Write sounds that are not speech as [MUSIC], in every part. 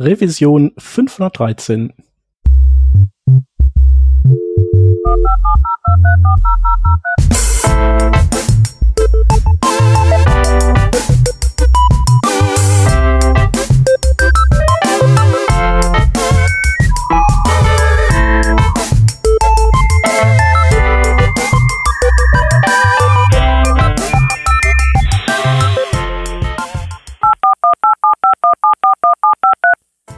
Revision 513.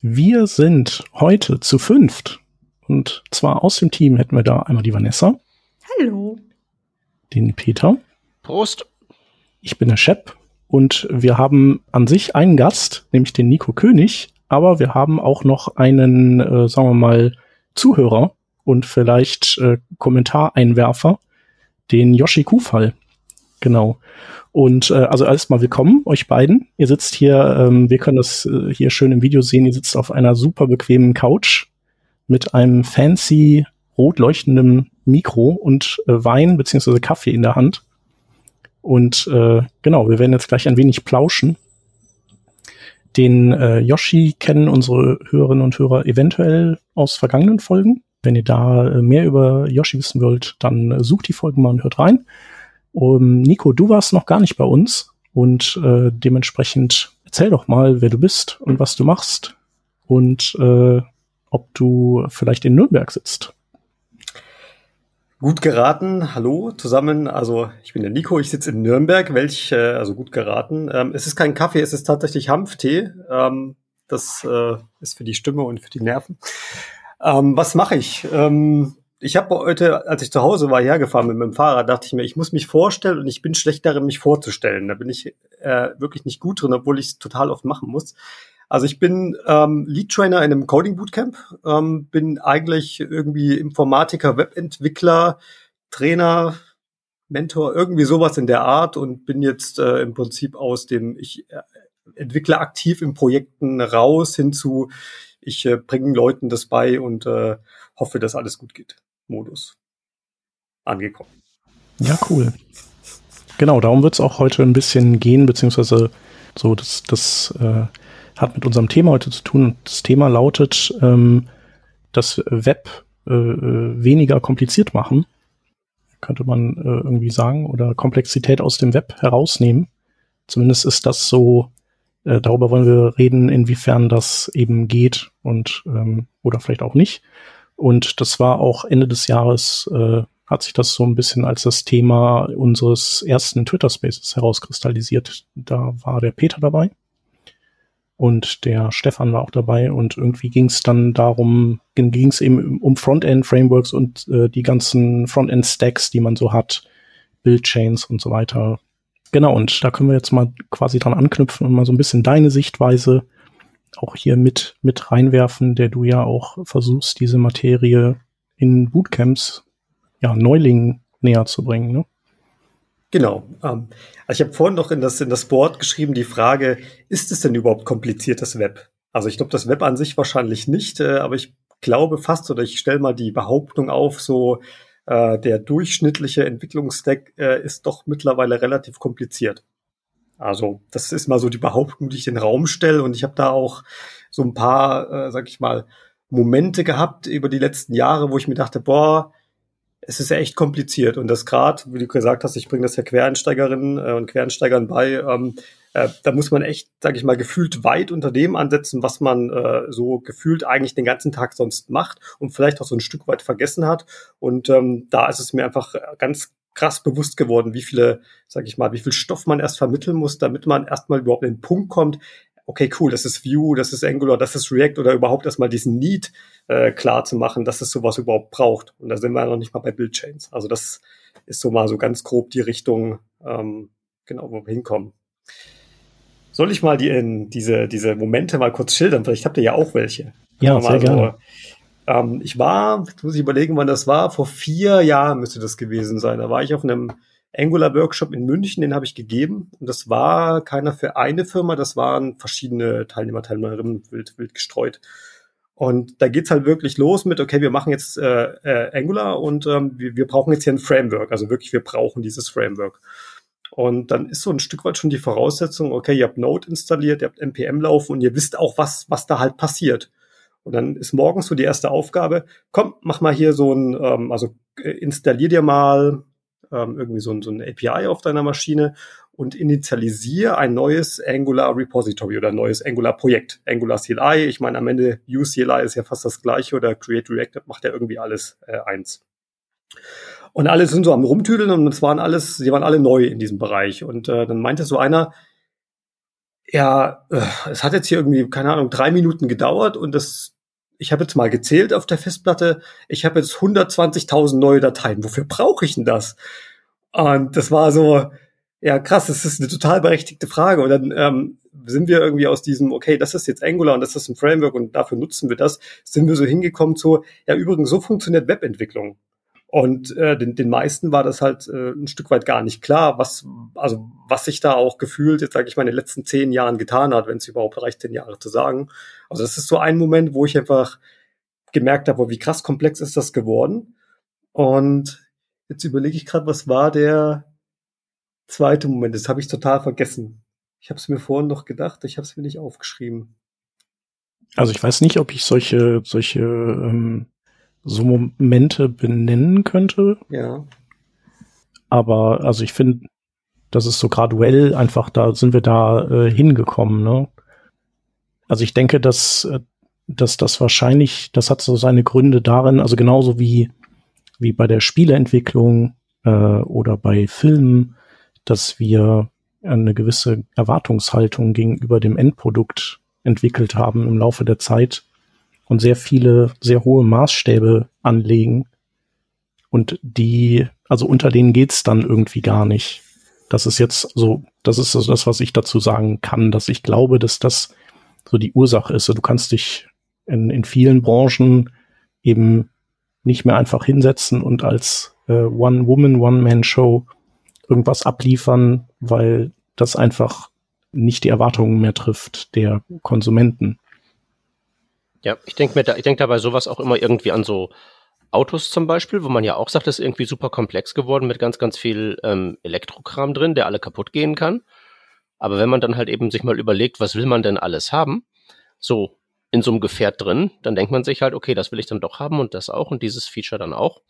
Wir sind heute zu fünft. Und zwar aus dem Team hätten wir da einmal die Vanessa. Hallo. Den Peter. Prost. Ich bin der Shep. Und wir haben an sich einen Gast, nämlich den Nico König. Aber wir haben auch noch einen, äh, sagen wir mal, Zuhörer und vielleicht äh, Kommentareinwerfer, den Yoshi Kufall. Genau. Und äh, also erstmal willkommen, euch beiden. Ihr sitzt hier, ähm, wir können das äh, hier schön im Video sehen, ihr sitzt auf einer super bequemen Couch mit einem fancy rot leuchtenden Mikro und äh, Wein beziehungsweise Kaffee in der Hand. Und äh, genau, wir werden jetzt gleich ein wenig plauschen. Den äh, Yoshi kennen unsere Hörerinnen und Hörer eventuell aus vergangenen Folgen. Wenn ihr da äh, mehr über Yoshi wissen wollt, dann äh, sucht die Folgen mal und hört rein. Um, Nico, du warst noch gar nicht bei uns und äh, dementsprechend erzähl doch mal, wer du bist und was du machst und äh, ob du vielleicht in Nürnberg sitzt. Gut geraten, hallo zusammen. Also ich bin der Nico, ich sitze in Nürnberg. Welch, äh, also gut geraten. Ähm, es ist kein Kaffee, es ist tatsächlich Hanftee. Ähm, das äh, ist für die Stimme und für die Nerven. Ähm, was mache ich? Ähm, ich habe heute, als ich zu Hause war, hergefahren mit meinem Fahrrad, dachte ich mir, ich muss mich vorstellen und ich bin schlecht darin, mich vorzustellen. Da bin ich äh, wirklich nicht gut drin, obwohl ich es total oft machen muss. Also ich bin ähm, Lead Trainer in einem Coding Bootcamp, ähm, bin eigentlich irgendwie Informatiker, Webentwickler, Trainer, Mentor, irgendwie sowas in der Art und bin jetzt äh, im Prinzip aus dem, ich äh, entwickle aktiv in Projekten raus hinzu, ich äh, bringe Leuten das bei und äh, hoffe, dass alles gut geht. Modus angekommen. Ja, cool. Genau, darum wird es auch heute ein bisschen gehen, beziehungsweise so, das, das äh, hat mit unserem Thema heute zu tun. Das Thema lautet, ähm, das Web äh, äh, weniger kompliziert machen, könnte man äh, irgendwie sagen, oder Komplexität aus dem Web herausnehmen. Zumindest ist das so, äh, darüber wollen wir reden, inwiefern das eben geht und ähm, oder vielleicht auch nicht. Und das war auch Ende des Jahres, äh, hat sich das so ein bisschen als das Thema unseres ersten Twitter Spaces herauskristallisiert. Da war der Peter dabei und der Stefan war auch dabei und irgendwie ging es dann darum, ging es eben um Frontend-Frameworks und äh, die ganzen Frontend-Stacks, die man so hat, Build-Chains und so weiter. Genau, und da können wir jetzt mal quasi dran anknüpfen und mal so ein bisschen deine Sichtweise auch hier mit, mit reinwerfen, der du ja auch versuchst, diese Materie in Bootcamps, ja, Neulingen näher zu bringen, ne? Genau. Ähm, also ich habe vorhin noch in das, in das Board geschrieben, die Frage, ist es denn überhaupt kompliziertes Web? Also ich glaube, das Web an sich wahrscheinlich nicht, äh, aber ich glaube fast, oder ich stelle mal die Behauptung auf, so äh, der durchschnittliche Entwicklungsstack äh, ist doch mittlerweile relativ kompliziert. Also das ist mal so die Behauptung, die ich in den Raum stelle. Und ich habe da auch so ein paar, äh, sag ich mal, Momente gehabt über die letzten Jahre, wo ich mir dachte, boah, es ist ja echt kompliziert. Und das gerade, wie du gesagt hast, ich bringe das ja Quereinsteigerinnen äh, und Quereinsteigern bei, ähm, äh, da muss man echt, sag ich mal, gefühlt weit unter dem ansetzen, was man äh, so gefühlt eigentlich den ganzen Tag sonst macht und vielleicht auch so ein Stück weit vergessen hat. Und ähm, da ist es mir einfach ganz krass bewusst geworden, wie viele, sag ich mal, wie viel Stoff man erst vermitteln muss, damit man erstmal überhaupt in den Punkt kommt, okay, cool, das ist Vue, das ist Angular, das ist React oder überhaupt erstmal diesen Need äh, klar zu machen, dass es sowas überhaupt braucht. Und da sind wir ja noch nicht mal bei Build-Chains. Also das ist so mal so ganz grob die Richtung, ähm, genau, wo wir hinkommen. Soll ich mal die, in diese, diese Momente mal kurz schildern? Vielleicht habt ihr ja auch welche. Ja, sehr so, gerne. Ähm, ich war, jetzt muss ich überlegen, wann das war, vor vier Jahren müsste das gewesen sein. Da war ich auf einem Angular Workshop in München, den habe ich gegeben. Und das war keiner für eine Firma, das waren verschiedene Teilnehmer, Teilnehmerinnen wild, wild gestreut. Und da geht's halt wirklich los mit, okay, wir machen jetzt äh, äh, Angular und ähm, wir, wir brauchen jetzt hier ein Framework. Also wirklich, wir brauchen dieses Framework. Und dann ist so ein Stück weit schon die Voraussetzung, okay, ihr habt Node installiert, ihr habt NPM laufen und ihr wisst auch, was, was da halt passiert. Und dann ist morgens so die erste Aufgabe, komm, mach mal hier so ein, ähm, also äh, installier dir mal ähm, irgendwie so ein, so ein API auf deiner Maschine und initialisiere ein neues Angular Repository oder ein neues Angular Projekt. Angular CLI, ich meine, am Ende Use CLI ist ja fast das gleiche oder Create React macht ja irgendwie alles äh, eins. Und alle sind so am Rumtüdeln und es waren alles, sie waren alle neu in diesem Bereich. Und äh, dann meinte so einer, ja, äh, es hat jetzt hier irgendwie, keine Ahnung, drei Minuten gedauert und das, ich habe jetzt mal gezählt auf der Festplatte, ich habe jetzt 120.000 neue Dateien. Wofür brauche ich denn das? Und das war so, ja, krass, das ist eine total berechtigte Frage. Und dann ähm, sind wir irgendwie aus diesem, okay, das ist jetzt Angular und das ist ein Framework und dafür nutzen wir das, sind wir so hingekommen zu, ja, übrigens, so funktioniert Webentwicklung. Und äh, den, den meisten war das halt äh, ein Stück weit gar nicht klar, was, also was sich da auch gefühlt, jetzt sage ich mal, in den letzten zehn Jahren getan hat, wenn es überhaupt reicht, zehn Jahre zu sagen. Also das ist so ein Moment, wo ich einfach gemerkt habe, wie krass komplex ist das geworden. Und jetzt überlege ich gerade, was war der zweite Moment, das habe ich total vergessen. Ich habe es mir vorhin noch gedacht, ich habe es mir nicht aufgeschrieben. Also ich weiß nicht, ob ich solche, solche ähm, so Momente benennen könnte. Ja. Aber also ich finde, das ist so graduell einfach, da sind wir da äh, hingekommen. Ne? Also ich denke, dass, äh, dass das wahrscheinlich, das hat so seine Gründe darin, also genauso wie, wie bei der Spieleentwicklung äh, oder bei Filmen, dass wir eine gewisse Erwartungshaltung gegenüber dem Endprodukt entwickelt haben im Laufe der Zeit und sehr viele, sehr hohe Maßstäbe anlegen. Und die, also unter denen geht's dann irgendwie gar nicht. Das ist jetzt so, das ist das, was ich dazu sagen kann, dass ich glaube, dass das so die Ursache ist. Du kannst dich in, in vielen Branchen eben nicht mehr einfach hinsetzen und als äh, One-Woman, One-Man-Show irgendwas abliefern, weil das einfach nicht die Erwartungen mehr trifft der Konsumenten. Ja, ich denke mir da, ich denke dabei sowas auch immer irgendwie an so Autos zum Beispiel, wo man ja auch sagt, das ist irgendwie super komplex geworden mit ganz, ganz viel ähm, Elektrokram drin, der alle kaputt gehen kann. Aber wenn man dann halt eben sich mal überlegt, was will man denn alles haben, so in so einem Gefährt drin, dann denkt man sich halt, okay, das will ich dann doch haben und das auch und dieses Feature dann auch.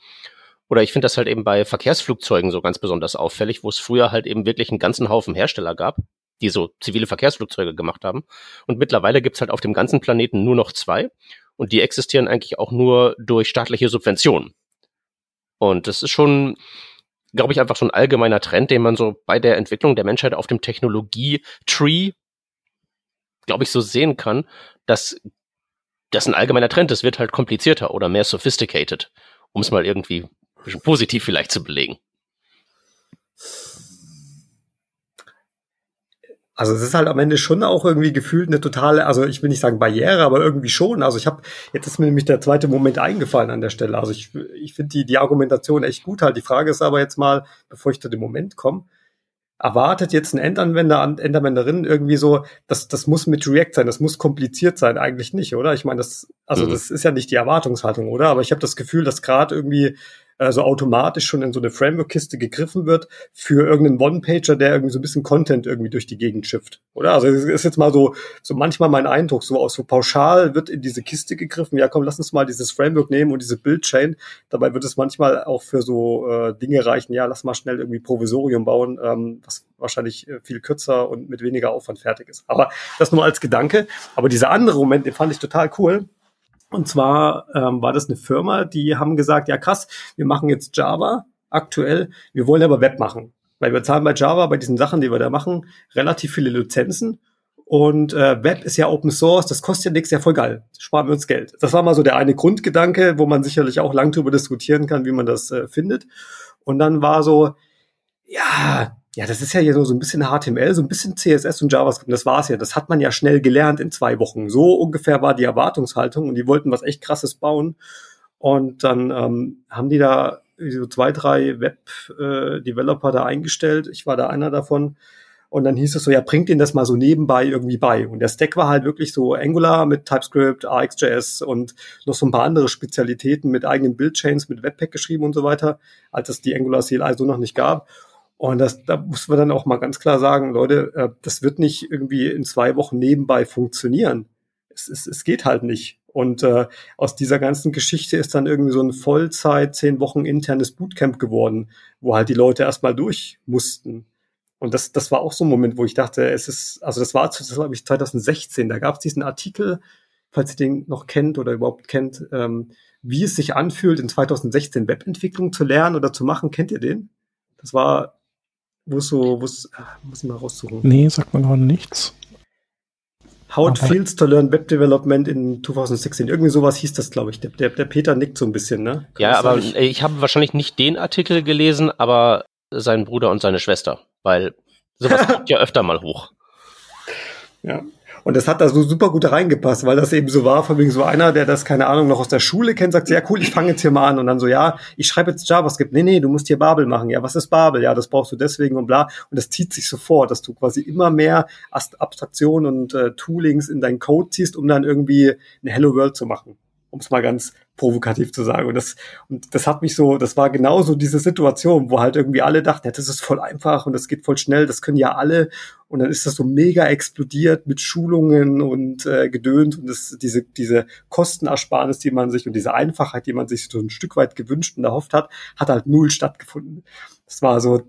Oder ich finde das halt eben bei Verkehrsflugzeugen so ganz besonders auffällig, wo es früher halt eben wirklich einen ganzen Haufen Hersteller gab, die so zivile Verkehrsflugzeuge gemacht haben. Und mittlerweile gibt's halt auf dem ganzen Planeten nur noch zwei. Und die existieren eigentlich auch nur durch staatliche Subventionen. Und das ist schon, glaube ich, einfach so ein allgemeiner Trend, den man so bei der Entwicklung der Menschheit auf dem Technologie-Tree, glaube ich, so sehen kann, dass das ein allgemeiner Trend ist, wird halt komplizierter oder mehr sophisticated, um es mal irgendwie positiv vielleicht zu belegen. Also es ist halt am Ende schon auch irgendwie gefühlt eine totale, also ich will nicht sagen Barriere, aber irgendwie schon. Also ich habe, jetzt ist mir nämlich der zweite Moment eingefallen an der Stelle. Also ich, ich finde die, die Argumentation echt gut halt. Die Frage ist aber jetzt mal, bevor ich zu dem Moment komme, erwartet jetzt ein Endanwender, Endanwenderin irgendwie so, das, das muss mit React sein, das muss kompliziert sein, eigentlich nicht, oder? Ich meine, das, also mhm. das ist ja nicht die Erwartungshaltung, oder? Aber ich habe das Gefühl, dass gerade irgendwie äh, so automatisch schon in so eine Framework-Kiste gegriffen wird für irgendeinen One-Pager, der irgendwie so ein bisschen Content irgendwie durch die Gegend schifft. Oder? Also es ist jetzt mal so, so manchmal mein Eindruck, so aus so pauschal wird in diese Kiste gegriffen, ja komm, lass uns mal dieses Framework nehmen und diese Build-Chain. Dabei wird es manchmal auch für so äh, Dinge reichen, ja, lass mal schnell irgendwie Provisorium bauen, ähm, was wahrscheinlich äh, viel kürzer und mit weniger Aufwand fertig ist. Aber das nur als Gedanke. Aber dieser andere Moment, den fand ich total cool und zwar ähm, war das eine Firma, die haben gesagt, ja krass, wir machen jetzt Java aktuell, wir wollen aber Web machen. Weil wir zahlen bei Java, bei diesen Sachen, die wir da machen, relativ viele Lizenzen. Und äh, Web ist ja Open Source, das kostet ja nichts, ja voll geil. Sparen wir uns Geld. Das war mal so der eine Grundgedanke, wo man sicherlich auch lang drüber diskutieren kann, wie man das äh, findet. Und dann war so, ja, ja, das ist ja hier so, ein bisschen HTML, so ein bisschen CSS und JavaScript. Das war's ja. Das hat man ja schnell gelernt in zwei Wochen. So ungefähr war die Erwartungshaltung und die wollten was echt krasses bauen. Und dann ähm, haben die da so zwei, drei Web-Developer äh, da eingestellt. Ich war da einer davon. Und dann hieß es so, ja, bringt ihnen das mal so nebenbei irgendwie bei. Und der Stack war halt wirklich so Angular mit TypeScript, RxJS und noch so ein paar andere Spezialitäten mit eigenen Buildchains, mit Webpack geschrieben und so weiter, als es die Angular CLI so noch nicht gab. Und das, da muss man dann auch mal ganz klar sagen, Leute, äh, das wird nicht irgendwie in zwei Wochen nebenbei funktionieren. Es, es, es geht halt nicht. Und äh, aus dieser ganzen Geschichte ist dann irgendwie so ein Vollzeit, zehn Wochen internes Bootcamp geworden, wo halt die Leute erstmal durch mussten. Und das, das war auch so ein Moment, wo ich dachte, es ist, also das war, das glaube ich 2016, da gab es diesen Artikel, falls ihr den noch kennt oder überhaupt kennt, ähm, wie es sich anfühlt, in 2016 Webentwicklung zu lernen oder zu machen. Kennt ihr den? Das war, wo so, wo ah, muss ich mal raussuchen. Nee, sagt man gerade nichts. How it feels to learn Web Development in 2016. Irgendwie sowas hieß das, glaube ich. Der, der, der, Peter nickt so ein bisschen, ne? Kann ja, aber sagen? ich habe wahrscheinlich nicht den Artikel gelesen, aber seinen Bruder und seine Schwester, weil sowas [LAUGHS] kommt ja öfter mal hoch. Ja. Und das hat da so super gut reingepasst, weil das eben so war, von wegen so einer, der das, keine Ahnung, noch aus der Schule kennt, sagt, ja cool, ich fange jetzt hier mal an. Und dann so, ja, ich schreibe jetzt JavaScript. Nee, nee, du musst hier Babel machen. Ja, was ist Babel? Ja, das brauchst du deswegen und bla. Und das zieht sich so vor, dass du quasi immer mehr Abstraktionen und äh, Toolings in deinen Code ziehst, um dann irgendwie eine Hello World zu machen um es mal ganz provokativ zu sagen. Und das, und das hat mich so, das war genauso diese Situation, wo halt irgendwie alle dachten, ja, das ist voll einfach und das geht voll schnell, das können ja alle. Und dann ist das so mega explodiert mit Schulungen und äh, Gedöns und das, diese, diese Kostenersparnis, die man sich und diese Einfachheit, die man sich so ein Stück weit gewünscht und erhofft hat, hat halt null stattgefunden. Das war so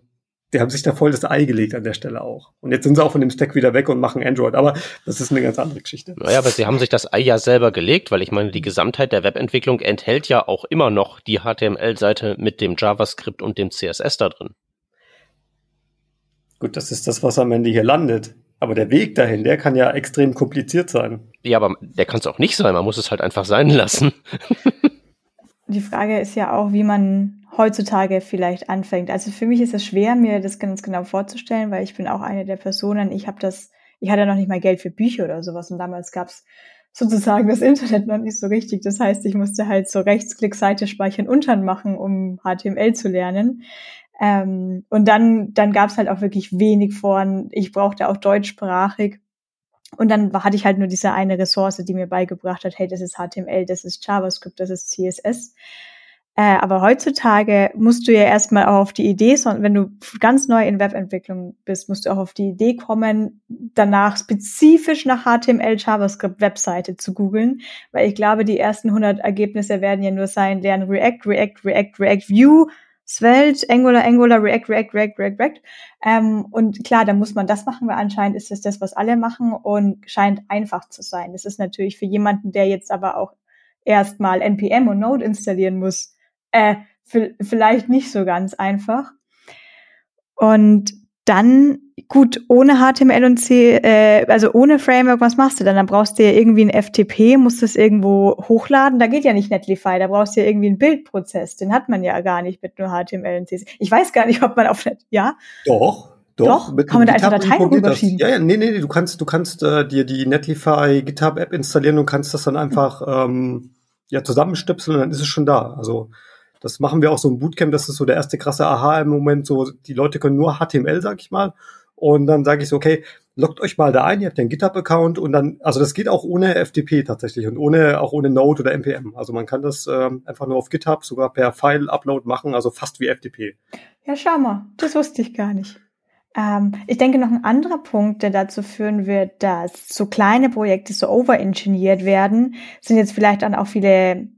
die haben sich da voll das Ei gelegt an der Stelle auch. Und jetzt sind sie auch von dem Stack wieder weg und machen Android. Aber das ist eine ganz andere Geschichte. Naja, aber sie haben sich das Ei ja selber gelegt, weil ich meine, die Gesamtheit der Webentwicklung enthält ja auch immer noch die HTML-Seite mit dem JavaScript und dem CSS da drin. Gut, das ist das, was am Ende hier landet. Aber der Weg dahin, der kann ja extrem kompliziert sein. Ja, aber der kann es auch nicht sein. Man muss es halt einfach sein lassen. die Frage ist ja auch, wie man heutzutage vielleicht anfängt. Also für mich ist es schwer, mir das ganz genau vorzustellen, weil ich bin auch eine der Personen, ich habe das, ich hatte noch nicht mal Geld für Bücher oder sowas und damals gab's sozusagen das Internet noch nicht so richtig. Das heißt, ich musste halt so Rechtsklick Seite speichern und machen, um HTML zu lernen. Ähm, und dann, dann gab's halt auch wirklich wenig von, ich brauchte auch deutschsprachig. Und dann hatte ich halt nur diese eine Ressource, die mir beigebracht hat, hey, das ist HTML, das ist JavaScript, das ist CSS. Äh, aber heutzutage musst du ja erstmal auch auf die Idee, wenn du ganz neu in Webentwicklung bist, musst du auch auf die Idee kommen, danach spezifisch nach HTML, JavaScript Webseite zu googeln, weil ich glaube, die ersten 100 Ergebnisse werden ja nur sein, lernen React, React, React, React, View, Svelte, Angular, Angular, React, React, React, React, React. Ähm, und klar, da muss man das machen, weil anscheinend ist es das, was alle machen und scheint einfach zu sein. Das ist natürlich für jemanden, der jetzt aber auch erstmal NPM und Node installieren muss, äh, vielleicht nicht so ganz einfach. Und dann, gut, ohne HTML und C, äh, also ohne Framework, was machst du dann? Dann brauchst du ja irgendwie ein FTP, musst es irgendwo hochladen. Da geht ja nicht Netlify, da brauchst du ja irgendwie einen Bildprozess. Den hat man ja gar nicht mit nur HTML und CSS. Ich weiß gar nicht, ob man auf Net, ja? Doch. Doch, Doch? Mit kann man da einfach Dateien rüberschieben? Ja, ja, nee, nee, nee, du kannst, du kannst äh, dir die Netlify GitHub App installieren und kannst das dann einfach ähm, ja zusammenstöpseln und dann ist es schon da. Also das machen wir auch so im Bootcamp, das ist so der erste krasse Aha im Moment, so die Leute können nur HTML, sag ich mal. Und dann sage ich so, okay, loggt euch mal da ein, ihr habt ja einen GitHub-Account und dann, also das geht auch ohne FTP tatsächlich und ohne, auch ohne Node oder NPM. Also man kann das ähm, einfach nur auf GitHub sogar per File-Upload machen, also fast wie FTP. Ja, schau mal, das wusste ich gar nicht. Ähm, ich denke, noch ein anderer Punkt, der dazu führen wird, dass so kleine Projekte so overengineert werden, sind jetzt vielleicht dann auch viele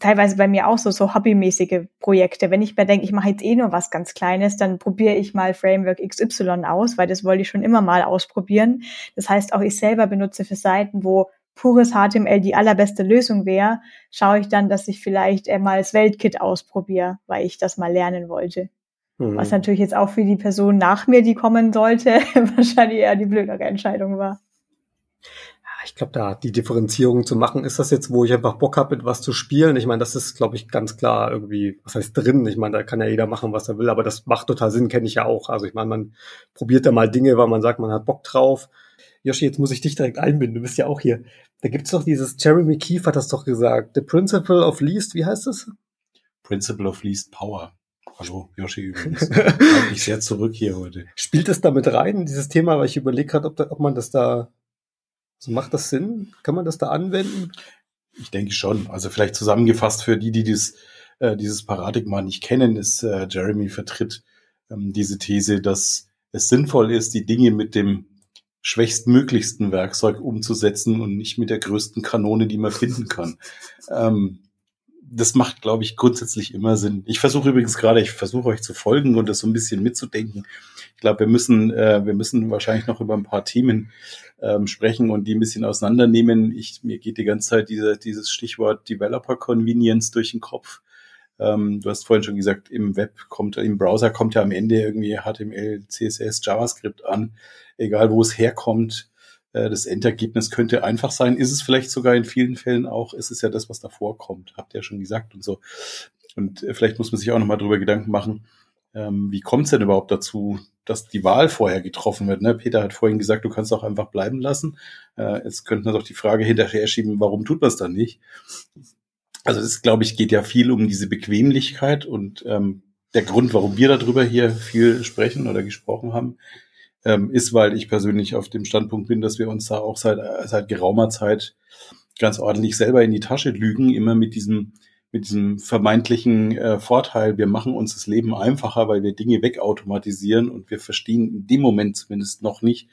teilweise bei mir auch so, so hobbymäßige Projekte. Wenn ich mir denke, ich mache jetzt eh nur was ganz Kleines, dann probiere ich mal Framework XY aus, weil das wollte ich schon immer mal ausprobieren. Das heißt, auch ich selber benutze für Seiten, wo pures HTML die allerbeste Lösung wäre, schaue ich dann, dass ich vielleicht mal das Weltkit ausprobiere, weil ich das mal lernen wollte. Mhm. Was natürlich jetzt auch für die Person nach mir, die kommen sollte, [LAUGHS] wahrscheinlich eher die blödere Entscheidung war ich glaube, da die Differenzierung zu machen, ist das jetzt, wo ich einfach Bock habe, mit was zu spielen? Ich meine, das ist, glaube ich, ganz klar irgendwie, was heißt drin? Ich meine, da kann ja jeder machen, was er will, aber das macht total Sinn, kenne ich ja auch. Also ich meine, man probiert da mal Dinge, weil man sagt, man hat Bock drauf. Joshi, jetzt muss ich dich direkt einbinden, du bist ja auch hier. Da gibt's doch dieses, Jeremy Keefe hat das doch gesagt, The Principle of Least, wie heißt das? Principle of Least Power. Hallo, Joshi übrigens. [LAUGHS] Mich sehr zurück hier heute. Spielt das damit rein, dieses Thema, weil ich überlege gerade, ob, da, ob man das da also macht das Sinn? Kann man das da anwenden? Ich denke schon. Also vielleicht zusammengefasst für die, die dieses, äh, dieses Paradigma nicht kennen, ist äh, Jeremy vertritt ähm, diese These, dass es sinnvoll ist, die Dinge mit dem schwächstmöglichsten Werkzeug umzusetzen und nicht mit der größten Kanone, die man finden kann. Ähm, das macht, glaube ich, grundsätzlich immer Sinn. Ich versuche übrigens gerade, ich versuche euch zu folgen und das so ein bisschen mitzudenken. Ich glaube, wir müssen, äh, wir müssen wahrscheinlich noch über ein paar Themen ähm, sprechen und die ein bisschen auseinandernehmen. Ich, mir geht die ganze Zeit diese, dieses Stichwort Developer Convenience durch den Kopf. Ähm, du hast vorhin schon gesagt, im Web kommt, im Browser kommt ja am Ende irgendwie HTML, CSS, JavaScript an, egal wo es herkommt. Äh, das Endergebnis könnte einfach sein. Ist es vielleicht sogar in vielen Fällen auch. Ist es ja das, was davor kommt. Habt ihr ja schon gesagt und so. Und äh, vielleicht muss man sich auch nochmal drüber Gedanken machen, ähm, wie kommt es denn überhaupt dazu, dass die Wahl vorher getroffen wird? Ne? Peter hat vorhin gesagt, du kannst auch einfach bleiben lassen. Äh, jetzt könnten wir doch die Frage hinterher schieben, warum tut man es dann nicht? Also es, glaube ich, geht ja viel um diese Bequemlichkeit und ähm, der Grund, warum wir darüber hier viel sprechen oder gesprochen haben, ähm, ist, weil ich persönlich auf dem Standpunkt bin, dass wir uns da auch seit, seit geraumer Zeit ganz ordentlich selber in die Tasche lügen, immer mit diesem, mit diesem vermeintlichen äh, Vorteil, wir machen uns das Leben einfacher, weil wir Dinge wegautomatisieren und wir verstehen in dem Moment zumindest noch nicht,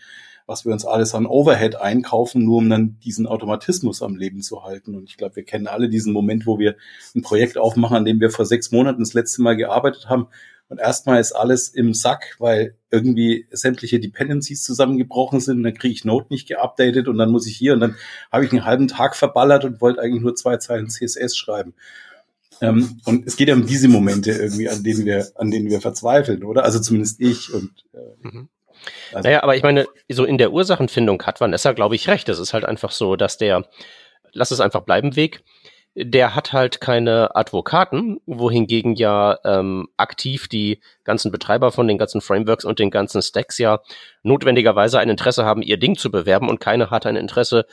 was wir uns alles an Overhead einkaufen, nur um dann diesen Automatismus am Leben zu halten. Und ich glaube, wir kennen alle diesen Moment, wo wir ein Projekt aufmachen, an dem wir vor sechs Monaten das letzte Mal gearbeitet haben und erstmal ist alles im Sack, weil irgendwie sämtliche Dependencies zusammengebrochen sind. Und dann kriege ich Node nicht geupdatet und dann muss ich hier und dann habe ich einen halben Tag verballert und wollte eigentlich nur zwei Zeilen CSS schreiben. Ähm, und es geht ja um diese Momente irgendwie, an denen wir, an denen wir verzweifeln, oder? Also zumindest ich und äh, mhm. Also naja, aber ich meine, so in der Ursachenfindung hat Vanessa, glaube ich, recht. Es ist halt einfach so, dass der Lass es einfach bleiben Weg der hat halt keine Advokaten, wohingegen ja ähm, aktiv die ganzen Betreiber von den ganzen Frameworks und den ganzen Stacks ja notwendigerweise ein Interesse haben, ihr Ding zu bewerben und keiner hat ein Interesse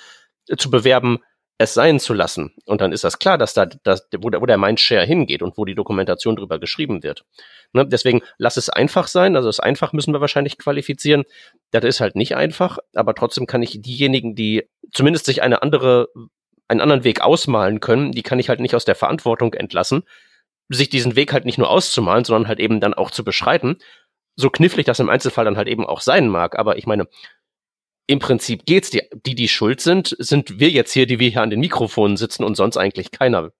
äh, zu bewerben, es sein zu lassen. Und dann ist das klar, dass da, dass, wo, der, wo der Mindshare hingeht und wo die Dokumentation drüber geschrieben wird. Ne? Deswegen lass es einfach sein. Also das einfach müssen wir wahrscheinlich qualifizieren. Das ist halt nicht einfach, aber trotzdem kann ich diejenigen, die zumindest sich eine andere einen anderen Weg ausmalen können, die kann ich halt nicht aus der Verantwortung entlassen, sich diesen Weg halt nicht nur auszumalen, sondern halt eben dann auch zu beschreiten. So knifflig das im Einzelfall dann halt eben auch sein mag. Aber ich meine, im Prinzip geht's die, die, die schuld sind, sind wir jetzt hier, die wir hier an den Mikrofonen sitzen und sonst eigentlich keiner.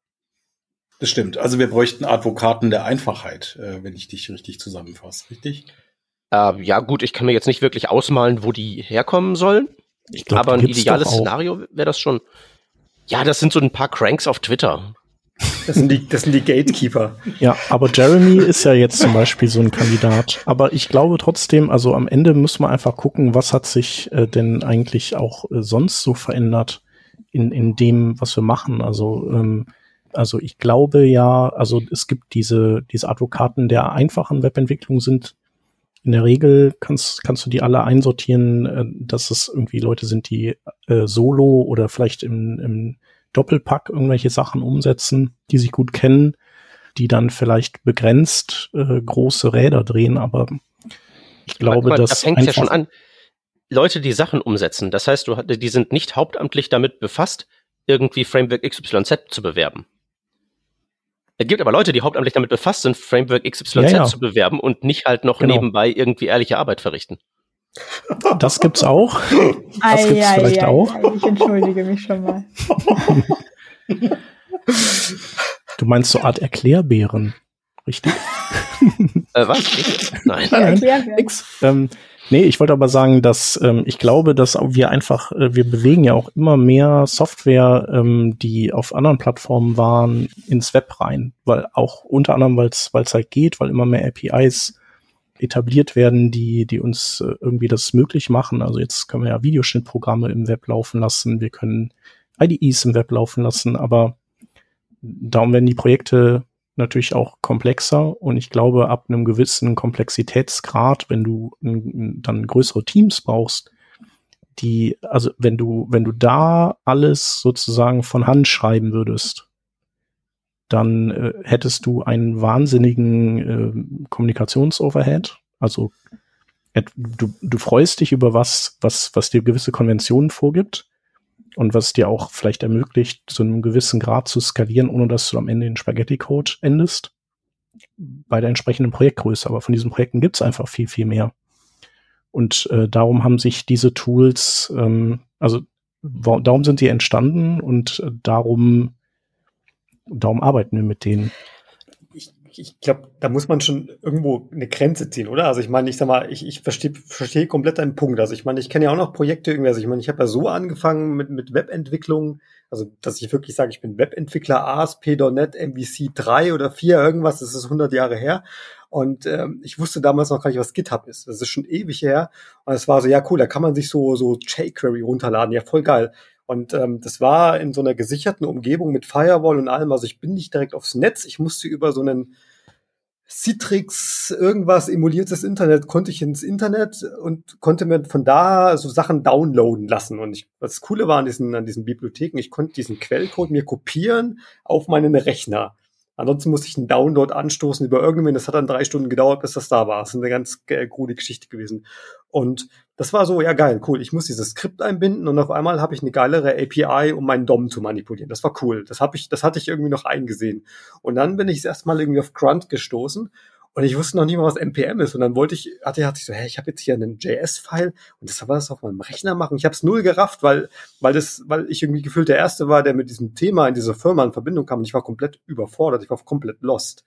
Das stimmt. Also wir bräuchten Advokaten der Einfachheit, äh, wenn ich dich richtig zusammenfasse, richtig? Äh, ja, gut, ich kann mir jetzt nicht wirklich ausmalen, wo die herkommen sollen. Ich glaub, aber ein ideales Szenario wäre das schon. Ja, das sind so ein paar Cranks auf Twitter. Das sind die, das sind die Gatekeeper. Ja, aber Jeremy ist ja jetzt zum Beispiel so ein Kandidat. Aber ich glaube trotzdem, also am Ende müssen wir einfach gucken, was hat sich äh, denn eigentlich auch äh, sonst so verändert in, in dem, was wir machen. Also, ähm, also ich glaube ja, also es gibt diese, diese Advokaten der einfachen Webentwicklung sind in der Regel kannst, kannst du die alle einsortieren, äh, dass es irgendwie Leute sind, die äh, solo oder vielleicht im, im Doppelpack irgendwelche Sachen umsetzen, die sich gut kennen, die dann vielleicht begrenzt äh, große Räder drehen, aber ich glaube, mal, dass. Da fängt ja schon an. Leute, die Sachen umsetzen. Das heißt, du, die sind nicht hauptamtlich damit befasst, irgendwie Framework XYZ zu bewerben. Es gibt aber Leute, die hauptamtlich damit befasst sind, Framework XYZ ja, ja. zu bewerben und nicht halt noch genau. nebenbei irgendwie ehrliche Arbeit verrichten. Das gibt's auch. Das gibt's ei, vielleicht ei, auch. Ei, ich entschuldige mich schon mal. Du meinst so Art Erklärbären, richtig? äh, was? Nein. Nein, nix. Ähm, Nee, ich wollte aber sagen, dass ähm, ich glaube, dass wir einfach, äh, wir bewegen ja auch immer mehr Software, ähm, die auf anderen Plattformen waren, ins Web rein. Weil auch unter anderem, weil es halt geht, weil immer mehr APIs etabliert werden, die, die uns äh, irgendwie das möglich machen. Also jetzt können wir ja Videoschnittprogramme im Web laufen lassen, wir können IDEs im Web laufen lassen, aber darum werden die Projekte natürlich auch komplexer und ich glaube, ab einem gewissen Komplexitätsgrad, wenn du dann größere Teams brauchst, die, also wenn du, wenn du da alles sozusagen von Hand schreiben würdest, dann äh, hättest du einen wahnsinnigen äh, Kommunikationsoverhead. Also du, du freust dich über was, was, was dir gewisse Konventionen vorgibt und was dir auch vielleicht ermöglicht, zu einem gewissen Grad zu skalieren, ohne dass du am Ende in Spaghetti-Code endest. Bei der entsprechenden Projektgröße. Aber von diesen Projekten gibt es einfach viel, viel mehr. Und äh, darum haben sich diese Tools, ähm, also darum sind die entstanden und äh, darum, darum arbeiten wir mit denen ich glaube, da muss man schon irgendwo eine Grenze ziehen, oder? Also ich meine, ich sag mal, ich, ich verstehe versteh komplett deinen Punkt. Also ich meine, ich kenne ja auch noch Projekte irgendwie. Also ich meine, ich habe ja so angefangen mit, mit Webentwicklung, also dass ich wirklich sage, ich bin Webentwickler ASP.NET MVC 3 oder 4, irgendwas, das ist 100 Jahre her. Und ähm, ich wusste damals noch gar nicht, was GitHub ist. Das ist schon ewig her. Und es war so, ja cool, da kann man sich so, so jQuery runterladen. Ja, voll geil. Und ähm, das war in so einer gesicherten Umgebung mit Firewall und allem. Also ich bin nicht direkt aufs Netz. Ich musste über so einen Citrix irgendwas emuliertes Internet konnte ich ins Internet und konnte mir von da so Sachen downloaden lassen. Und ich, was Coole war an diesen, an diesen Bibliotheken, ich konnte diesen Quellcode mir kopieren auf meinen Rechner. Ansonsten musste ich einen Download anstoßen über irgendwen. Das hat dann drei Stunden gedauert, bis das da war. Das ist eine ganz äh, krude Geschichte gewesen. Und das war so, ja geil, cool. Ich muss dieses Skript einbinden und auf einmal habe ich eine geilere API, um meinen DOM zu manipulieren. Das war cool. Das habe ich, das hatte ich irgendwie noch eingesehen. Und dann bin ich erstmal irgendwie auf Grunt gestoßen und ich wusste noch nicht mal, was NPM ist. Und dann wollte ich, hatte, hatte ich so, hey, ich habe jetzt hier einen JS-File und das war das auf meinem Rechner machen. Ich habe es null gerafft, weil, weil das, weil ich irgendwie gefühlt der Erste war, der mit diesem Thema in dieser Firma in Verbindung kam. Und ich war komplett überfordert, ich war komplett lost.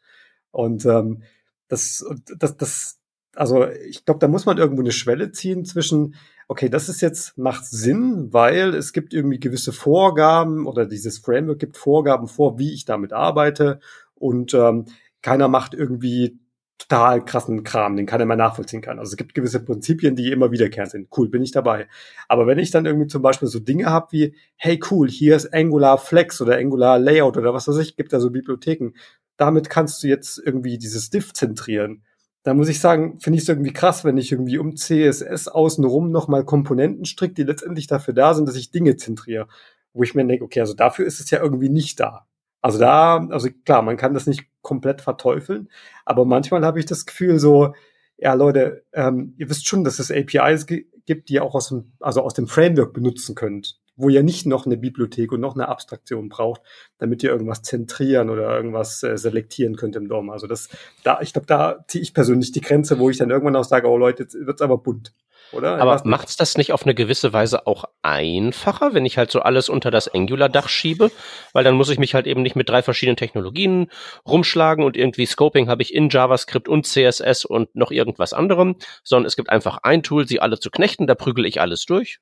Und ähm, das, das, das, also ich glaube, da muss man irgendwo eine Schwelle ziehen zwischen, okay, das ist jetzt, macht Sinn, weil es gibt irgendwie gewisse Vorgaben oder dieses Framework gibt Vorgaben vor, wie ich damit arbeite und ähm, keiner macht irgendwie total krassen Kram, den keiner mehr nachvollziehen kann. Also es gibt gewisse Prinzipien, die immer wiederkehrend sind. Cool, bin ich dabei. Aber wenn ich dann irgendwie zum Beispiel so Dinge habe wie, hey cool, hier ist Angular Flex oder Angular Layout oder was weiß ich, gibt da so Bibliotheken. Damit kannst du jetzt irgendwie dieses Diff zentrieren da muss ich sagen, finde ich es irgendwie krass, wenn ich irgendwie um CSS außenrum nochmal Komponenten stricke, die letztendlich dafür da sind, dass ich Dinge zentriere. Wo ich mir denke, okay, also dafür ist es ja irgendwie nicht da. Also da, also klar, man kann das nicht komplett verteufeln, aber manchmal habe ich das Gefühl so, ja Leute, ähm, ihr wisst schon, dass es APIs gibt, die ihr auch aus dem, also aus dem Framework benutzen könnt wo ihr nicht noch eine Bibliothek und noch eine Abstraktion braucht, damit ihr irgendwas zentrieren oder irgendwas äh, selektieren könnt im DOM. Also das, da, ich glaube, da ziehe ich persönlich die Grenze, wo ich dann irgendwann auch sage, oh Leute, jetzt wird's aber bunt. Oder? Aber macht's das nicht auf eine gewisse Weise auch einfacher, wenn ich halt so alles unter das Angular-Dach schiebe? Weil dann muss ich mich halt eben nicht mit drei verschiedenen Technologien rumschlagen und irgendwie Scoping habe ich in JavaScript und CSS und noch irgendwas anderem, sondern es gibt einfach ein Tool, sie alle zu knechten, da prügel ich alles durch.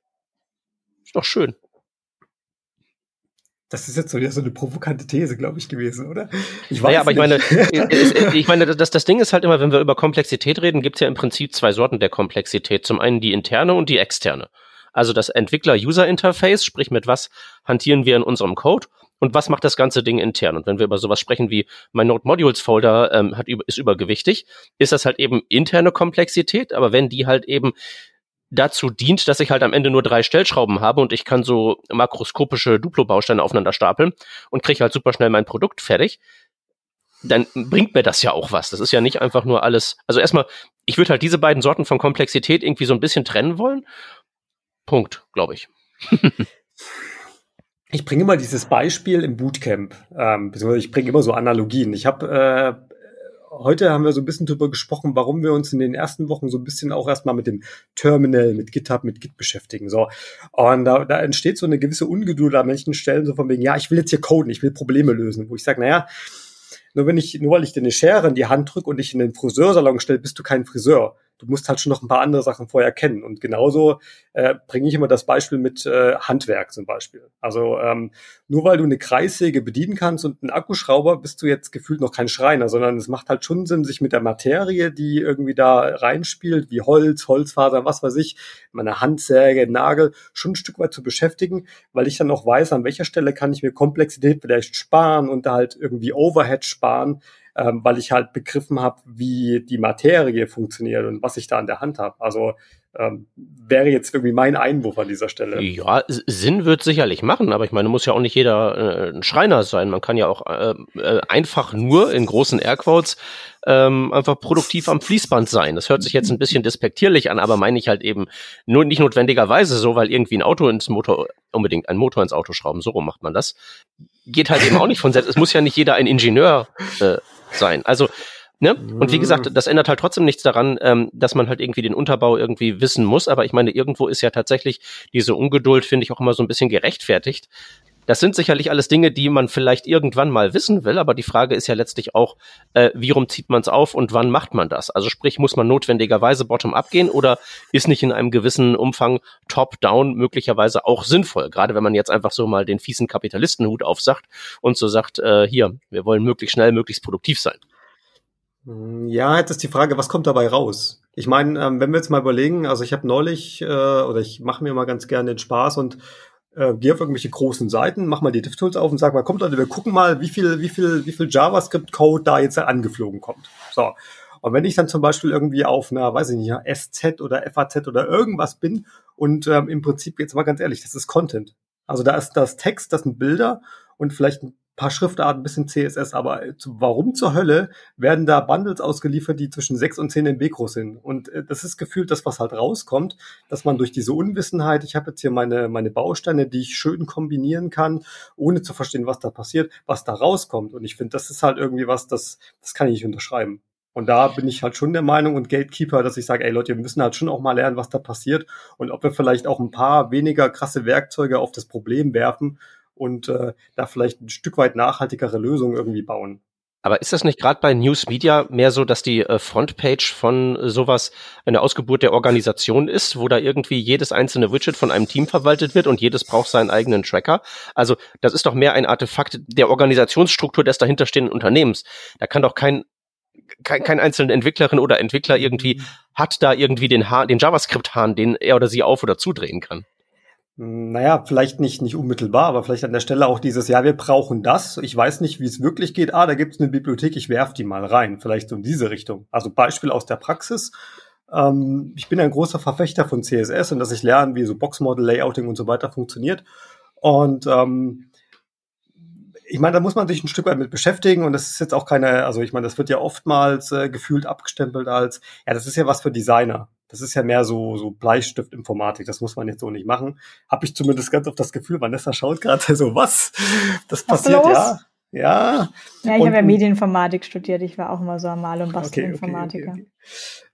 Ist doch schön. Das ist jetzt so, so eine provokante These, glaube ich, gewesen, oder? Ich weiß naja, aber nicht. ich meine, ich meine, das, das Ding ist halt immer, wenn wir über Komplexität reden, gibt es ja im Prinzip zwei Sorten der Komplexität. Zum einen die interne und die externe. Also das Entwickler-User-Interface, sprich mit was hantieren wir in unserem Code und was macht das ganze Ding intern. Und wenn wir über sowas sprechen wie mein Node Modules Folder ähm, hat, ist übergewichtig, ist das halt eben interne Komplexität. Aber wenn die halt eben dazu dient, dass ich halt am Ende nur drei Stellschrauben habe und ich kann so makroskopische Duplo-Bausteine aufeinander stapeln und kriege halt super schnell mein Produkt fertig, dann bringt mir das ja auch was. Das ist ja nicht einfach nur alles. Also erstmal, ich würde halt diese beiden Sorten von Komplexität irgendwie so ein bisschen trennen wollen. Punkt, glaube ich. [LAUGHS] ich bringe immer dieses Beispiel im Bootcamp, ähm, beziehungsweise ich bringe immer so Analogien. Ich habe äh, heute haben wir so ein bisschen drüber gesprochen, warum wir uns in den ersten Wochen so ein bisschen auch erstmal mit dem Terminal, mit GitHub, mit Git beschäftigen. So. Und da, da entsteht so eine gewisse Ungeduld an manchen Stellen, so von wegen, ja, ich will jetzt hier coden, ich will Probleme lösen, wo ich sage, naja, nur wenn ich, nur weil ich dir eine Schere in die Hand drücke und dich in den Friseursalon stelle, bist du kein Friseur. Du musst halt schon noch ein paar andere Sachen vorher kennen. Und genauso äh, bringe ich immer das Beispiel mit äh, Handwerk zum Beispiel. Also ähm, nur weil du eine Kreissäge bedienen kannst und einen Akkuschrauber, bist du jetzt gefühlt noch kein Schreiner, sondern es macht halt schon Sinn, sich mit der Materie, die irgendwie da reinspielt, wie Holz, Holzfaser, was weiß ich, meine Handsäge, Nagel, schon ein Stück weit zu beschäftigen, weil ich dann auch weiß, an welcher Stelle kann ich mir Komplexität vielleicht sparen und da halt irgendwie Overhead sparen, ähm, weil ich halt begriffen habe, wie die Materie funktioniert und was ich da an der Hand habe. Also ähm, wäre jetzt irgendwie mein Einwurf an dieser Stelle. Ja, Sinn wird sicherlich machen, aber ich meine, muss ja auch nicht jeder äh, ein Schreiner sein. Man kann ja auch äh, äh, einfach nur in großen Airquotes ähm, einfach produktiv am Fließband sein. Das hört sich jetzt ein bisschen despektierlich an, aber meine ich halt eben nur nicht notwendigerweise so, weil irgendwie ein Auto ins Motor, unbedingt ein Motor ins Auto schrauben, so rum macht man das. Geht halt eben auch nicht von selbst. Es muss ja nicht jeder ein Ingenieur äh, sein. Also Ne? Und wie gesagt, das ändert halt trotzdem nichts daran, ähm, dass man halt irgendwie den Unterbau irgendwie wissen muss. Aber ich meine, irgendwo ist ja tatsächlich diese Ungeduld, finde ich, auch immer so ein bisschen gerechtfertigt. Das sind sicherlich alles Dinge, die man vielleicht irgendwann mal wissen will, aber die Frage ist ja letztlich auch, äh, wie rum zieht man es auf und wann macht man das? Also sprich, muss man notwendigerweise bottom-up gehen oder ist nicht in einem gewissen Umfang top-down möglicherweise auch sinnvoll? Gerade wenn man jetzt einfach so mal den fiesen Kapitalistenhut aufsagt und so sagt, äh, hier, wir wollen möglichst schnell, möglichst produktiv sein. Hm, ja, jetzt ist die Frage, was kommt dabei raus? Ich meine, ähm, wenn wir jetzt mal überlegen, also ich habe neulich, äh, oder ich mache mir mal ganz gerne den Spaß und äh, gehe auf irgendwelche großen Seiten, mach mal die DevTools auf und sag mal, kommt Leute, wir gucken mal, wie viel, wie viel, wie viel JavaScript-Code da jetzt angeflogen kommt. So. Und wenn ich dann zum Beispiel irgendwie auf einer, weiß ich nicht, SZ oder FAZ oder irgendwas bin und ähm, im Prinzip jetzt mal ganz ehrlich, das ist Content. Also da ist das Text, das sind Bilder und vielleicht ein paar Schriftarten, ein bisschen CSS, aber warum zur Hölle werden da Bundles ausgeliefert, die zwischen 6 und 10 MB groß sind? Und äh, das ist gefühlt das, was halt rauskommt, dass man durch diese Unwissenheit, ich habe jetzt hier meine, meine Bausteine, die ich schön kombinieren kann, ohne zu verstehen, was da passiert, was da rauskommt. Und ich finde, das ist halt irgendwie was, das, das kann ich nicht unterschreiben. Und da bin ich halt schon der Meinung und Gatekeeper, dass ich sage, ey Leute, wir müssen halt schon auch mal lernen, was da passiert und ob wir vielleicht auch ein paar weniger krasse Werkzeuge auf das Problem werfen und äh, da vielleicht ein Stück weit nachhaltigere Lösungen irgendwie bauen. Aber ist das nicht gerade bei News Media mehr so, dass die äh, Frontpage von äh, sowas eine Ausgeburt der Organisation ist, wo da irgendwie jedes einzelne Widget von einem Team verwaltet wird und jedes braucht seinen eigenen Tracker? Also das ist doch mehr ein Artefakt der Organisationsstruktur des dahinterstehenden Unternehmens. Da kann doch kein kein, kein einzelner Entwicklerin oder Entwickler irgendwie mhm. hat da irgendwie den, Hahn, den JavaScript-Hahn, den er oder sie auf- oder zudrehen kann. Naja, vielleicht nicht, nicht unmittelbar, aber vielleicht an der Stelle auch dieses, ja, wir brauchen das. Ich weiß nicht, wie es wirklich geht. Ah, da gibt es eine Bibliothek, ich werf die mal rein. Vielleicht so in diese Richtung. Also Beispiel aus der Praxis. Ähm, ich bin ein großer Verfechter von CSS und dass ich lerne, wie so Boxmodel, Layouting und so weiter funktioniert. Und ähm, ich meine, da muss man sich ein Stück weit mit beschäftigen und das ist jetzt auch keine, also ich meine, das wird ja oftmals äh, gefühlt abgestempelt als, ja, das ist ja was für Designer. Das ist ja mehr so, so Bleistift-Informatik. Das muss man jetzt so nicht machen. Habe ich zumindest ganz auf das Gefühl, Vanessa schaut gerade [LAUGHS] so, was? Das was passiert, ja. Ja. Ja, ich habe ja Medieninformatik studiert. Ich war auch immer so am Mal- und Bastelinformatiker. Okay, okay,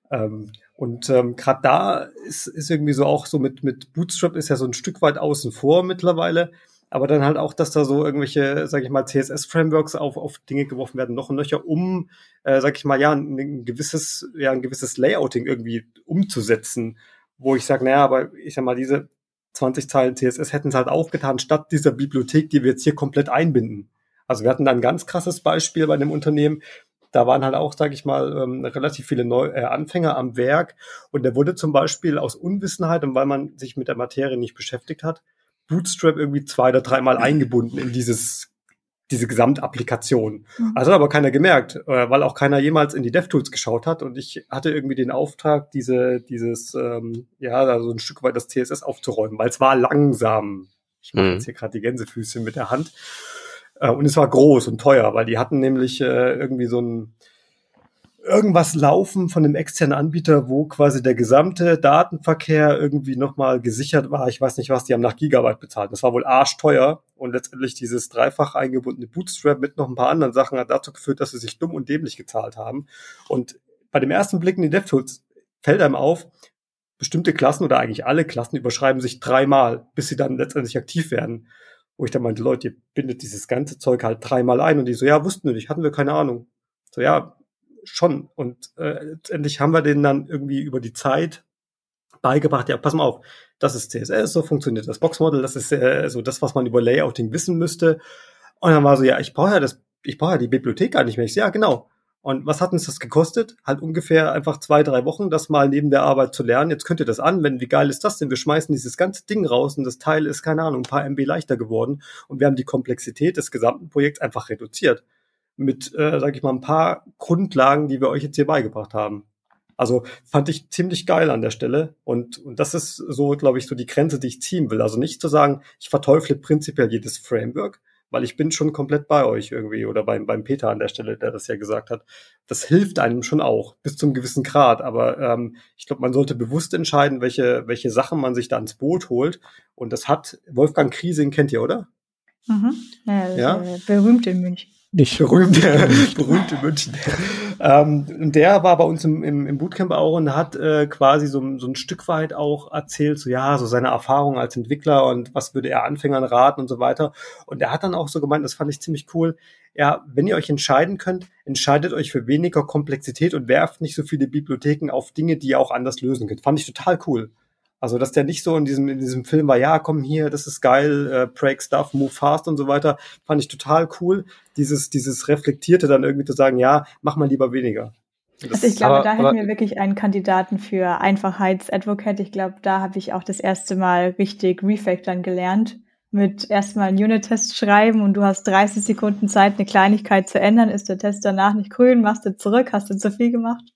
okay. Ähm, und ähm, gerade da ist, ist irgendwie so auch so mit, mit Bootstrap ist ja so ein Stück weit außen vor mittlerweile aber dann halt auch, dass da so irgendwelche, sag ich mal, CSS-Frameworks auf, auf Dinge geworfen werden, noch und nöcher, um, äh, sag ich mal, ja, ein gewisses, ja, ein gewisses Layouting irgendwie umzusetzen, wo ich sage, naja, aber ich sag mal, diese 20 Zeilen CSS hätten es halt auch getan, statt dieser Bibliothek, die wir jetzt hier komplett einbinden. Also wir hatten da ein ganz krasses Beispiel bei dem Unternehmen, da waren halt auch, sage ich mal, ähm, relativ viele Neu äh, Anfänger am Werk. Und der wurde zum Beispiel aus Unwissenheit und weil man sich mit der Materie nicht beschäftigt hat, Bootstrap irgendwie zwei oder dreimal eingebunden in dieses diese Gesamtapplikation. Mhm. Also hat aber keiner gemerkt, äh, weil auch keiner jemals in die DevTools geschaut hat und ich hatte irgendwie den Auftrag, diese, dieses, ähm, ja, also ein Stück weit das CSS aufzuräumen, weil es war langsam. Ich mache mhm. jetzt hier gerade die Gänsefüßchen mit der Hand. Äh, und es war groß und teuer, weil die hatten nämlich äh, irgendwie so ein irgendwas laufen von einem externen Anbieter, wo quasi der gesamte Datenverkehr irgendwie nochmal gesichert war. Ich weiß nicht was, die haben nach Gigabyte bezahlt. Das war wohl arschteuer und letztendlich dieses dreifach eingebundene Bootstrap mit noch ein paar anderen Sachen hat dazu geführt, dass sie sich dumm und dämlich gezahlt haben. Und bei dem ersten Blick in die DevTools fällt einem auf, bestimmte Klassen oder eigentlich alle Klassen überschreiben sich dreimal, bis sie dann letztendlich aktiv werden. Wo ich dann meinte, Leute, ihr bindet dieses ganze Zeug halt dreimal ein und die so, ja, wussten wir nicht, hatten wir keine Ahnung. So, ja, schon. Und äh, letztendlich haben wir denen dann irgendwie über die Zeit beigebracht, ja, pass mal auf, das ist CSS, so funktioniert das Boxmodel, das ist äh, so das, was man über Layouting wissen müsste. Und dann war so, ja, ich brauche ja das, ich brauche ja die Bibliothek gar nicht mehr. Ich so, ja, genau. Und was hat uns das gekostet? Halt ungefähr einfach zwei, drei Wochen, das mal neben der Arbeit zu lernen. Jetzt könnt ihr das anwenden. Wie geil ist das denn? Wir schmeißen dieses ganze Ding raus und das Teil ist, keine Ahnung, ein paar MB leichter geworden. Und wir haben die Komplexität des gesamten Projekts einfach reduziert. Mit, äh, sag ich mal, ein paar Grundlagen, die wir euch jetzt hier beigebracht haben. Also fand ich ziemlich geil an der Stelle. Und, und das ist so, glaube ich, so die Grenze, die ich ziehen will. Also nicht zu sagen, ich verteufle prinzipiell jedes Framework, weil ich bin schon komplett bei euch irgendwie oder beim, beim Peter an der Stelle, der das ja gesagt hat. Das hilft einem schon auch bis zum gewissen Grad, aber ähm, ich glaube, man sollte bewusst entscheiden, welche, welche Sachen man sich da ins Boot holt. Und das hat Wolfgang Kriesing, kennt ihr, oder? Mhm. Ja, ja? berühmt in München. Nicht berühmt, [LAUGHS] berühmt in München. ähm, und der war bei uns im, im, im Bootcamp auch und hat äh, quasi so, so ein Stück weit auch erzählt, so ja, so seine Erfahrungen als Entwickler und was würde er Anfängern raten und so weiter. Und er hat dann auch so gemeint, das fand ich ziemlich cool, ja, wenn ihr euch entscheiden könnt, entscheidet euch für weniger Komplexität und werft nicht so viele Bibliotheken auf Dinge, die ihr auch anders lösen könnt. Fand ich total cool. Also, dass der nicht so in diesem, in diesem Film war, ja, komm hier, das ist geil, äh, break stuff, move fast und so weiter, fand ich total cool. Dieses, dieses Reflektierte dann irgendwie zu sagen, ja, mach mal lieber weniger. Das also ich glaube, aber, da hätten wir wirklich einen Kandidaten für Einfachheitsadvocate. Ich glaube, da habe ich auch das erste Mal richtig Refactoren gelernt. Mit erstmal einen Unit-Test schreiben und du hast 30 Sekunden Zeit, eine Kleinigkeit zu ändern. Ist der Test danach nicht grün? Machst du zurück? Hast du zu viel gemacht?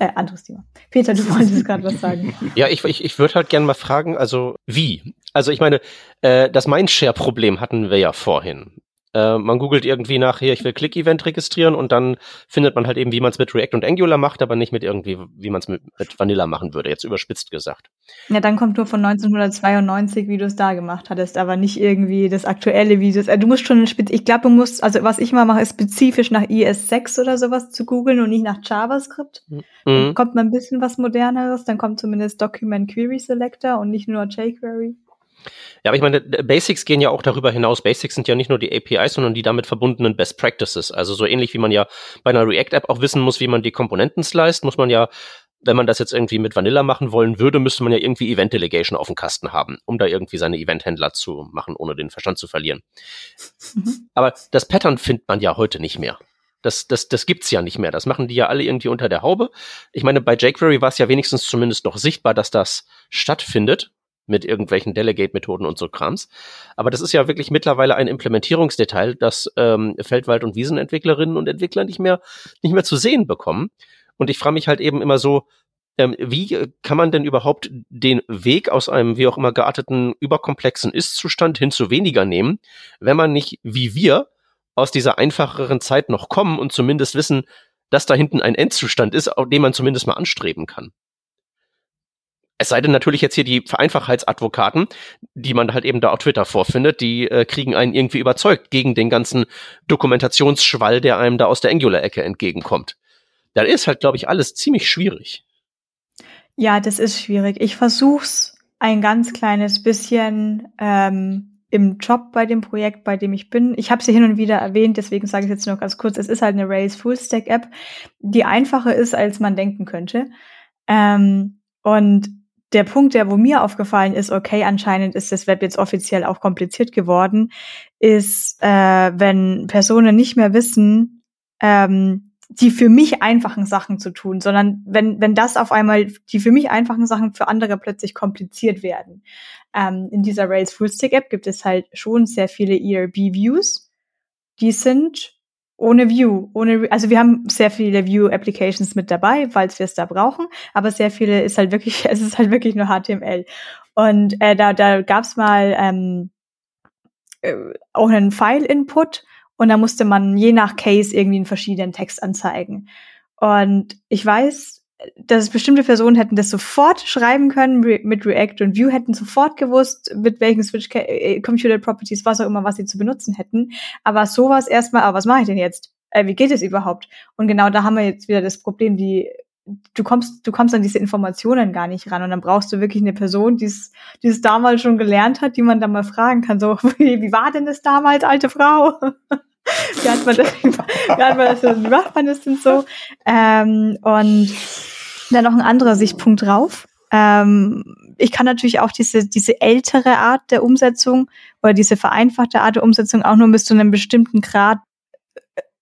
Äh, anderes Thema. Peter, du [LAUGHS] wolltest gerade was sagen. Ja, ich, ich, ich würde halt gerne mal fragen, also wie? Also ich meine, äh, das Mindshare-Problem hatten wir ja vorhin. Äh, man googelt irgendwie nach, hier, ich will Click-Event registrieren und dann findet man halt eben, wie man es mit React und Angular macht, aber nicht mit irgendwie, wie man es mit, mit Vanilla machen würde, jetzt überspitzt gesagt. Ja, dann kommt nur von 1992, wie du es da gemacht hattest, aber nicht irgendwie das aktuelle Video. Also, du musst schon, ich glaube, du musst, also was ich mal mache, ist spezifisch nach IS6 oder sowas zu googeln und nicht nach JavaScript. Mhm. Dann kommt mal ein bisschen was moderneres, dann kommt zumindest Document Query Selector und nicht nur jQuery. Ja, aber ich meine, Basics gehen ja auch darüber hinaus. Basics sind ja nicht nur die APIs, sondern die damit verbundenen Best Practices. Also so ähnlich wie man ja bei einer React-App auch wissen muss, wie man die Komponenten sliced, muss man ja, wenn man das jetzt irgendwie mit Vanilla machen wollen würde, müsste man ja irgendwie Event Delegation auf dem Kasten haben, um da irgendwie seine Event-Händler zu machen, ohne den Verstand zu verlieren. Mhm. Aber das Pattern findet man ja heute nicht mehr. Das, das, das gibt's ja nicht mehr. Das machen die ja alle irgendwie unter der Haube. Ich meine, bei jQuery war es ja wenigstens zumindest noch sichtbar, dass das stattfindet mit irgendwelchen Delegate-Methoden und so Krams. Aber das ist ja wirklich mittlerweile ein Implementierungsdetail, das ähm, Feldwald- und Wiesenentwicklerinnen und Entwickler nicht mehr, nicht mehr zu sehen bekommen. Und ich frage mich halt eben immer so, ähm, wie kann man denn überhaupt den Weg aus einem wie auch immer gearteten, überkomplexen Ist-Zustand hin zu weniger nehmen, wenn man nicht, wie wir, aus dieser einfacheren Zeit noch kommen und zumindest wissen, dass da hinten ein Endzustand ist, den man zumindest mal anstreben kann. Es sei denn natürlich jetzt hier die Vereinfachheitsadvokaten, die man halt eben da auf Twitter vorfindet, die äh, kriegen einen irgendwie überzeugt gegen den ganzen Dokumentationsschwall, der einem da aus der Angular-Ecke entgegenkommt. Da ist halt, glaube ich, alles ziemlich schwierig. Ja, das ist schwierig. Ich versuch's ein ganz kleines bisschen ähm, im Job bei dem Projekt, bei dem ich bin. Ich habe sie hin und wieder erwähnt, deswegen sage ich jetzt noch ganz kurz. Es ist halt eine Rails Full-Stack App, die einfacher ist, als man denken könnte. Ähm, und der Punkt, der wo mir aufgefallen ist, okay, anscheinend ist das Web jetzt offiziell auch kompliziert geworden, ist, äh, wenn Personen nicht mehr wissen, ähm, die für mich einfachen Sachen zu tun, sondern wenn, wenn das auf einmal die für mich einfachen Sachen für andere plötzlich kompliziert werden. Ähm, in dieser Rails Fullstack App gibt es halt schon sehr viele ERB-Views. Die sind ohne View, ohne, also wir haben sehr viele View-Applications mit dabei, falls wir es da brauchen, aber sehr viele ist halt wirklich, [LAUGHS] es ist halt wirklich nur HTML. Und äh, da, da gab's mal ähm, äh, auch einen File-Input und da musste man je nach Case irgendwie einen verschiedenen Text anzeigen. Und ich weiß, dass bestimmte Personen hätten das sofort schreiben können mit React und Vue, hätten sofort gewusst, mit welchen Switch äh, Computer Properties, was auch immer, was sie zu benutzen hätten. Aber sowas erstmal, aber was mache ich denn jetzt? Äh, wie geht es überhaupt? Und genau da haben wir jetzt wieder das Problem, die du kommst, du kommst an diese Informationen gar nicht ran und dann brauchst du wirklich eine Person, die es, die es damals schon gelernt hat, die man dann mal fragen kann, so, [LAUGHS] wie, wie war denn das damals, alte Frau? [LAUGHS] wie hat man das, wie hat man das, wie macht man das denn so? Ähm, und dann noch ein anderer Sichtpunkt drauf. Ähm, ich kann natürlich auch diese, diese ältere Art der Umsetzung oder diese vereinfachte Art der Umsetzung auch nur bis zu einem bestimmten Grad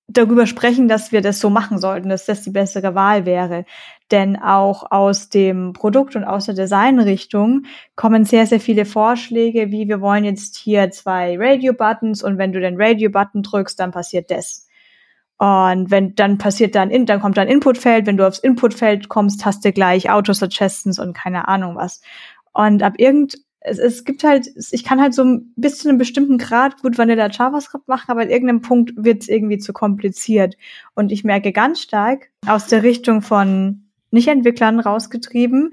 darüber sprechen, dass wir das so machen sollten, dass das die bessere Wahl wäre. Denn auch aus dem Produkt und aus der Designrichtung kommen sehr, sehr viele Vorschläge, wie wir wollen jetzt hier zwei Radio-Buttons und wenn du den Radio-Button drückst, dann passiert das. Und wenn dann passiert dann, in, dann kommt dann Inputfeld. Wenn du aufs Inputfeld kommst, hast du gleich Auto-Suggestions und keine Ahnung was. Und ab irgend, es, es gibt halt, ich kann halt so bis zu einem bestimmten Grad gut Vanilla JavaScript machen, aber an irgendeinem Punkt wird es irgendwie zu kompliziert. Und ich merke ganz stark aus der Richtung von Nicht-Entwicklern rausgetrieben,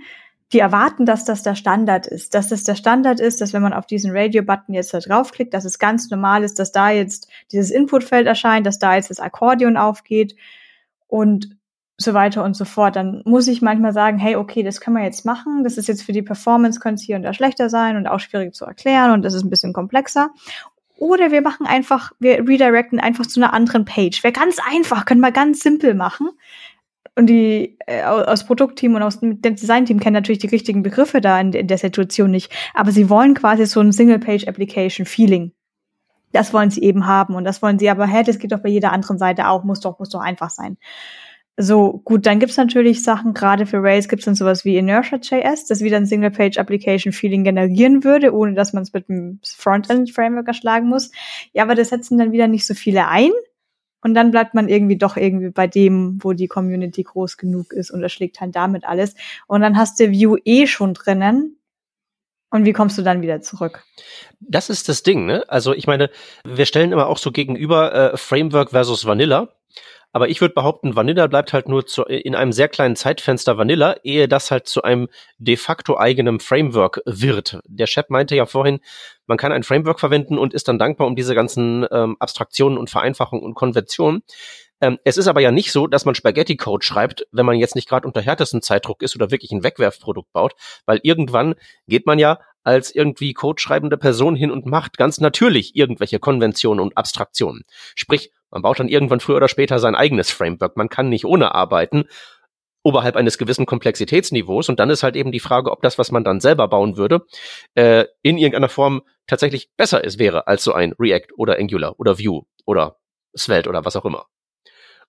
die erwarten, dass das der Standard ist, dass das der Standard ist, dass wenn man auf diesen Radio-Button jetzt da draufklickt, dass es ganz normal ist, dass da jetzt dieses Inputfeld erscheint, dass da jetzt das Akkordeon aufgeht und so weiter und so fort. Dann muss ich manchmal sagen, hey, okay, das können wir jetzt machen. Das ist jetzt für die Performance, könnte es hier und da schlechter sein und auch schwierig zu erklären und das ist ein bisschen komplexer. Oder wir machen einfach, wir redirecten einfach zu einer anderen Page. Wäre ganz einfach, können wir ganz simpel machen und die äh, aus Produktteam und aus dem Designteam kennen natürlich die richtigen Begriffe da in, in der Situation nicht, aber sie wollen quasi so ein Single-Page-Application-Feeling. Das wollen sie eben haben und das wollen sie aber, hä, das geht doch bei jeder anderen Seite auch, muss doch, muss doch einfach sein. So, gut, dann gibt's natürlich Sachen, gerade für Rails gibt's dann sowas wie Inertia.js, das wieder ein Single-Page-Application-Feeling generieren würde, ohne dass man es mit einem Frontend-Framework erschlagen muss. Ja, aber das setzen dann wieder nicht so viele ein. Und dann bleibt man irgendwie doch irgendwie bei dem, wo die Community groß genug ist und erschlägt halt damit alles. Und dann hast du View eh schon drinnen. Und wie kommst du dann wieder zurück? Das ist das Ding, ne? Also ich meine, wir stellen immer auch so gegenüber äh, Framework versus Vanilla. Aber ich würde behaupten, Vanilla bleibt halt nur zu, in einem sehr kleinen Zeitfenster Vanilla, ehe das halt zu einem de facto eigenem Framework wird. Der Chef meinte ja vorhin, man kann ein Framework verwenden und ist dann dankbar um diese ganzen ähm, Abstraktionen und Vereinfachungen und Konventionen. Ähm, es ist aber ja nicht so, dass man Spaghetti-Code schreibt, wenn man jetzt nicht gerade unter härtesten Zeitdruck ist oder wirklich ein Wegwerfprodukt baut, weil irgendwann geht man ja als irgendwie codeschreibende Person hin und macht ganz natürlich irgendwelche Konventionen und Abstraktionen. Sprich, man baut dann irgendwann früher oder später sein eigenes Framework. Man kann nicht ohne arbeiten oberhalb eines gewissen Komplexitätsniveaus. Und dann ist halt eben die Frage, ob das, was man dann selber bauen würde, äh, in irgendeiner Form tatsächlich besser ist, wäre als so ein React oder Angular oder Vue oder Svelte oder was auch immer.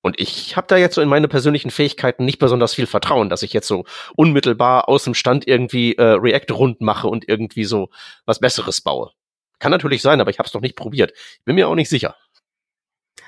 Und ich habe da jetzt so in meine persönlichen Fähigkeiten nicht besonders viel Vertrauen, dass ich jetzt so unmittelbar aus dem Stand irgendwie äh, React rund mache und irgendwie so was Besseres baue. Kann natürlich sein, aber ich habe es noch nicht probiert. Bin mir auch nicht sicher.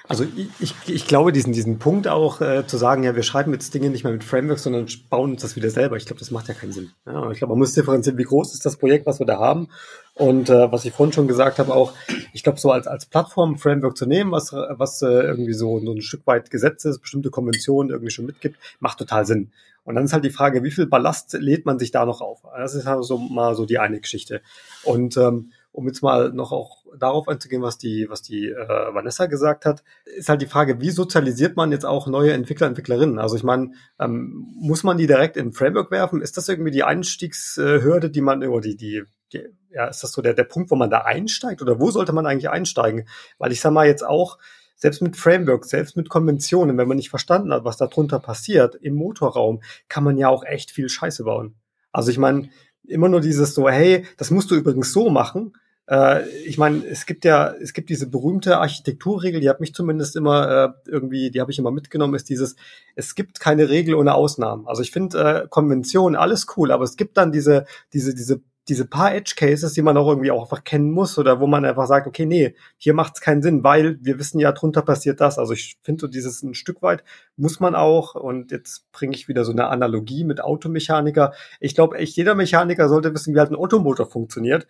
Also ich, ich glaube, diesen, diesen Punkt auch äh, zu sagen, ja, wir schreiben jetzt Dinge nicht mehr mit Frameworks, sondern bauen uns das wieder selber. Ich glaube, das macht ja keinen Sinn. Ja, ich glaube, man muss differenzieren, wie groß ist das Projekt, was wir da haben. Und äh, was ich vorhin schon gesagt habe, auch, ich glaube, so als, als Plattform-Framework zu nehmen, was, was äh, irgendwie so, so ein Stück weit Gesetz ist, bestimmte Konventionen irgendwie schon mitgibt, macht total Sinn. Und dann ist halt die Frage, wie viel Ballast lädt man sich da noch auf? Das ist halt so mal so die eine Geschichte. Und ähm, um jetzt mal noch auch darauf einzugehen, was die, was die äh, Vanessa gesagt hat, ist halt die Frage, wie sozialisiert man jetzt auch neue Entwickler, Entwicklerinnen? Also ich meine, ähm, muss man die direkt in ein Framework werfen? Ist das irgendwie die Einstiegshürde, die man, oder die, die, die ja, ist das so der, der Punkt, wo man da einsteigt? Oder wo sollte man eigentlich einsteigen? Weil ich sag mal jetzt auch, selbst mit Frameworks, selbst mit Konventionen, wenn man nicht verstanden hat, was da drunter passiert, im Motorraum, kann man ja auch echt viel Scheiße bauen. Also ich meine, immer nur dieses so, hey, das musst du übrigens so machen, äh, ich meine, es gibt ja, es gibt diese berühmte Architekturregel, die hat mich zumindest immer äh, irgendwie, die habe ich immer mitgenommen, ist dieses, es gibt keine Regel ohne Ausnahmen. Also ich finde äh, Konvention alles cool, aber es gibt dann diese, diese, diese diese paar Edge Cases, die man auch irgendwie auch einfach kennen muss oder wo man einfach sagt, okay, nee, hier macht es keinen Sinn, weil wir wissen ja, drunter passiert das. Also ich finde so dieses ein Stück weit muss man auch, und jetzt bringe ich wieder so eine Analogie mit Automechaniker. Ich glaube, echt jeder Mechaniker sollte wissen, wie halt ein Automotor funktioniert.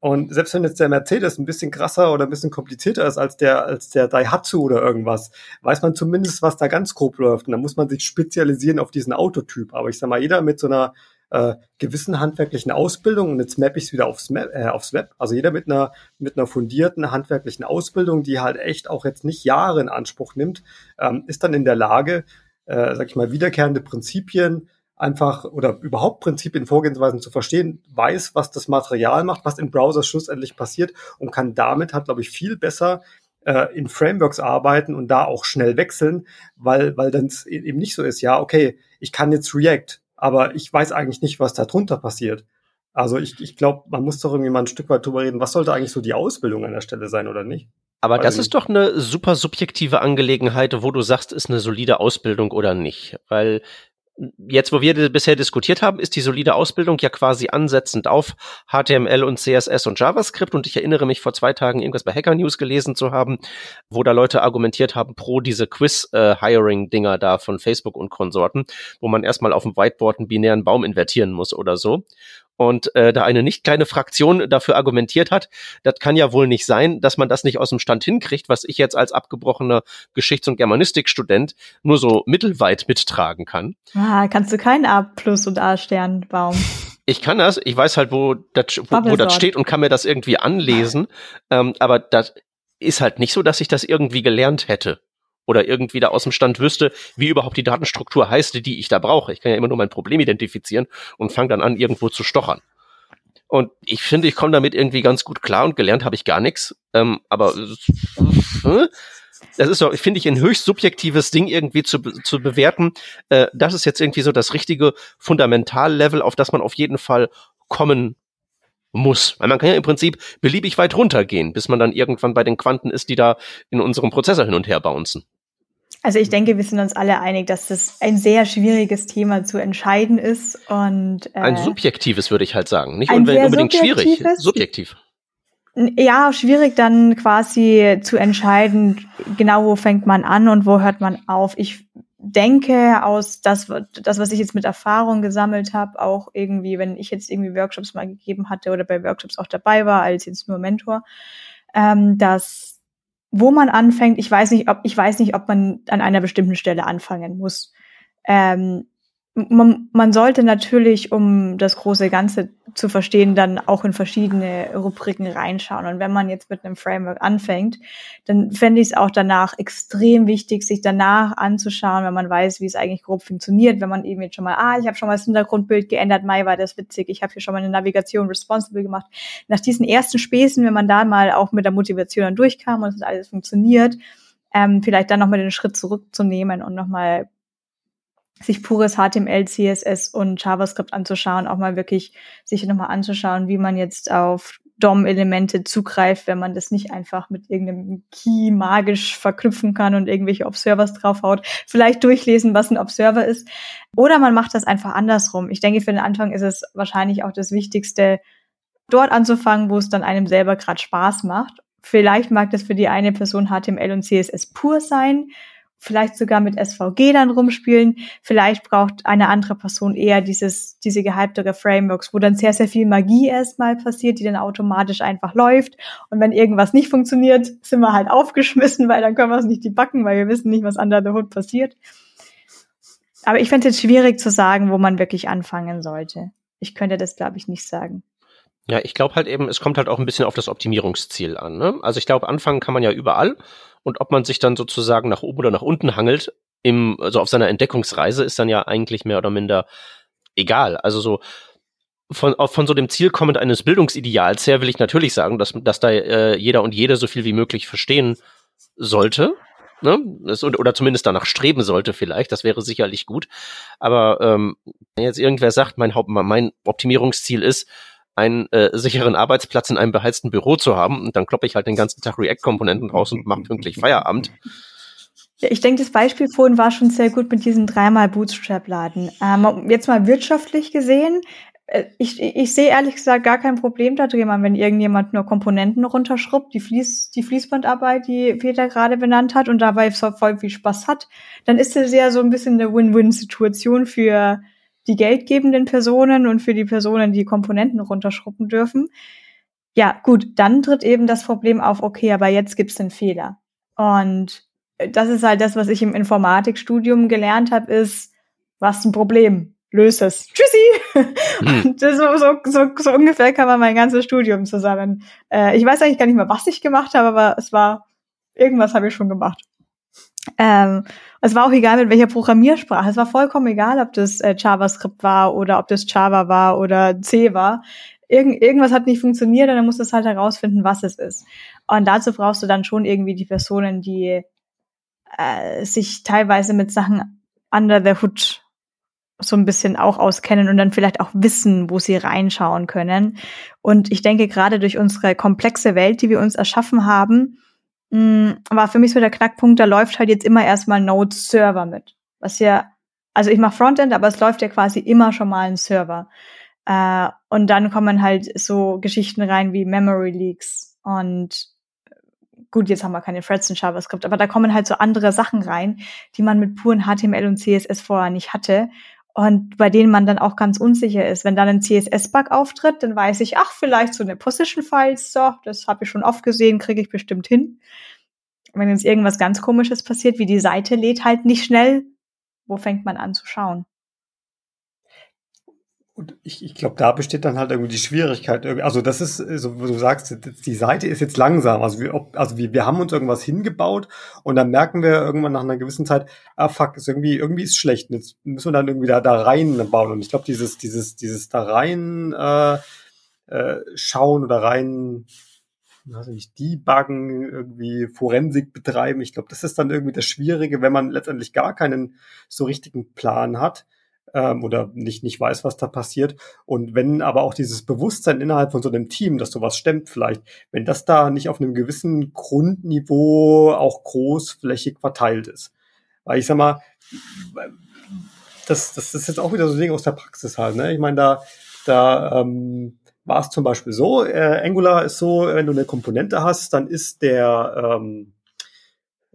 Und selbst wenn jetzt der Mercedes ein bisschen krasser oder ein bisschen komplizierter ist als der, als der Daihatsu oder irgendwas, weiß man zumindest, was da ganz grob läuft. Und dann muss man sich spezialisieren auf diesen Autotyp. Aber ich sag mal, jeder mit so einer äh, gewissen handwerklichen Ausbildung, und jetzt mappe ich es wieder aufs, Map, äh, aufs Web, also jeder mit einer, mit einer fundierten handwerklichen Ausbildung, die halt echt auch jetzt nicht Jahre in Anspruch nimmt, ähm, ist dann in der Lage, äh, sag ich mal, wiederkehrende Prinzipien einfach oder überhaupt Prinzipien, Vorgehensweisen zu verstehen, weiß, was das Material macht, was im Browser schlussendlich passiert und kann damit halt, glaube ich, viel besser äh, in Frameworks arbeiten und da auch schnell wechseln, weil, weil dann e-, eben nicht so ist, ja, okay, ich kann jetzt React, aber ich weiß eigentlich nicht, was da drunter passiert. Also ich, ich glaube, man muss doch irgendwie mal ein Stück weit drüber reden, was sollte eigentlich so die Ausbildung an der Stelle sein oder nicht? Aber das ist doch eine super subjektive Angelegenheit, wo du sagst, ist eine solide Ausbildung oder nicht. Weil jetzt, wo wir bisher diskutiert haben, ist die solide Ausbildung ja quasi ansetzend auf HTML und CSS und JavaScript. Und ich erinnere mich vor zwei Tagen irgendwas bei Hacker News gelesen zu haben, wo da Leute argumentiert haben pro diese Quiz-Hiring-Dinger da von Facebook und Konsorten, wo man erstmal auf dem Whiteboard einen binären Baum invertieren muss oder so und äh, da eine nicht kleine Fraktion dafür argumentiert hat, das kann ja wohl nicht sein, dass man das nicht aus dem Stand hinkriegt, was ich jetzt als abgebrochener Geschichts- und Germanistikstudent nur so mittelweit mittragen kann. Ah, kannst du keinen A plus und A Stern Baum. Ich kann das, ich weiß halt, wo das, wo, wo das steht und kann mir das irgendwie anlesen, ähm, aber das ist halt nicht so, dass ich das irgendwie gelernt hätte oder irgendwie da aus dem Stand wüsste, wie überhaupt die Datenstruktur heißt, die ich da brauche. Ich kann ja immer nur mein Problem identifizieren und fange dann an, irgendwo zu stochern. Und ich finde, ich komme damit irgendwie ganz gut klar und gelernt habe ich gar nichts. Ähm, aber äh, das ist doch, finde ich, ein höchst subjektives Ding irgendwie zu, zu bewerten. Äh, das ist jetzt irgendwie so das richtige Fundamentallevel, auf das man auf jeden Fall kommen muss. Weil man kann ja im Prinzip beliebig weit runtergehen, bis man dann irgendwann bei den Quanten ist, die da in unserem Prozessor hin und her bouncen. Also ich denke, wir sind uns alle einig, dass das ein sehr schwieriges Thema zu entscheiden ist und äh, ein subjektives würde ich halt sagen, nicht unbedingt schwierig, subjektiv. Ja, schwierig dann quasi zu entscheiden, genau wo fängt man an und wo hört man auf. Ich denke aus das, das, was ich jetzt mit Erfahrung gesammelt habe, auch irgendwie, wenn ich jetzt irgendwie Workshops mal gegeben hatte oder bei Workshops auch dabei war, als jetzt nur Mentor, ähm, dass wo man anfängt, ich weiß nicht, ob ich weiß nicht, ob man an einer bestimmten Stelle anfangen muss. Ähm, man, man sollte natürlich, um das große Ganze zu verstehen, dann auch in verschiedene Rubriken reinschauen. Und wenn man jetzt mit einem Framework anfängt, dann fände ich es auch danach extrem wichtig, sich danach anzuschauen, wenn man weiß, wie es eigentlich grob funktioniert. Wenn man eben jetzt schon mal, ah, ich habe schon mal das Hintergrundbild geändert, Mai war das witzig, ich habe hier schon mal eine Navigation responsible gemacht. Nach diesen ersten Späßen, wenn man da mal auch mit der Motivation dann durchkam und es alles funktioniert, ähm, vielleicht dann nochmal den Schritt zurückzunehmen und nochmal sich pures HTML, CSS und JavaScript anzuschauen, auch mal wirklich sich nochmal anzuschauen, wie man jetzt auf DOM-Elemente zugreift, wenn man das nicht einfach mit irgendeinem Key magisch verknüpfen kann und irgendwelche Observers draufhaut. Vielleicht durchlesen, was ein Observer ist. Oder man macht das einfach andersrum. Ich denke, für den Anfang ist es wahrscheinlich auch das Wichtigste, dort anzufangen, wo es dann einem selber gerade Spaß macht. Vielleicht mag das für die eine Person HTML und CSS pur sein vielleicht sogar mit SVG dann rumspielen. Vielleicht braucht eine andere Person eher dieses, diese gehyptere Frameworks, wo dann sehr, sehr viel Magie erstmal passiert, die dann automatisch einfach läuft. Und wenn irgendwas nicht funktioniert, sind wir halt aufgeschmissen, weil dann können wir es nicht debuggen, weil wir wissen nicht, was under the hood passiert. Aber ich fände es jetzt schwierig zu sagen, wo man wirklich anfangen sollte. Ich könnte das, glaube ich, nicht sagen. Ja, ich glaube halt eben, es kommt halt auch ein bisschen auf das Optimierungsziel an. Ne? Also ich glaube, anfangen kann man ja überall und ob man sich dann sozusagen nach oben oder nach unten hangelt, im, also auf seiner Entdeckungsreise, ist dann ja eigentlich mehr oder minder egal. Also so von, von so dem Ziel kommend eines Bildungsideals her will ich natürlich sagen, dass, dass da äh, jeder und jede so viel wie möglich verstehen sollte. Ne? Das, oder zumindest danach streben sollte vielleicht, das wäre sicherlich gut. Aber ähm, wenn jetzt irgendwer sagt, mein, Haupt, mein Optimierungsziel ist, einen äh, sicheren Arbeitsplatz in einem beheizten Büro zu haben. Und dann kloppe ich halt den ganzen Tag React-Komponenten raus und mache pünktlich Feierabend. Ja, ich denke, das Beispiel vorhin war schon sehr gut mit diesen dreimal Bootstrap-Laden. Ähm, jetzt mal wirtschaftlich gesehen, äh, ich, ich sehe ehrlich gesagt gar kein Problem da drin, wenn irgendjemand nur Komponenten runterschrubbt, die, Fließ, die Fließbandarbeit, die Peter gerade benannt hat und dabei voll viel Spaß hat, dann ist das ja so ein bisschen eine Win-Win-Situation für die geldgebenden Personen und für die Personen, die Komponenten runterschrubben dürfen. Ja, gut, dann tritt eben das Problem auf, okay, aber jetzt gibt's einen Fehler. Und das ist halt das, was ich im Informatikstudium gelernt habe, ist, was ein Problem? Löse es. Tschüssi! Hm. [LAUGHS] so, so, so, so ungefähr kann man mein ganzes Studium zusammen. Äh, ich weiß eigentlich gar nicht mehr, was ich gemacht habe, aber es war, irgendwas habe ich schon gemacht. Ähm, es war auch egal, mit welcher Programmiersprache. Es war vollkommen egal, ob das äh, JavaScript war oder ob das Java war oder C war. irgend, irgendwas hat nicht funktioniert und dann musst du es halt herausfinden, was es ist. Und dazu brauchst du dann schon irgendwie die Personen, die äh, sich teilweise mit Sachen under the hood so ein bisschen auch auskennen und dann vielleicht auch wissen, wo sie reinschauen können. Und ich denke, gerade durch unsere komplexe Welt, die wir uns erschaffen haben, mh, war für mich so der Knackpunkt, da läuft halt jetzt immer erstmal Node Server mit. Was ja, also ich mache Frontend, aber es läuft ja quasi immer schon mal ein Server. Äh, und dann kommen halt so Geschichten rein wie Memory Leaks und gut, jetzt haben wir keine Threads in JavaScript, aber da kommen halt so andere Sachen rein, die man mit puren HTML und CSS vorher nicht hatte und bei denen man dann auch ganz unsicher ist. Wenn dann ein CSS-Bug auftritt, dann weiß ich, ach, vielleicht so eine Position-Files, so, das habe ich schon oft gesehen, kriege ich bestimmt hin. Wenn jetzt irgendwas ganz Komisches passiert, wie die Seite lädt halt nicht schnell, wo fängt man an zu schauen? Und ich, ich glaube, da besteht dann halt irgendwie die Schwierigkeit. Also das ist, so wo du sagst, die Seite ist jetzt langsam. Also wir, also wir, wir haben uns irgendwas hingebaut und dann merken wir irgendwann nach einer gewissen Zeit, ah fuck, ist irgendwie, irgendwie ist schlecht. Jetzt müssen wir dann irgendwie da, da rein bauen. Und ich glaube, dieses, dieses, dieses da rein äh, äh, schauen oder rein also nicht debuggen, irgendwie Forensik betreiben. Ich glaube, das ist dann irgendwie das Schwierige, wenn man letztendlich gar keinen so richtigen Plan hat ähm, oder nicht, nicht weiß, was da passiert. Und wenn aber auch dieses Bewusstsein innerhalb von so einem Team, dass sowas stemmt vielleicht, wenn das da nicht auf einem gewissen Grundniveau auch großflächig verteilt ist. Weil ich sag mal, das, das ist jetzt auch wieder so ein Ding aus der Praxis halt. Ne? Ich meine, da, da ähm, war es zum Beispiel so, äh, Angular ist so, wenn du eine Komponente hast, dann ist der ähm,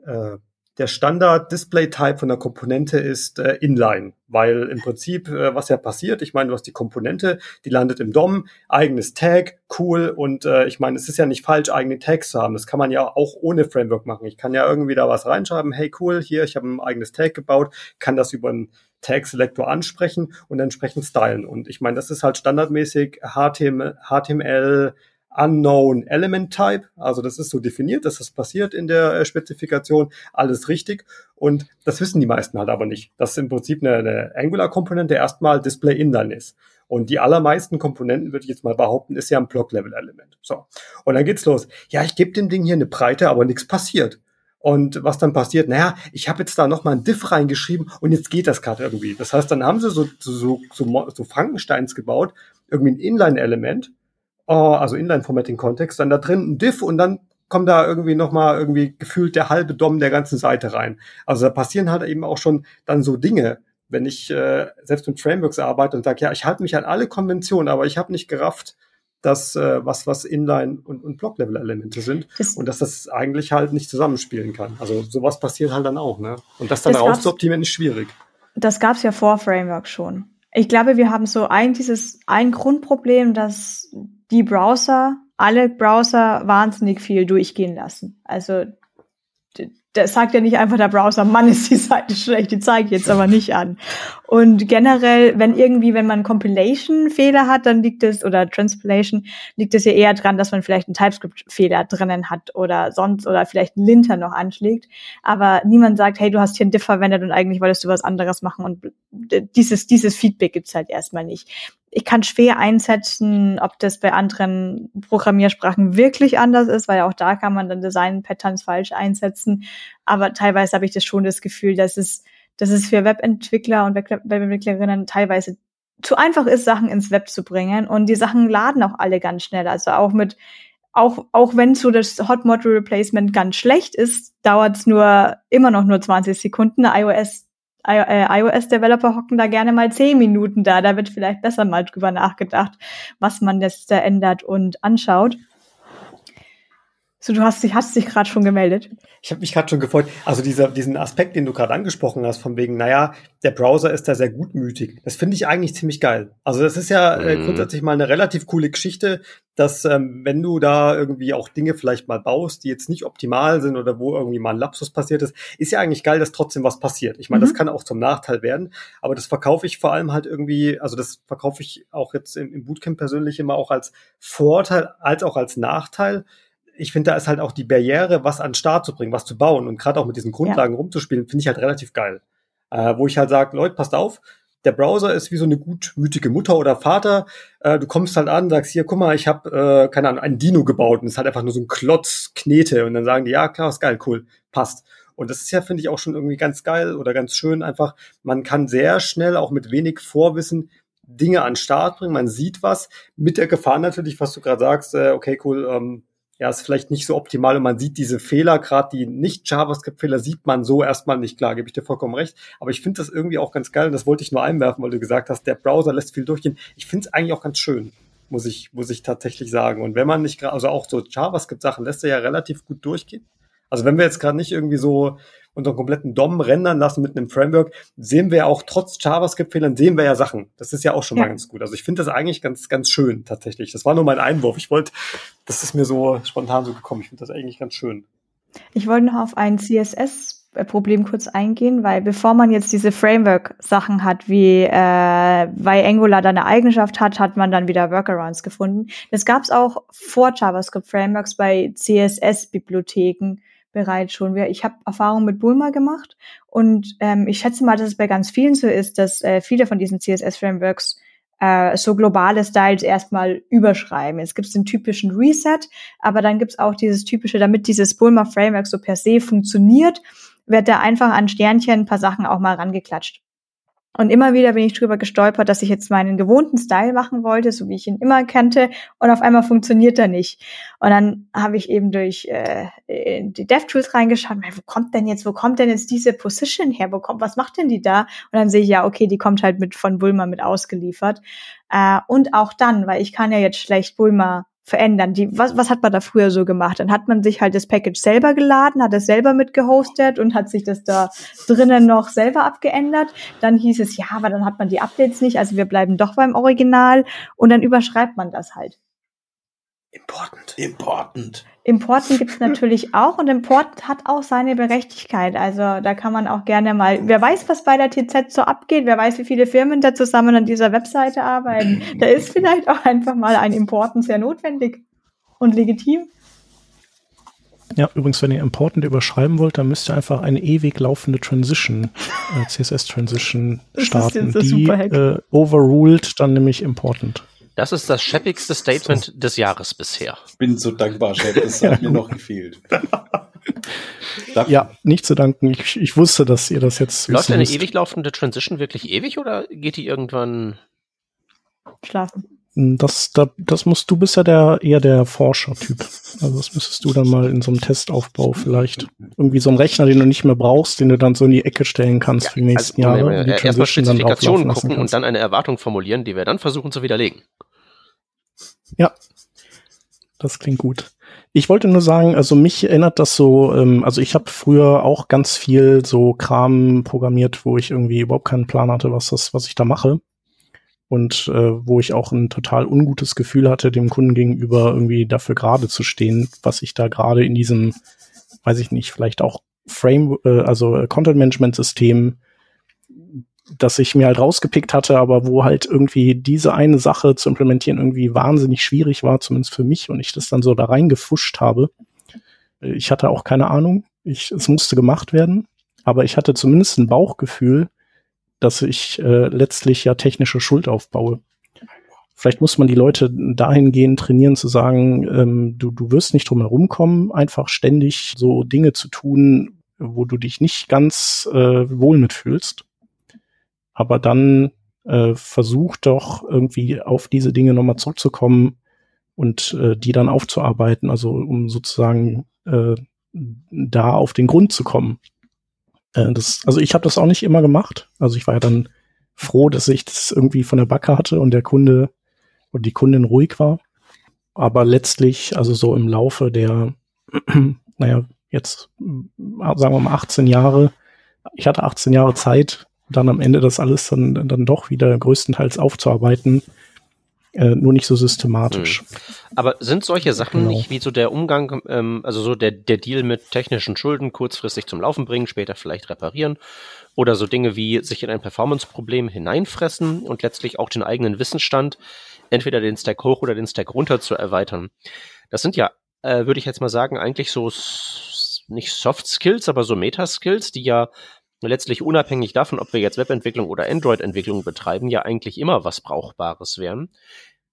äh, der Standard-Display-Type von der Komponente ist äh, Inline, weil im Prinzip, äh, was ja passiert, ich meine, du hast die Komponente, die landet im DOM, eigenes Tag, cool, und äh, ich meine, es ist ja nicht falsch, eigene Tags zu haben. Das kann man ja auch ohne Framework machen. Ich kann ja irgendwie da was reinschreiben, hey cool, hier, ich habe ein eigenes Tag gebaut, kann das über einen Tag-Selector ansprechen und entsprechend stylen. Und ich meine, das ist halt standardmäßig HTML, HTML Unknown Element Type. Also das ist so definiert, dass das passiert in der äh, Spezifikation. Alles richtig. Und das wissen die meisten halt aber nicht. Dass im Prinzip eine, eine Angular-Komponente erstmal Display Inline ist. Und die allermeisten Komponenten, würde ich jetzt mal behaupten, ist ja ein Block-Level-Element. So. Und dann geht's los. Ja, ich gebe dem Ding hier eine Breite, aber nichts passiert. Und was dann passiert, naja, ich habe jetzt da nochmal ein Diff reingeschrieben und jetzt geht das gerade irgendwie. Das heißt, dann haben sie so, so, so, so Frankensteins gebaut, irgendwie ein Inline-Element, also Inline-Formatting-Kontext, dann da drin ein Diff und dann kommt da irgendwie nochmal irgendwie gefühlt der halbe DOM der ganzen Seite rein. Also da passieren halt eben auch schon dann so Dinge, wenn ich äh, selbst mit Frameworks arbeite und sage, ja, ich halte mich an alle Konventionen, aber ich habe nicht gerafft, dass äh, was was Inline und, und Block-Level-Elemente sind das und dass das eigentlich halt nicht zusammenspielen kann. Also sowas passiert halt dann auch, ne? Und das dann das rauszuoptimieren ist schwierig. Das gab's ja vor Framework schon. Ich glaube, wir haben so ein dieses ein Grundproblem, dass die Browser, alle Browser wahnsinnig viel durchgehen lassen. Also das sagt ja nicht einfach der Browser, Mann, ist die Seite schlecht, die zeige ich jetzt aber nicht an. Und generell, wenn irgendwie, wenn man Compilation-Fehler hat, dann liegt es, oder Transpilation, liegt es ja eher dran, dass man vielleicht einen TypeScript-Fehler drinnen hat oder sonst, oder vielleicht einen Linter noch anschlägt. Aber niemand sagt, hey, du hast hier ein Diff verwendet und eigentlich wolltest du was anderes machen und dieses, dieses Feedback gibt's halt erstmal nicht ich kann schwer einsetzen, ob das bei anderen Programmiersprachen wirklich anders ist, weil auch da kann man dann Design-Patterns falsch einsetzen. Aber teilweise habe ich das schon das Gefühl, dass es, dass es für Webentwickler und Webentwicklerinnen teilweise zu einfach ist, Sachen ins Web zu bringen. Und die Sachen laden auch alle ganz schnell. Also auch mit, auch, auch wenn so das Hot Module Replacement ganz schlecht ist, dauert es nur, immer noch nur 20 Sekunden. iOS iOS-Developer hocken da gerne mal zehn Minuten da. Da wird vielleicht besser mal drüber nachgedacht, was man jetzt da ändert und anschaut. So, du hast dich, hast dich gerade schon gemeldet. Ich habe mich gerade schon gefreut. Also dieser, diesen Aspekt, den du gerade angesprochen hast, von wegen, naja, der Browser ist da sehr gutmütig. Das finde ich eigentlich ziemlich geil. Also das ist ja äh, mhm. grundsätzlich mal eine relativ coole Geschichte, dass ähm, wenn du da irgendwie auch Dinge vielleicht mal baust, die jetzt nicht optimal sind oder wo irgendwie mal ein Lapsus passiert ist, ist ja eigentlich geil, dass trotzdem was passiert. Ich meine, mhm. das kann auch zum Nachteil werden, aber das verkaufe ich vor allem halt irgendwie, also das verkaufe ich auch jetzt im, im Bootcamp persönlich immer auch als Vorteil, als auch als Nachteil ich finde, da ist halt auch die Barriere, was an Start zu bringen, was zu bauen und gerade auch mit diesen Grundlagen ja. rumzuspielen, finde ich halt relativ geil. Äh, wo ich halt sage, Leute, passt auf, der Browser ist wie so eine gutmütige Mutter oder Vater. Äh, du kommst halt an, sagst hier, guck mal, ich habe äh, keine Ahnung, ein Dino gebaut und es ist halt einfach nur so ein Klotz Knete und dann sagen die, ja klar, ist geil, cool, passt. Und das ist ja, finde ich, auch schon irgendwie ganz geil oder ganz schön einfach. Man kann sehr schnell, auch mit wenig Vorwissen, Dinge an den Start bringen. Man sieht was mit der Gefahr natürlich, was du gerade sagst, äh, okay, cool, ähm, ja, ist vielleicht nicht so optimal und man sieht diese Fehler, gerade die Nicht-JavaScript-Fehler sieht man so erstmal nicht klar, gebe ich dir vollkommen recht. Aber ich finde das irgendwie auch ganz geil und das wollte ich nur einwerfen, weil du gesagt hast, der Browser lässt viel durchgehen. Ich finde es eigentlich auch ganz schön, muss ich, muss ich tatsächlich sagen. Und wenn man nicht gerade, also auch so JavaScript-Sachen lässt er ja relativ gut durchgehen. Also wenn wir jetzt gerade nicht irgendwie so unseren kompletten DOM rendern lassen mit einem Framework, sehen wir ja auch trotz JavaScript-Fehlern, sehen wir ja Sachen. Das ist ja auch schon ja. mal ganz gut. Also ich finde das eigentlich ganz, ganz schön tatsächlich. Das war nur mein Einwurf. Ich wollte, das ist mir so spontan so gekommen. Ich finde das eigentlich ganz schön. Ich wollte noch auf ein CSS Problem kurz eingehen, weil bevor man jetzt diese Framework-Sachen hat, wie äh, weil Angular da eine Eigenschaft hat, hat man dann wieder Workarounds gefunden. Das gab es auch vor JavaScript-Frameworks bei CSS-Bibliotheken bereits schon. Ich habe Erfahrung mit Bulma gemacht und ähm, ich schätze mal, dass es bei ganz vielen so ist, dass äh, viele von diesen CSS-Frameworks äh, so globale Styles erstmal überschreiben. Es gibt den typischen Reset, aber dann gibt es auch dieses typische, damit dieses Bulma Framework so per se funktioniert, wird da einfach an Sternchen ein paar Sachen auch mal rangeklatscht. Und immer wieder bin ich drüber gestolpert, dass ich jetzt meinen gewohnten Style machen wollte, so wie ich ihn immer kannte, und auf einmal funktioniert er nicht. Und dann habe ich eben durch äh, die DevTools reingeschaut, wo kommt denn jetzt, wo kommt denn jetzt diese Position her? Wo kommt, was macht denn die da? Und dann sehe ich ja, okay, die kommt halt mit von Bulma mit ausgeliefert. Äh, und auch dann, weil ich kann ja jetzt schlecht Bulma verändern. Die, was, was hat man da früher so gemacht? Dann hat man sich halt das Package selber geladen, hat es selber mit gehostet und hat sich das da drinnen noch selber abgeändert. Dann hieß es, ja, aber dann hat man die Updates nicht, also wir bleiben doch beim Original und dann überschreibt man das halt. Important. Important. Importen gibt's natürlich auch und Import hat auch seine Berechtigkeit. Also da kann man auch gerne mal, wer weiß, was bei der TZ so abgeht, wer weiß, wie viele Firmen da zusammen an dieser Webseite arbeiten. Da ist vielleicht auch einfach mal ein Importen sehr notwendig und legitim. Ja, übrigens, wenn ihr Important überschreiben wollt, dann müsst ihr einfach eine ewig laufende Transition, äh, CSS-Transition starten. Die äh, overruled dann nämlich Important. Das ist das scheppigste Statement des Jahres bisher. Bin so dankbar, Chef. Das hat mir noch gefehlt. [LAUGHS] ja, nicht zu danken. Ich, ich wusste, dass ihr das jetzt Läuft eine ewig laufende Transition wirklich ewig oder geht die irgendwann schlafen? Das, da, das musst du bist ja der eher der Forscher-Typ. Also das müsstest du dann mal in so einem Testaufbau vielleicht irgendwie so einen Rechner, den du nicht mehr brauchst, den du dann so in die Ecke stellen kannst ja, für die nächsten also, Jahre. Ja, erstmal Spezifikationen gucken und dann eine Erwartung formulieren, die wir dann versuchen zu widerlegen. Ja, das klingt gut. Ich wollte nur sagen, also mich erinnert das so, ähm, also ich habe früher auch ganz viel so Kram programmiert, wo ich irgendwie überhaupt keinen Plan hatte, was das, was ich da mache. Und äh, wo ich auch ein total ungutes Gefühl hatte, dem Kunden gegenüber irgendwie dafür gerade zu stehen, was ich da gerade in diesem, weiß ich nicht, vielleicht auch Frame, äh, also Content Management System das ich mir halt rausgepickt hatte, aber wo halt irgendwie diese eine Sache zu implementieren irgendwie wahnsinnig schwierig war, zumindest für mich, und ich das dann so da reingefuscht habe. Ich hatte auch keine Ahnung. Ich, es musste gemacht werden, aber ich hatte zumindest ein Bauchgefühl, dass ich äh, letztlich ja technische Schuld aufbaue. Vielleicht muss man die Leute dahingehend trainieren, zu sagen, ähm, du, du wirst nicht drum herum kommen, einfach ständig so Dinge zu tun, wo du dich nicht ganz äh, wohl mitfühlst aber dann äh, versucht doch irgendwie auf diese Dinge nochmal zurückzukommen und äh, die dann aufzuarbeiten, also um sozusagen äh, da auf den Grund zu kommen. Äh, das, also ich habe das auch nicht immer gemacht. Also ich war ja dann froh, dass ich das irgendwie von der Backe hatte und der Kunde und die Kundin ruhig war. Aber letztlich, also so im Laufe der, [CLEARS THROAT] naja, jetzt sagen wir mal 18 Jahre, ich hatte 18 Jahre Zeit, dann am Ende das alles dann, dann doch wieder größtenteils aufzuarbeiten. Äh, nur nicht so systematisch. Hm. Aber sind solche Sachen genau. nicht wie so der Umgang, ähm, also so der, der Deal mit technischen Schulden kurzfristig zum Laufen bringen, später vielleicht reparieren? Oder so Dinge wie sich in ein Performance-Problem hineinfressen und letztlich auch den eigenen Wissensstand, entweder den Stack hoch oder den Stack runter zu erweitern? Das sind ja, äh, würde ich jetzt mal sagen, eigentlich so nicht Soft Skills, aber so Meta Skills, die ja letztlich unabhängig davon, ob wir jetzt Webentwicklung oder Android-Entwicklung betreiben, ja eigentlich immer was Brauchbares wären.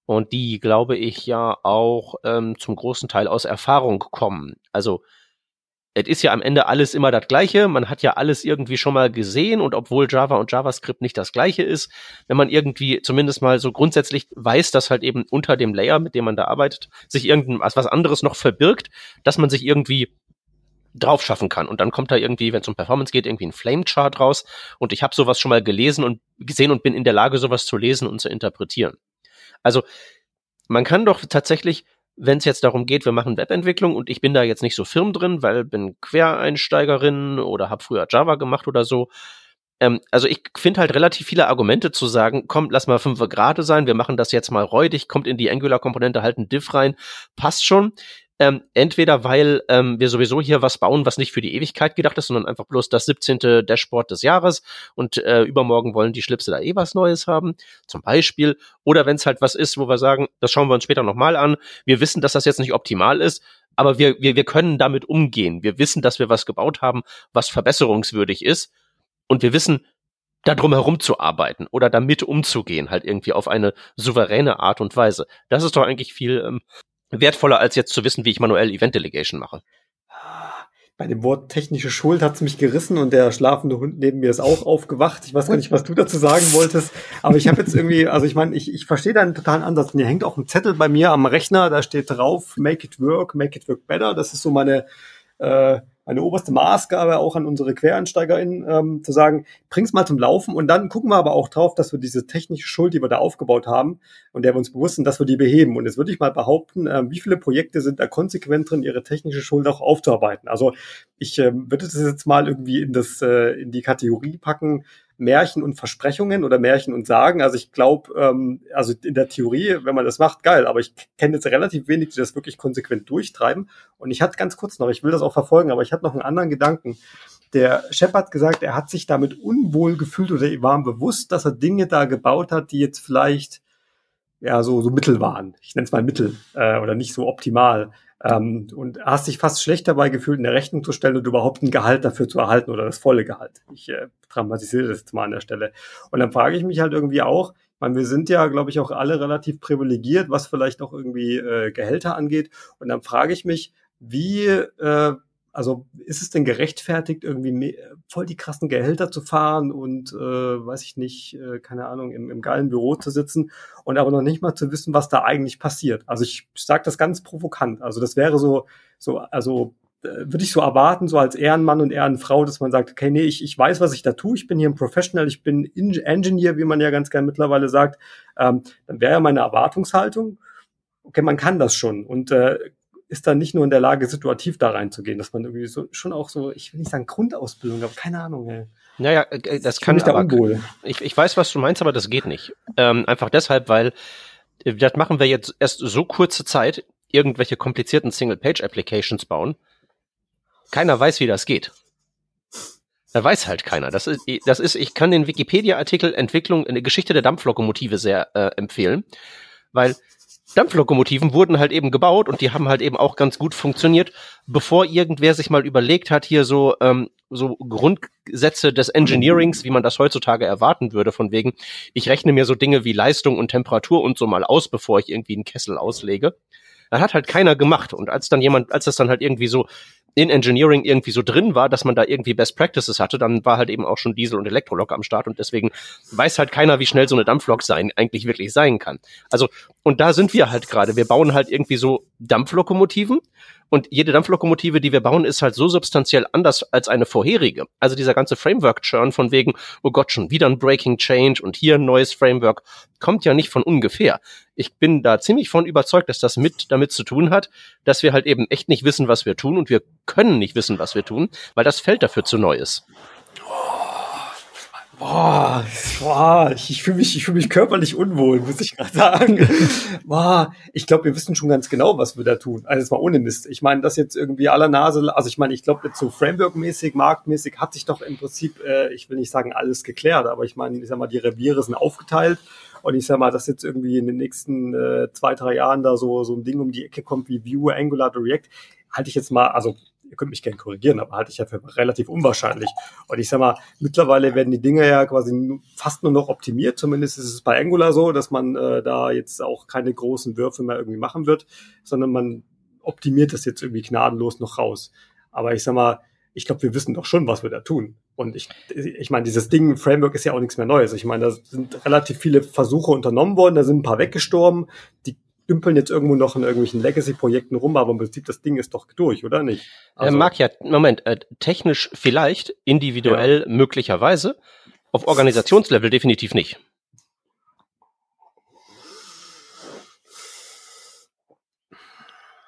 Und die, glaube ich, ja auch ähm, zum großen Teil aus Erfahrung kommen. Also es ist ja am Ende alles immer das Gleiche. Man hat ja alles irgendwie schon mal gesehen und obwohl Java und JavaScript nicht das Gleiche ist, wenn man irgendwie zumindest mal so grundsätzlich weiß, dass halt eben unter dem Layer, mit dem man da arbeitet, sich irgendwas was anderes noch verbirgt, dass man sich irgendwie drauf schaffen kann. Und dann kommt da irgendwie, wenn es um Performance geht, irgendwie ein Flame-Chart raus. Und ich habe sowas schon mal gelesen und gesehen und bin in der Lage, sowas zu lesen und zu interpretieren. Also man kann doch tatsächlich wenn es jetzt darum geht, wir machen Webentwicklung und ich bin da jetzt nicht so firm drin, weil bin Quereinsteigerin oder habe früher Java gemacht oder so. Ähm, also ich finde halt relativ viele Argumente zu sagen, komm, lass mal fünf Grade sein, wir machen das jetzt mal räudig, kommt in die Angular-Komponente halt ein Diff rein, passt schon. Ähm, entweder weil ähm, wir sowieso hier was bauen, was nicht für die Ewigkeit gedacht ist, sondern einfach bloß das 17. Dashboard des Jahres und äh, übermorgen wollen die Schlipse da eh was Neues haben, zum Beispiel. Oder wenn es halt was ist, wo wir sagen, das schauen wir uns später nochmal an. Wir wissen, dass das jetzt nicht optimal ist, aber wir, wir, wir können damit umgehen. Wir wissen, dass wir was gebaut haben, was verbesserungswürdig ist. Und wir wissen, da drum herum zu arbeiten oder damit umzugehen, halt irgendwie auf eine souveräne Art und Weise. Das ist doch eigentlich viel ähm, wertvoller, als jetzt zu wissen, wie ich manuell Event Delegation mache. Bei dem Wort technische Schuld hat's mich gerissen und der schlafende Hund neben mir ist auch aufgewacht. Ich weiß gar nicht, was du dazu sagen wolltest, aber ich habe jetzt irgendwie, also ich meine, ich, ich verstehe deinen totalen Ansatz. Und hier hängt auch ein Zettel bei mir am Rechner, da steht drauf, make it work, make it work better. Das ist so meine äh, eine oberste Maßgabe auch an unsere QuereinsteigerInnen, ähm, zu sagen, bring's mal zum Laufen und dann gucken wir aber auch drauf, dass wir diese technische Schuld, die wir da aufgebaut haben und der wir uns bewusst sind, dass wir die beheben. Und jetzt würde ich mal behaupten, äh, wie viele Projekte sind da konsequent drin, ihre technische Schuld auch aufzuarbeiten. Also ich äh, würde das jetzt mal irgendwie in das äh, in die Kategorie packen, Märchen und Versprechungen oder Märchen und Sagen. Also ich glaube, ähm, also in der Theorie, wenn man das macht, geil, aber ich kenne jetzt relativ wenig, die das wirklich konsequent durchtreiben. Und ich hatte ganz kurz noch, ich will das auch verfolgen, aber ich hatte noch einen anderen Gedanken. Der Chef hat gesagt, er hat sich damit unwohl gefühlt oder war ihm bewusst, dass er Dinge da gebaut hat, die jetzt vielleicht ja so, so Mittel waren. Ich nenne es mal Mittel äh, oder nicht so optimal. Ähm, und hast dich fast schlecht dabei gefühlt, eine Rechnung zu stellen und überhaupt ein Gehalt dafür zu erhalten oder das volle Gehalt. Ich äh, dramatisiere das jetzt mal an der Stelle. Und dann frage ich mich halt irgendwie auch, meine, wir sind ja, glaube ich, auch alle relativ privilegiert, was vielleicht auch irgendwie äh, Gehälter angeht. Und dann frage ich mich, wie äh, also ist es denn gerechtfertigt, irgendwie voll die krassen Gehälter zu fahren und, äh, weiß ich nicht, äh, keine Ahnung, im, im geilen Büro zu sitzen und aber noch nicht mal zu wissen, was da eigentlich passiert. Also ich sage das ganz provokant. Also das wäre so, so, also äh, würde ich so erwarten, so als Ehrenmann und Ehrenfrau, dass man sagt, okay, nee, ich, ich weiß, was ich da tue, ich bin hier ein Professional, ich bin Engineer, wie man ja ganz gern mittlerweile sagt, ähm, dann wäre ja meine Erwartungshaltung, okay, man kann das schon. Und äh, ist dann nicht nur in der Lage, situativ da reinzugehen, dass man irgendwie so schon auch so, ich will nicht sagen Grundausbildung, aber keine Ahnung, ey. Naja, äh, äh, das ich kann ich da unwohl. Ich, ich weiß, was du meinst, aber das geht nicht. Ähm, einfach deshalb, weil äh, das machen wir jetzt erst so kurze Zeit, irgendwelche komplizierten Single-Page-Applications bauen. Keiner weiß, wie das geht. Da weiß halt keiner. Das ist, das ist, ich kann den Wikipedia-Artikel Entwicklung, eine Geschichte der Dampflokomotive sehr äh, empfehlen, weil Dampflokomotiven wurden halt eben gebaut und die haben halt eben auch ganz gut funktioniert, bevor irgendwer sich mal überlegt hat, hier so, ähm, so Grundsätze des Engineerings, wie man das heutzutage erwarten würde, von wegen, ich rechne mir so Dinge wie Leistung und Temperatur und so mal aus, bevor ich irgendwie einen Kessel auslege. Das hat halt keiner gemacht. Und als dann jemand, als das dann halt irgendwie so in Engineering irgendwie so drin war, dass man da irgendwie Best Practices hatte, dann war halt eben auch schon Diesel und Elektrolok am Start und deswegen weiß halt keiner, wie schnell so eine Dampflok sein eigentlich wirklich sein kann. Also und da sind wir halt gerade. Wir bauen halt irgendwie so Dampflokomotiven und jede Dampflokomotive, die wir bauen, ist halt so substanziell anders als eine vorherige. Also dieser ganze Framework-Churn von wegen, oh Gott, schon wieder ein Breaking Change und hier ein neues Framework, kommt ja nicht von ungefähr. Ich bin da ziemlich von überzeugt, dass das mit damit zu tun hat, dass wir halt eben echt nicht wissen, was wir tun und wir können nicht wissen, was wir tun, weil das Feld dafür zu neu ist. Boah, boah ich, fühle mich, ich fühle mich körperlich unwohl, muss ich gerade sagen. [LAUGHS] boah, ich glaube, wir wissen schon ganz genau, was wir da tun. Also jetzt mal ohne Mist. Ich meine, das jetzt irgendwie aller Nase, also ich meine, ich glaube, jetzt so Framework-mäßig, marktmäßig hat sich doch im Prinzip, äh, ich will nicht sagen alles geklärt, aber ich meine, ich sag mal, die Reviere sind aufgeteilt. Und ich sag mal, dass jetzt irgendwie in den nächsten äh, zwei, drei Jahren da so, so ein Ding um die Ecke kommt wie Vue, Angular, React, halte ich jetzt mal, also ihr könnt mich gerne korrigieren, aber halte ich ja für relativ unwahrscheinlich. Und ich sag mal, mittlerweile werden die Dinge ja quasi fast nur noch optimiert. Zumindest ist es bei Angular so, dass man äh, da jetzt auch keine großen Würfe mehr irgendwie machen wird, sondern man optimiert das jetzt irgendwie gnadenlos noch raus. Aber ich sag mal, ich glaube, wir wissen doch schon, was wir da tun. Und ich, ich meine, dieses Ding, Framework ist ja auch nichts mehr Neues. Ich meine, da sind relativ viele Versuche unternommen worden, da sind ein paar weggestorben. Die dümpeln jetzt irgendwo noch in irgendwelchen Legacy-Projekten rum, aber im Prinzip das Ding ist doch durch, oder nicht? Also, äh, mag ja, Moment, äh, technisch vielleicht, individuell ja. möglicherweise, auf Organisationslevel definitiv nicht.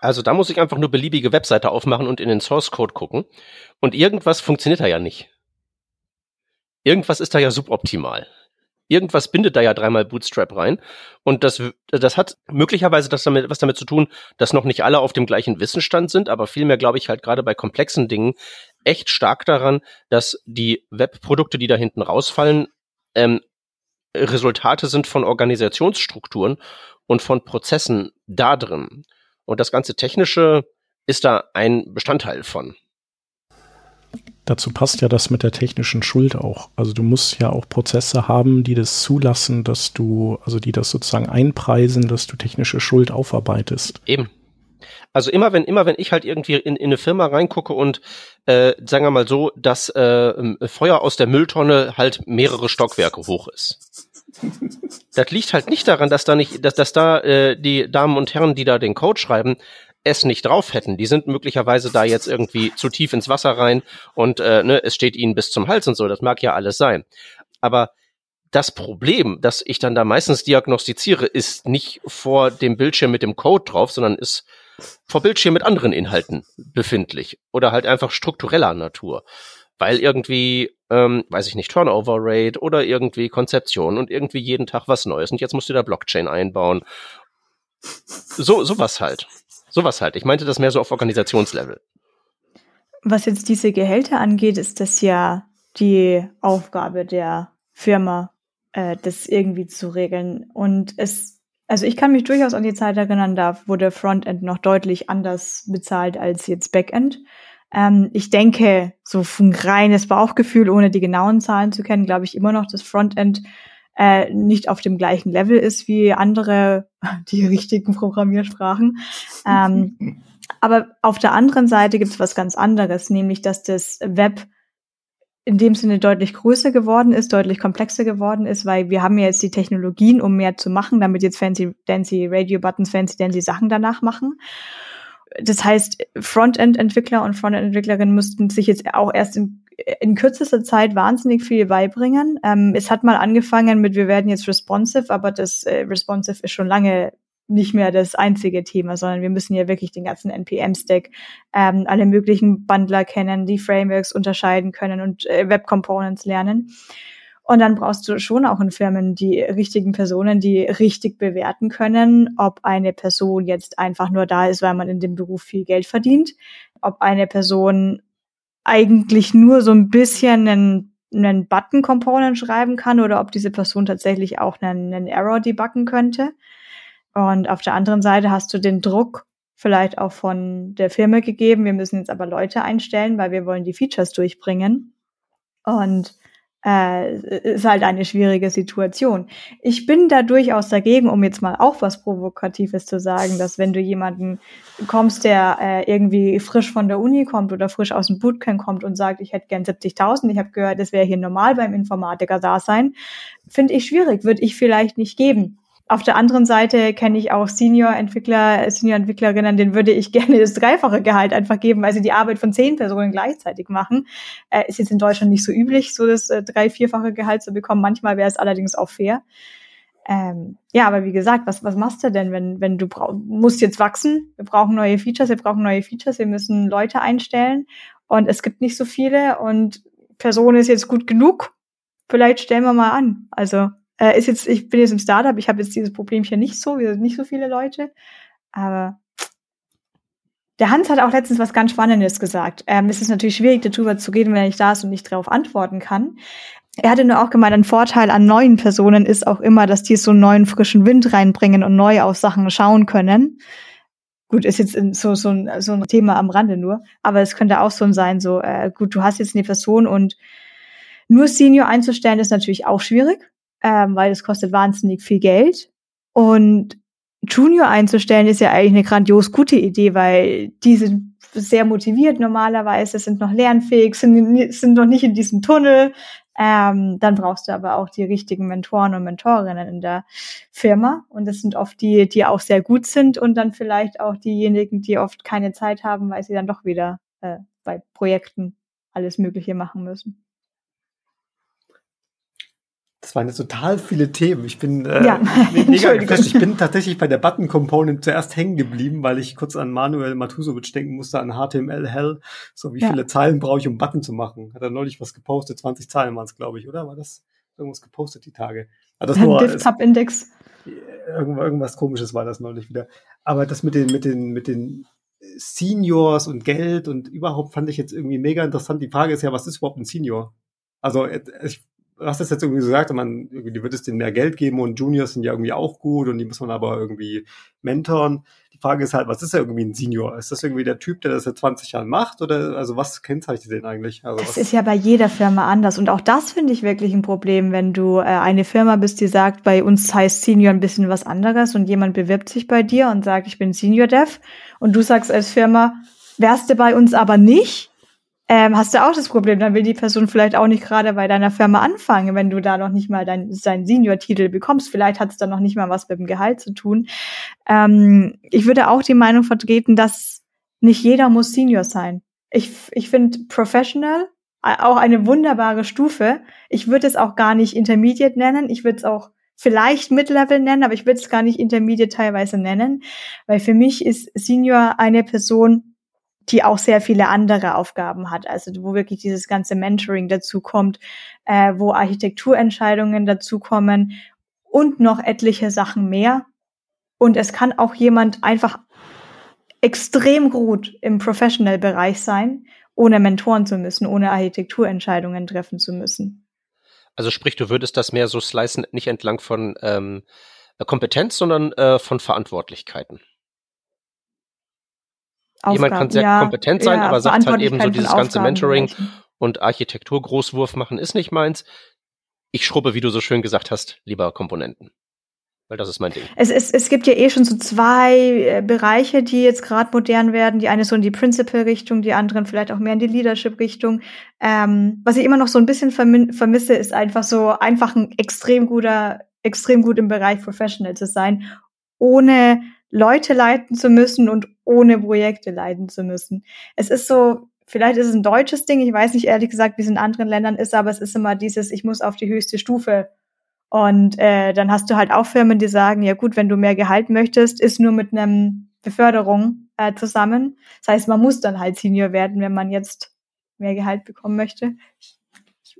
Also da muss ich einfach nur beliebige Webseite aufmachen und in den Source Code gucken. Und irgendwas funktioniert da ja nicht. Irgendwas ist da ja suboptimal. Irgendwas bindet da ja dreimal Bootstrap rein. Und das, das hat möglicherweise das damit, was damit zu tun, dass noch nicht alle auf dem gleichen Wissensstand sind, aber vielmehr glaube ich halt gerade bei komplexen Dingen echt stark daran, dass die Webprodukte, die da hinten rausfallen, ähm, Resultate sind von Organisationsstrukturen und von Prozessen da drin. Und das ganze Technische ist da ein Bestandteil von. Dazu passt ja das mit der technischen Schuld auch. Also du musst ja auch Prozesse haben, die das zulassen, dass du, also die das sozusagen einpreisen, dass du technische Schuld aufarbeitest. Eben. Also immer wenn, immer wenn ich halt irgendwie in, in eine Firma reingucke und äh, sagen wir mal so, dass äh, Feuer aus der Mülltonne halt mehrere Stockwerke hoch ist das liegt halt nicht daran, dass da nicht, dass, dass da äh, die Damen und Herren, die da den Code schreiben, es nicht drauf hätten. Die sind möglicherweise da jetzt irgendwie zu tief ins Wasser rein und äh, ne, es steht ihnen bis zum Hals und so. Das mag ja alles sein. Aber das Problem, das ich dann da meistens diagnostiziere, ist nicht vor dem Bildschirm mit dem Code drauf, sondern ist vor Bildschirm mit anderen Inhalten befindlich oder halt einfach struktureller Natur weil irgendwie, ähm, weiß ich nicht, Turnover Rate oder irgendwie Konzeption und irgendwie jeden Tag was Neues. Und jetzt musst du da Blockchain einbauen. So, sowas halt. Sowas halt. Ich meinte das mehr so auf Organisationslevel. Was jetzt diese Gehälter angeht, ist das ja die Aufgabe der Firma, äh, das irgendwie zu regeln. Und es, also ich kann mich durchaus an die Zeit erinnern, da wurde Frontend noch deutlich anders bezahlt als jetzt Backend. Ähm, ich denke, so ein reines Bauchgefühl, ohne die genauen Zahlen zu kennen, glaube ich immer noch, dass Frontend äh, nicht auf dem gleichen Level ist wie andere, [LAUGHS] die richtigen Programmiersprachen. Ähm, aber auf der anderen Seite gibt es was ganz anderes, nämlich dass das Web in dem Sinne deutlich größer geworden ist, deutlich komplexer geworden ist, weil wir haben ja jetzt die Technologien, um mehr zu machen, damit jetzt fancy dancy Radio Buttons, fancy dancy Sachen danach machen das heißt, Frontend-Entwickler und Frontend-Entwicklerinnen müssten sich jetzt auch erst in, in kürzester Zeit wahnsinnig viel beibringen. Ähm, es hat mal angefangen mit, wir werden jetzt responsive, aber das äh, responsive ist schon lange nicht mehr das einzige Thema, sondern wir müssen ja wirklich den ganzen NPM-Stack, ähm, alle möglichen Bundler kennen, die Frameworks unterscheiden können und äh, Web Components lernen. Und dann brauchst du schon auch in Firmen die richtigen Personen, die richtig bewerten können, ob eine Person jetzt einfach nur da ist, weil man in dem Beruf viel Geld verdient, ob eine Person eigentlich nur so ein bisschen einen, einen Button-Component schreiben kann oder ob diese Person tatsächlich auch einen, einen Error debuggen könnte. Und auf der anderen Seite hast du den Druck vielleicht auch von der Firma gegeben. Wir müssen jetzt aber Leute einstellen, weil wir wollen die Features durchbringen. Und äh, ist halt eine schwierige Situation. Ich bin da durchaus dagegen, um jetzt mal auch was Provokatives zu sagen, dass wenn du jemanden kommst, der äh, irgendwie frisch von der Uni kommt oder frisch aus dem Bootcamp kommt und sagt, ich hätte gern 70.000, ich habe gehört, das wäre hier normal beim Informatiker-Dasein, finde ich schwierig, würde ich vielleicht nicht geben. Auf der anderen Seite kenne ich auch Senior-Entwickler, Senior-Entwicklerinnen, denen würde ich [LAUGHS] gerne das dreifache Gehalt einfach geben, weil sie die Arbeit von zehn Personen gleichzeitig machen. Äh, ist jetzt in Deutschland nicht so üblich, so das äh, drei-, vierfache Gehalt zu bekommen. Manchmal wäre es allerdings auch fair. Ähm, ja, aber wie gesagt, was, was machst du denn, wenn, wenn du musst jetzt wachsen? Wir brauchen neue Features, wir brauchen neue Features, wir müssen Leute einstellen und es gibt nicht so viele und Person ist jetzt gut genug. Vielleicht stellen wir mal an. Also äh, ist jetzt, ich bin jetzt im Startup, ich habe jetzt dieses Problemchen nicht so, wir sind nicht so viele Leute. Aber der Hans hat auch letztens was ganz Spannendes gesagt. Ähm, es ist natürlich schwierig, darüber zu reden, wenn nicht da ist und nicht darauf antworten kann. Er hatte nur auch gemeint, ein Vorteil an neuen Personen ist auch immer, dass die so einen neuen frischen Wind reinbringen und neu auf Sachen schauen können. Gut, ist jetzt so, so, ein, so ein Thema am Rande nur, aber es könnte auch so sein, so, äh, gut, du hast jetzt eine Person und nur Senior einzustellen ist natürlich auch schwierig, ähm, weil es kostet wahnsinnig viel Geld. Und Junior einzustellen ist ja eigentlich eine grandios gute Idee, weil die sind sehr motiviert normalerweise, sind noch lernfähig, sind, sind noch nicht in diesem Tunnel. Ähm, dann brauchst du aber auch die richtigen Mentoren und Mentorinnen in der Firma. Und das sind oft die, die auch sehr gut sind und dann vielleicht auch diejenigen, die oft keine Zeit haben, weil sie dann doch wieder äh, bei Projekten alles Mögliche machen müssen. Das waren jetzt total viele Themen. Ich bin äh, ja, [LAUGHS] mega geflasht. Ich bin tatsächlich bei der Button Component zuerst hängen geblieben, weil ich kurz an Manuel Matusovic denken musste, an HTML Hell. So wie ja. viele Zeilen brauche ich, um Button zu machen? Hat er neulich was gepostet? 20 Zeilen waren es, glaube ich, oder? War das irgendwas gepostet die Tage? Hat das nur Div-Tab-Index. Irgendwas, irgendwas komisches war das neulich wieder. Aber das mit den, mit den, mit den Seniors und Geld und überhaupt fand ich jetzt irgendwie mega interessant. Die Frage ist ja, was ist überhaupt ein Senior? Also ich du hast das jetzt irgendwie gesagt, man irgendwie wird es denen mehr Geld geben und Juniors sind ja irgendwie auch gut und die muss man aber irgendwie mentoren. Die Frage ist halt, was ist ja irgendwie ein Senior? Ist das irgendwie der Typ, der das seit 20 Jahren macht oder also was kennzeichnet den eigentlich? Also das was? ist ja bei jeder Firma anders und auch das finde ich wirklich ein Problem, wenn du äh, eine Firma bist, die sagt, bei uns heißt Senior ein bisschen was anderes und jemand bewirbt sich bei dir und sagt, ich bin Senior Dev und du sagst als Firma, wärst du bei uns aber nicht, ähm, hast du auch das Problem, dann will die Person vielleicht auch nicht gerade bei deiner Firma anfangen, wenn du da noch nicht mal dein, deinen Senior-Titel bekommst. Vielleicht hat es dann noch nicht mal was mit dem Gehalt zu tun. Ähm, ich würde auch die Meinung vertreten, dass nicht jeder muss Senior sein. Ich, ich finde Professional auch eine wunderbare Stufe. Ich würde es auch gar nicht Intermediate nennen. Ich würde es auch vielleicht Mid-Level nennen, aber ich würde es gar nicht Intermediate teilweise nennen, weil für mich ist Senior eine Person, die auch sehr viele andere Aufgaben hat. Also wo wirklich dieses ganze Mentoring dazu kommt, äh, wo Architekturentscheidungen dazu kommen und noch etliche Sachen mehr. Und es kann auch jemand einfach extrem gut im Professional-Bereich sein, ohne Mentoren zu müssen, ohne Architekturentscheidungen treffen zu müssen. Also sprich, du würdest das mehr so slicen, nicht entlang von ähm, Kompetenz, sondern äh, von Verantwortlichkeiten. Aufgaben, Jemand kann sehr ja, kompetent sein, ja, aber sagt halt eben so dieses ganze Mentoring und Architektur Großwurf machen ist nicht meins. Ich schrubbe, wie du so schön gesagt hast, lieber Komponenten. Weil das ist mein Ding. Es, es, es gibt ja eh schon so zwei äh, Bereiche, die jetzt gerade modern werden. Die eine so in die Principal-Richtung, die anderen vielleicht auch mehr in die Leadership-Richtung. Ähm, was ich immer noch so ein bisschen vermisse, ist einfach so einfach ein extrem guter, extrem gut im Bereich Professional zu sein, ohne Leute leiten zu müssen und ohne Projekte leiten zu müssen. Es ist so, vielleicht ist es ein deutsches Ding, ich weiß nicht ehrlich gesagt, wie es in anderen Ländern ist, aber es ist immer dieses, ich muss auf die höchste Stufe. Und äh, dann hast du halt auch Firmen, die sagen, ja gut, wenn du mehr Gehalt möchtest, ist nur mit einem Beförderung äh, zusammen. Das heißt, man muss dann halt Senior werden, wenn man jetzt mehr Gehalt bekommen möchte. Ich,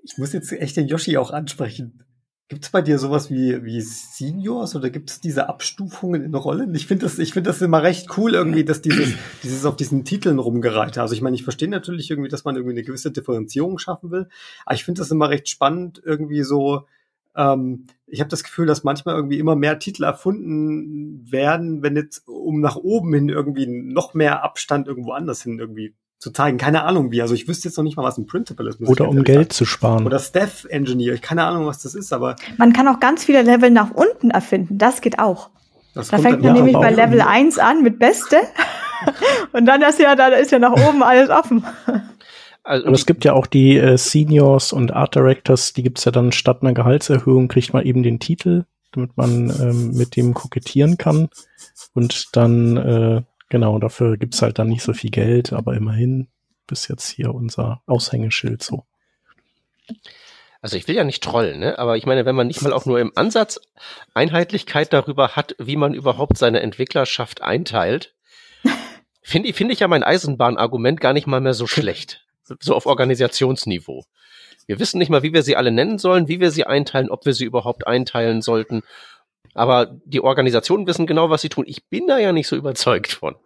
ich muss jetzt echt den Yoshi auch ansprechen. Gibt es bei dir sowas wie, wie Seniors oder gibt es diese Abstufungen in Rollen? Ich finde das, ich finde das immer recht cool irgendwie, dass dieses, [CLEARS THROAT] dieses auf diesen Titeln rumgereiht. Also ich meine, ich verstehe natürlich irgendwie, dass man irgendwie eine gewisse Differenzierung schaffen will, aber ich finde das immer recht spannend, irgendwie so, ähm, ich habe das Gefühl, dass manchmal irgendwie immer mehr Titel erfunden werden, wenn jetzt um nach oben hin irgendwie noch mehr Abstand irgendwo anders hin irgendwie zu zeigen. Keine Ahnung wie. Also ich wüsste jetzt noch nicht mal, was ein Principal ist. Oder um Geld sagen. zu sparen. Oder Staff Engineer. Keine Ahnung, was das ist, aber. Man kann auch ganz viele Level nach unten erfinden. Das geht auch. Das da fängt man nämlich bei Level 1 an mit Beste. [LAUGHS] und dann ist ja, da ist ja nach oben alles offen. Also, und es gibt ja auch die äh, Seniors und Art Directors, die gibt's ja dann statt einer Gehaltserhöhung, kriegt man eben den Titel, damit man ähm, mit dem kokettieren kann. Und dann äh, Genau, dafür gibt's halt dann nicht so viel Geld, aber immerhin bis jetzt hier unser Aushängeschild so. Also ich will ja nicht trollen, ne? aber ich meine, wenn man nicht mal auch nur im Ansatz Einheitlichkeit darüber hat, wie man überhaupt seine Entwicklerschaft einteilt, [LAUGHS] finde ich, finde ich ja mein Eisenbahnargument gar nicht mal mehr so schlecht. So auf Organisationsniveau. Wir wissen nicht mal, wie wir sie alle nennen sollen, wie wir sie einteilen, ob wir sie überhaupt einteilen sollten. Aber die Organisationen wissen genau, was sie tun. Ich bin da ja nicht so überzeugt von.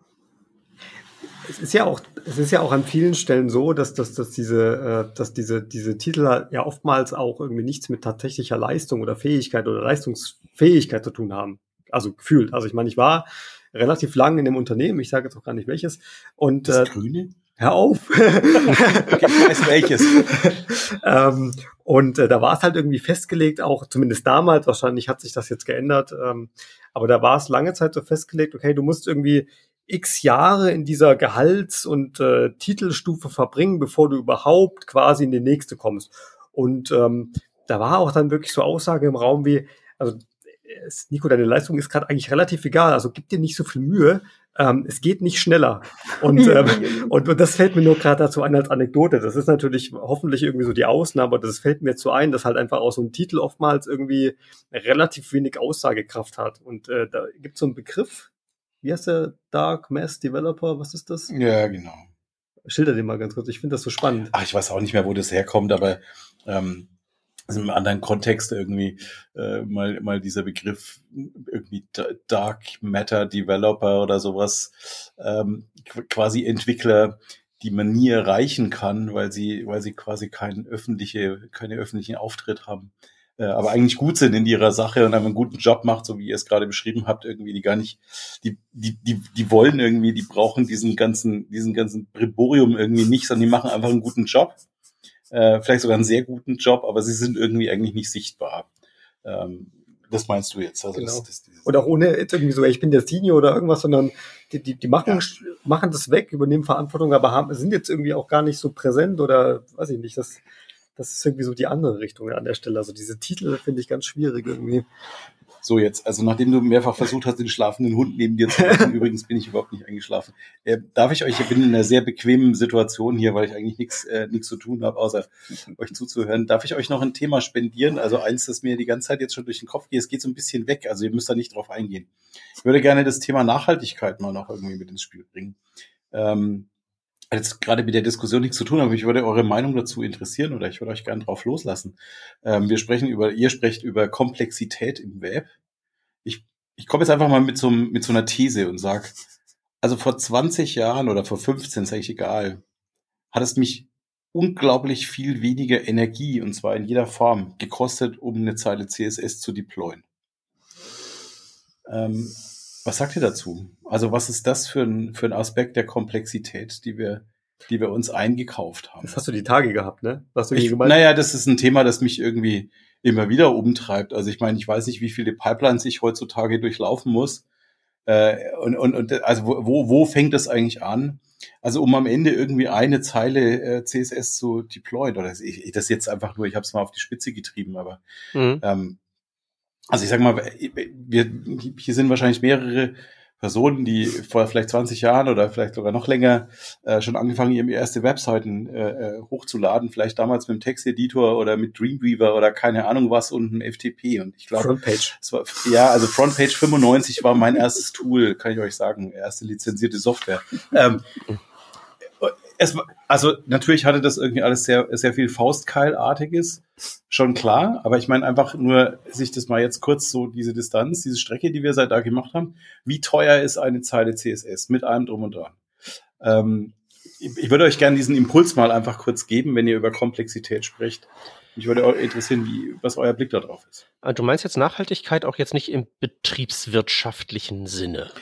Es ist ja auch, es ist ja auch an vielen Stellen so, dass, dass, dass diese, äh, dass diese, diese Titel ja oftmals auch irgendwie nichts mit tatsächlicher Leistung oder Fähigkeit oder Leistungsfähigkeit zu tun haben. Also gefühlt. Also ich meine, ich war relativ lang in dem Unternehmen. Ich sage jetzt auch gar nicht welches. Und Das äh, Grüne? hör auf. [LAUGHS] Okay, ich weiß welches. [LAUGHS] ähm, und äh, da war es halt irgendwie festgelegt, auch zumindest damals, wahrscheinlich hat sich das jetzt geändert, ähm, aber da war es lange Zeit so festgelegt, okay, du musst irgendwie x Jahre in dieser Gehalts- und äh, Titelstufe verbringen, bevor du überhaupt quasi in die nächste kommst. Und ähm, da war auch dann wirklich so Aussage im Raum wie, also Nico, deine Leistung ist gerade eigentlich relativ egal, also gib dir nicht so viel Mühe, ähm, es geht nicht schneller. Und, [LAUGHS] ähm, und, und das fällt mir nur gerade dazu ein als Anekdote. Das ist natürlich hoffentlich irgendwie so die Ausnahme, aber das fällt mir so ein, dass halt einfach auch so ein Titel oftmals irgendwie relativ wenig Aussagekraft hat. Und äh, da gibt es so einen Begriff, wie heißt der? Dark Mass Developer, was ist das? Ja, genau. Schilder den mal ganz kurz, ich finde das so spannend. Ach, ich weiß auch nicht mehr, wo das herkommt, aber ähm, also im anderen Kontext irgendwie äh, mal, mal dieser Begriff irgendwie Da- Dark Matter Developer oder sowas, ähm, qu- quasi Entwickler, die man nie erreichen kann, weil sie, weil sie quasi keinen öffentliche, keine öffentlichen Auftritt haben, äh, aber eigentlich gut sind in ihrer Sache und einen guten Job macht, so wie ihr es gerade beschrieben habt, irgendwie die gar nicht, die, die, die, die wollen irgendwie, die brauchen diesen ganzen, diesen ganzen Briborium irgendwie nicht, sondern die machen einfach einen guten Job äh, vielleicht sogar einen sehr guten Job, aber sie sind irgendwie eigentlich nicht sichtbar. Ähm, das meinst du jetzt? Also Genau. das, das, Und auch ohne jetzt irgendwie so, ich bin der Senior oder irgendwas, sondern die, die, die machen, Ja. machen das weg, übernehmen Verantwortung, aber haben, sind jetzt irgendwie auch gar nicht so präsent oder weiß ich nicht, das, das ist irgendwie so die andere Richtung an der Stelle. Also diese Titel finde ich ganz schwierig irgendwie. so jetzt, also nachdem du mehrfach versucht hast, den schlafenden Hund neben dir zu lassen, [LAUGHS] übrigens bin ich überhaupt nicht eingeschlafen, äh, darf ich euch, ich bin in einer sehr bequemen Situation hier, weil ich eigentlich nichts äh, nichts zu tun habe, außer euch zuzuhören. Darf ich euch noch ein Thema spendieren? Also eins, das mir die ganze Zeit jetzt schon durch den Kopf geht, es geht so ein bisschen weg, also ihr müsst da nicht drauf eingehen. Ich würde gerne das Thema Nachhaltigkeit mal noch irgendwie mit ins Spiel bringen. Ähm, hat jetzt gerade mit der Diskussion nichts zu tun, aber ich würde eure Meinung dazu interessieren oder ich würde euch gerne drauf loslassen. Ähm, wir sprechen über, ihr sprecht über Komplexität im Web. Ich, ich komme jetzt einfach mal mit so, mit so einer These und sag, also vor 20 Jahren oder vor 15, sage ich egal, hat es mich unglaublich viel weniger Energie, und zwar in jeder Form, gekostet, um eine Zeile CSS zu deployen. Ähm, was sagt ihr dazu? Also was ist das für ein, für ein Aspekt der Komplexität, die wir, die wir uns eingekauft haben? Das hast du die Tage gehabt, ne? Was du Ich, gemeint? naja, das ist ein Thema, das mich irgendwie immer wieder umtreibt. Also ich meine, ich weiß nicht, wie viele Pipelines ich heutzutage durchlaufen muss. Äh, und, und, und also wo, wo fängt das eigentlich an? Also um am Ende irgendwie eine Zeile äh, CSS zu deployen. Oder das, ich, das jetzt einfach nur, ich habe es mal auf die Spitze getrieben, aber Mhm. ähm, also ich sag mal, wir, hier sind wahrscheinlich mehrere Personen, die vor vielleicht 20 Jahren oder vielleicht sogar noch länger äh, schon angefangen, ihre erste Webseiten äh, äh, hochzuladen, vielleicht damals mit dem Texteditor oder mit Dreamweaver oder keine Ahnung was und einem FTP. Und ich glaube, Frontpage. war, ja, also Frontpage 95 war mein erstes Tool, kann ich euch sagen, erste lizenzierte Software. Ähm, es, also natürlich hatte das irgendwie alles sehr, sehr viel Faustkeilartiges, schon klar, aber ich meine einfach nur, sich das mal jetzt kurz so, diese Distanz, diese Strecke, die wir seit da gemacht haben, wie teuer ist eine Zeile CSS mit allem drum und dran? Ähm, ich, ich würde euch gerne diesen Impuls mal einfach kurz geben, wenn ihr über Komplexität sprecht. Mich würde auch interessieren, wie, was euer Blick da drauf ist. Ah, Du meinst jetzt Nachhaltigkeit auch jetzt nicht im betriebswirtschaftlichen Sinne.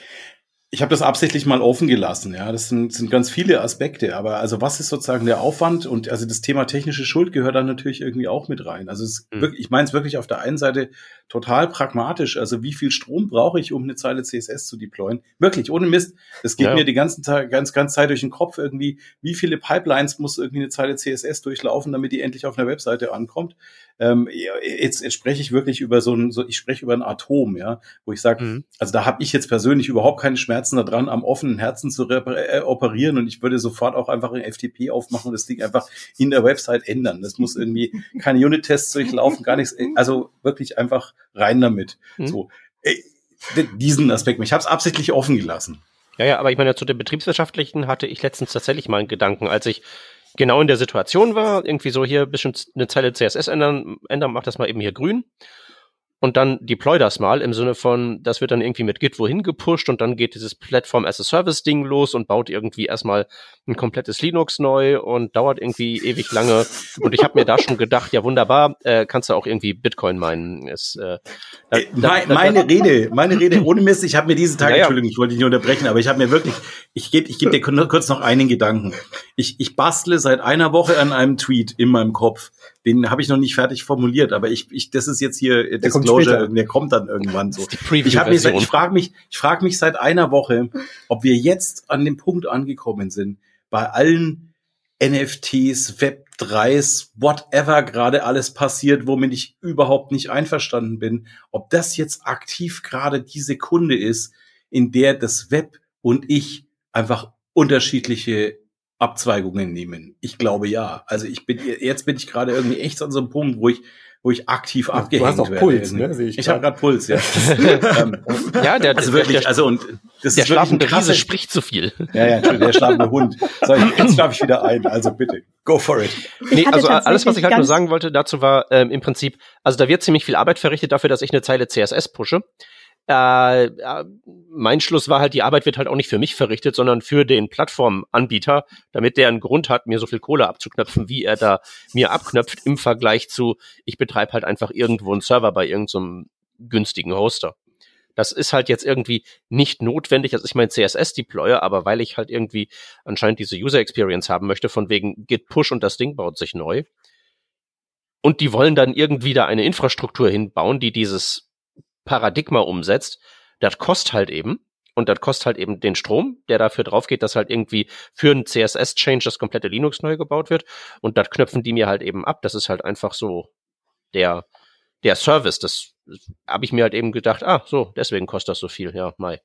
Ich habe das absichtlich mal offen gelassen, ja. Das sind, sind ganz viele Aspekte, aber also was ist sozusagen der Aufwand und also das Thema technische Schuld gehört dann natürlich irgendwie auch mit rein. Also es, Mhm. wirklich, ich meine es wirklich auf der einen Seite total pragmatisch. Also wie viel Strom brauche ich, um eine Zeile CSS zu deployen? Wirklich, ohne Mist. Das geht Ja. mir die ganzen Tag, ganz, ganz Zeit durch den Kopf irgendwie. Wie viele Pipelines muss irgendwie eine Zeile CSS durchlaufen, damit die endlich auf einer Webseite ankommt? Ähm, jetzt, jetzt spreche ich wirklich über so ein, so, ich spreche über ein Atom, ja, wo ich sage, Mhm. also da habe ich jetzt persönlich überhaupt keine Schmerzen daran, am offenen Herzen zu äh, operieren und ich würde sofort auch einfach ein FTP aufmachen und das Ding einfach in der Website ändern. Das muss irgendwie [LAUGHS] keine Unit-Tests durchlaufen, gar nichts. Also wirklich einfach rein damit. Mhm. So äh, diesen Aspekt. Ich habe es absichtlich offen gelassen. Ja, ja, aber ich meine, zu dem betriebswirtschaftlichen hatte ich letztens tatsächlich mal einen Gedanken, als ich genau in der Situation war, irgendwie so hier ein bisschen eine Zeile CSS ändern, ändern, mach das mal eben hier grün. Und dann deploy das mal im Sinne von, das wird dann irgendwie mit Git wohin gepusht und dann geht dieses Platform as a Service Ding los und baut irgendwie erstmal ein komplettes Linux neu und dauert irgendwie ewig lange. Und ich habe mir da schon gedacht, ja wunderbar, äh, kannst du auch irgendwie Bitcoin meinen. Ist, äh, da, äh, da, da, meine Rede, meine Rede ohne Mist. Ich habe mir diesen Tag, ja, Entschuldigung, ich wollte dich nicht unterbrechen, aber ich habe mir wirklich, ich gebe, ich gebe dir [LAUGHS] kurz noch einen Gedanken. Ich, ich bastle seit einer Woche an einem Tweet in meinem Kopf den habe ich noch nicht fertig formuliert, aber ich, ich das ist jetzt hier der Disclosure, kommt der kommt dann irgendwann so. Ich habe mich, ich frage mich, ich frage mich seit einer Woche, ob wir jetzt an dem Punkt angekommen sind, bei allen NFTs, Web3s, whatever gerade alles passiert, womit ich überhaupt nicht einverstanden bin, ob das jetzt aktiv gerade die Sekunde ist, in der das Web und ich einfach unterschiedliche Abzweigungen nehmen? Ich glaube ja. Also ich bin jetzt bin ich gerade irgendwie echt an so einem Punkt, wo ich wo ich aktiv abgehängt werde. Du hast auch Puls, ne? Sehe ich ich habe gerade Puls, ja. [LAUGHS] Ähm, ja, der also wirklich, der, also und das der ist schlafende Riese spricht zu viel. Ja, ja, der schlafende Hund. So, jetzt schlafe ich wieder ein. Also bitte, go for it. Nee, also alles, was ich halt nur sagen wollte dazu war ähm, im Prinzip, also da wird ziemlich viel Arbeit verrichtet dafür, dass ich eine Zeile CSS pushe. Äh, äh, mein Schluss war halt, die Arbeit wird halt auch nicht für mich verrichtet, sondern für den Plattformanbieter, damit der einen Grund hat, mir so viel Kohle abzuknöpfen, wie er da mir abknöpft, im Vergleich zu, ich betreibe halt einfach irgendwo einen Server bei irgendeinem so günstigen Hoster. Das ist halt jetzt irgendwie nicht notwendig, dass ich mein CSS deploye, aber weil ich halt irgendwie anscheinend diese User Experience haben möchte, von wegen Git Push und das Ding baut sich neu. Und die wollen dann irgendwie da eine Infrastruktur hinbauen, die dieses Paradigma umsetzt, das kostet halt eben. Und das kostet halt eben den Strom, der dafür drauf geht, dass halt irgendwie für einen CSS-Change das komplette Linux neu gebaut wird. Und das knöpfen die mir halt eben ab. Das ist halt einfach so der, der Service. Das habe ich mir halt eben gedacht, ah, so, deswegen kostet das so viel. Ja, Mai.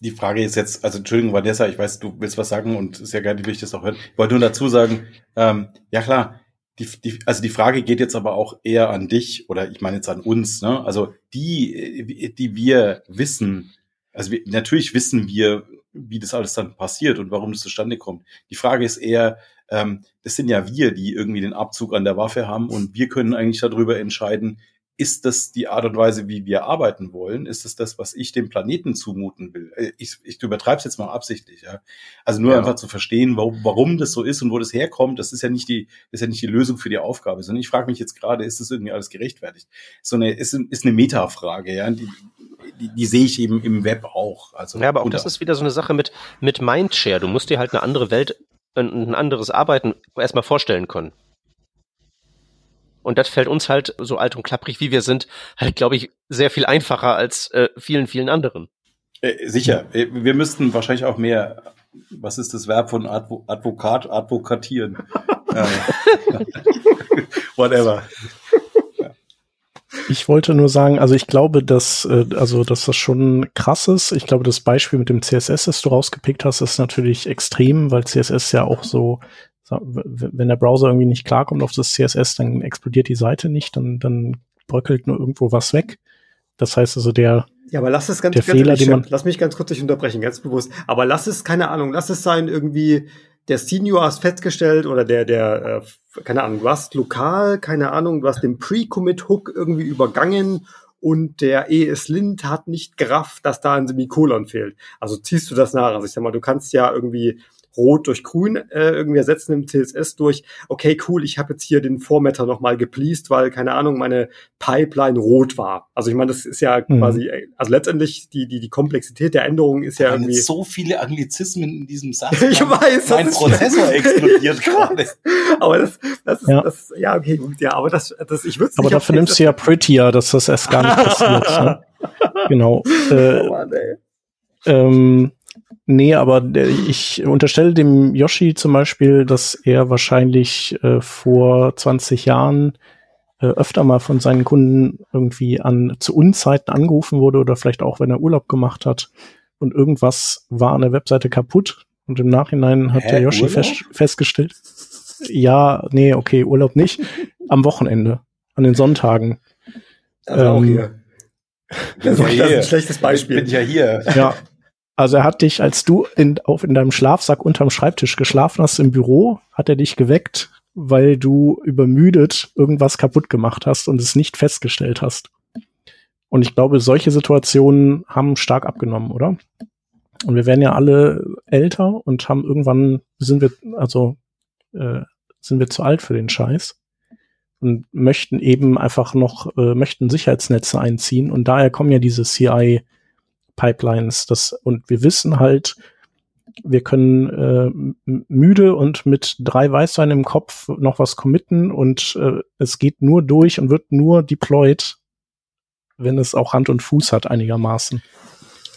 Die Frage ist jetzt, also Entschuldigung, Vanessa, ich weiß, du willst was sagen und sehr gerne will ich das auch hören. Ich wollte nur dazu sagen, ähm, ja klar, die, die, also die Frage geht jetzt aber auch eher an dich oder ich meine jetzt an uns. Ne? Also die, die wir wissen, also wir, natürlich wissen wir, wie das alles dann passiert und warum es zustande kommt. Die Frage ist eher, ähm, das sind ja wir, die irgendwie den Abzug an der Waffe haben und wir können eigentlich darüber entscheiden, ist das die Art und Weise, wie wir arbeiten wollen? Ist es das, was ich dem Planeten zumuten will? Äh, ich, ich übertreibe es jetzt mal absichtlich, ja. Also nur ja. einfach zu verstehen, warum, warum das so ist und wo das herkommt, das ist ja nicht die, das ist ja nicht die Lösung für die Aufgabe, sondern ich frage mich jetzt gerade, ist das irgendwie alles gerechtfertigt? So eine, ist, ist eine Metafrage, ja. Die, die, die sehe ich eben im Web auch. Also, ja, aber auch das ist wieder so eine Sache mit, mit Mindshare. Du musst dir halt eine andere Welt, ein anderes Arbeiten erstmal vorstellen können. Und das fällt uns halt, so alt und klapprig wie wir sind, halt, glaube ich, sehr viel einfacher als äh, vielen, vielen anderen. Äh, sicher. Äh, wir müssten wahrscheinlich auch mehr, was ist das Verb von Advo Advokat, advokatieren? [LAUGHS] Äh, [LAUGHS] whatever. Ich wollte nur sagen, also ich glaube, dass, äh, also, dass das schon krass ist. Ich glaube, das Beispiel mit dem CSS, das du rausgepickt hast, ist natürlich extrem, weil CSS ja auch so wenn der Browser irgendwie nicht klarkommt auf das CSS, dann explodiert die Seite nicht, dann, dann bröckelt nur irgendwo was weg. Das heißt also, der, ja, aber lass es ganz, der ganz Fehler, den man lass mich ganz kurz dich unterbrechen, ganz bewusst. Aber lass es, keine Ahnung, lass es sein, irgendwie, der Senior hast festgestellt oder der, der, äh, keine Ahnung, du hast lokal, keine Ahnung, du hast den Pre-Commit-Hook irgendwie übergangen und der ES-Lint hat nicht gerafft, dass da ein Semikolon fehlt. Also ziehst du das nach. Also ich sag mal, du kannst ja irgendwie Rot durch Grün äh, irgendwie ersetzen im CSS durch, okay, cool, ich habe jetzt hier den Formatter nochmal gepleased, weil, keine Ahnung, meine Pipeline rot war. Also ich meine, das ist ja mhm. quasi, also letztendlich die, die, die Komplexität der Änderungen ist ja irgendwie. so viele Anglizismen in diesem [LAUGHS] Satz. ich weiß, mein Prozessor explodiert gerade. aber das, das ist, ja. das, ja, okay, gut, ja, aber das, das ich würde Aber dafür nimmst du ja Prettier, dass das erst gar nicht [LAUGHS] passiert. ne? Genau. Äh, oh Mann, ey. Ähm, Nee, aber ich unterstelle dem Yoshi zum Beispiel, dass er wahrscheinlich äh, vor 20 Jahren äh, öfter mal von seinen Kunden irgendwie an zu Unzeiten angerufen wurde oder vielleicht auch, wenn er Urlaub gemacht hat und irgendwas war an der Webseite kaputt und im Nachhinein hat Hä, der Yoshi fest, festgestellt, ja, nee, okay, Urlaub nicht, [LAUGHS] am Wochenende, an den Sonntagen. Also ähm, [LAUGHS] auch hier. Das, das ist ein schlechtes Beispiel. Ich bin ja hier. Ja, also er hat dich, als du in, auf, in deinem Schlafsack unterm Schreibtisch geschlafen hast im Büro, hat er dich geweckt weil du übermüdet irgendwas kaputt gemacht hast und es nicht festgestellt hast. Und ich glaube, solche Situationen haben stark abgenommen, oder? Und wir werden ja alle älter und haben irgendwann sind wir, also äh, sind wir zu alt für den Scheiß und möchten eben einfach noch, äh, möchten Sicherheitsnetze einziehen. Und daher kommen ja diese CI-Pipelines. Das, und wir wissen halt, wir können äh, müde und mit drei Weißwein im Kopf noch was committen und äh, es geht nur durch und wird nur deployed, wenn es auch Hand und Fuß hat einigermaßen.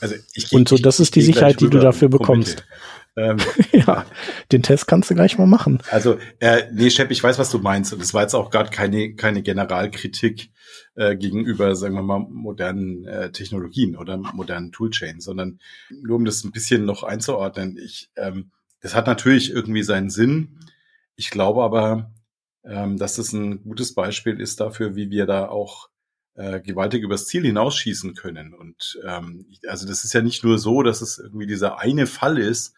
Also ich, und so, das ich, ist die Sicherheit, die du dafür bekommst. Ähm, [LAUGHS] ja, den Test kannst du gleich mal machen. Also, äh, nee, Shep, ich weiß, was du meinst. Und es war jetzt auch gerade keine, keine Generalkritik äh, gegenüber, sagen wir mal, modernen äh, Technologien oder modernen Toolchains, sondern nur um das ein bisschen noch einzuordnen. Ich, ähm, das hat natürlich irgendwie seinen Sinn. Ich glaube aber, ähm, dass das ein gutes Beispiel ist dafür, wie wir da auch äh, gewaltig übers Ziel hinausschießen können. Und ähm, also das ist ja nicht nur so, dass es irgendwie dieser eine Fall ist,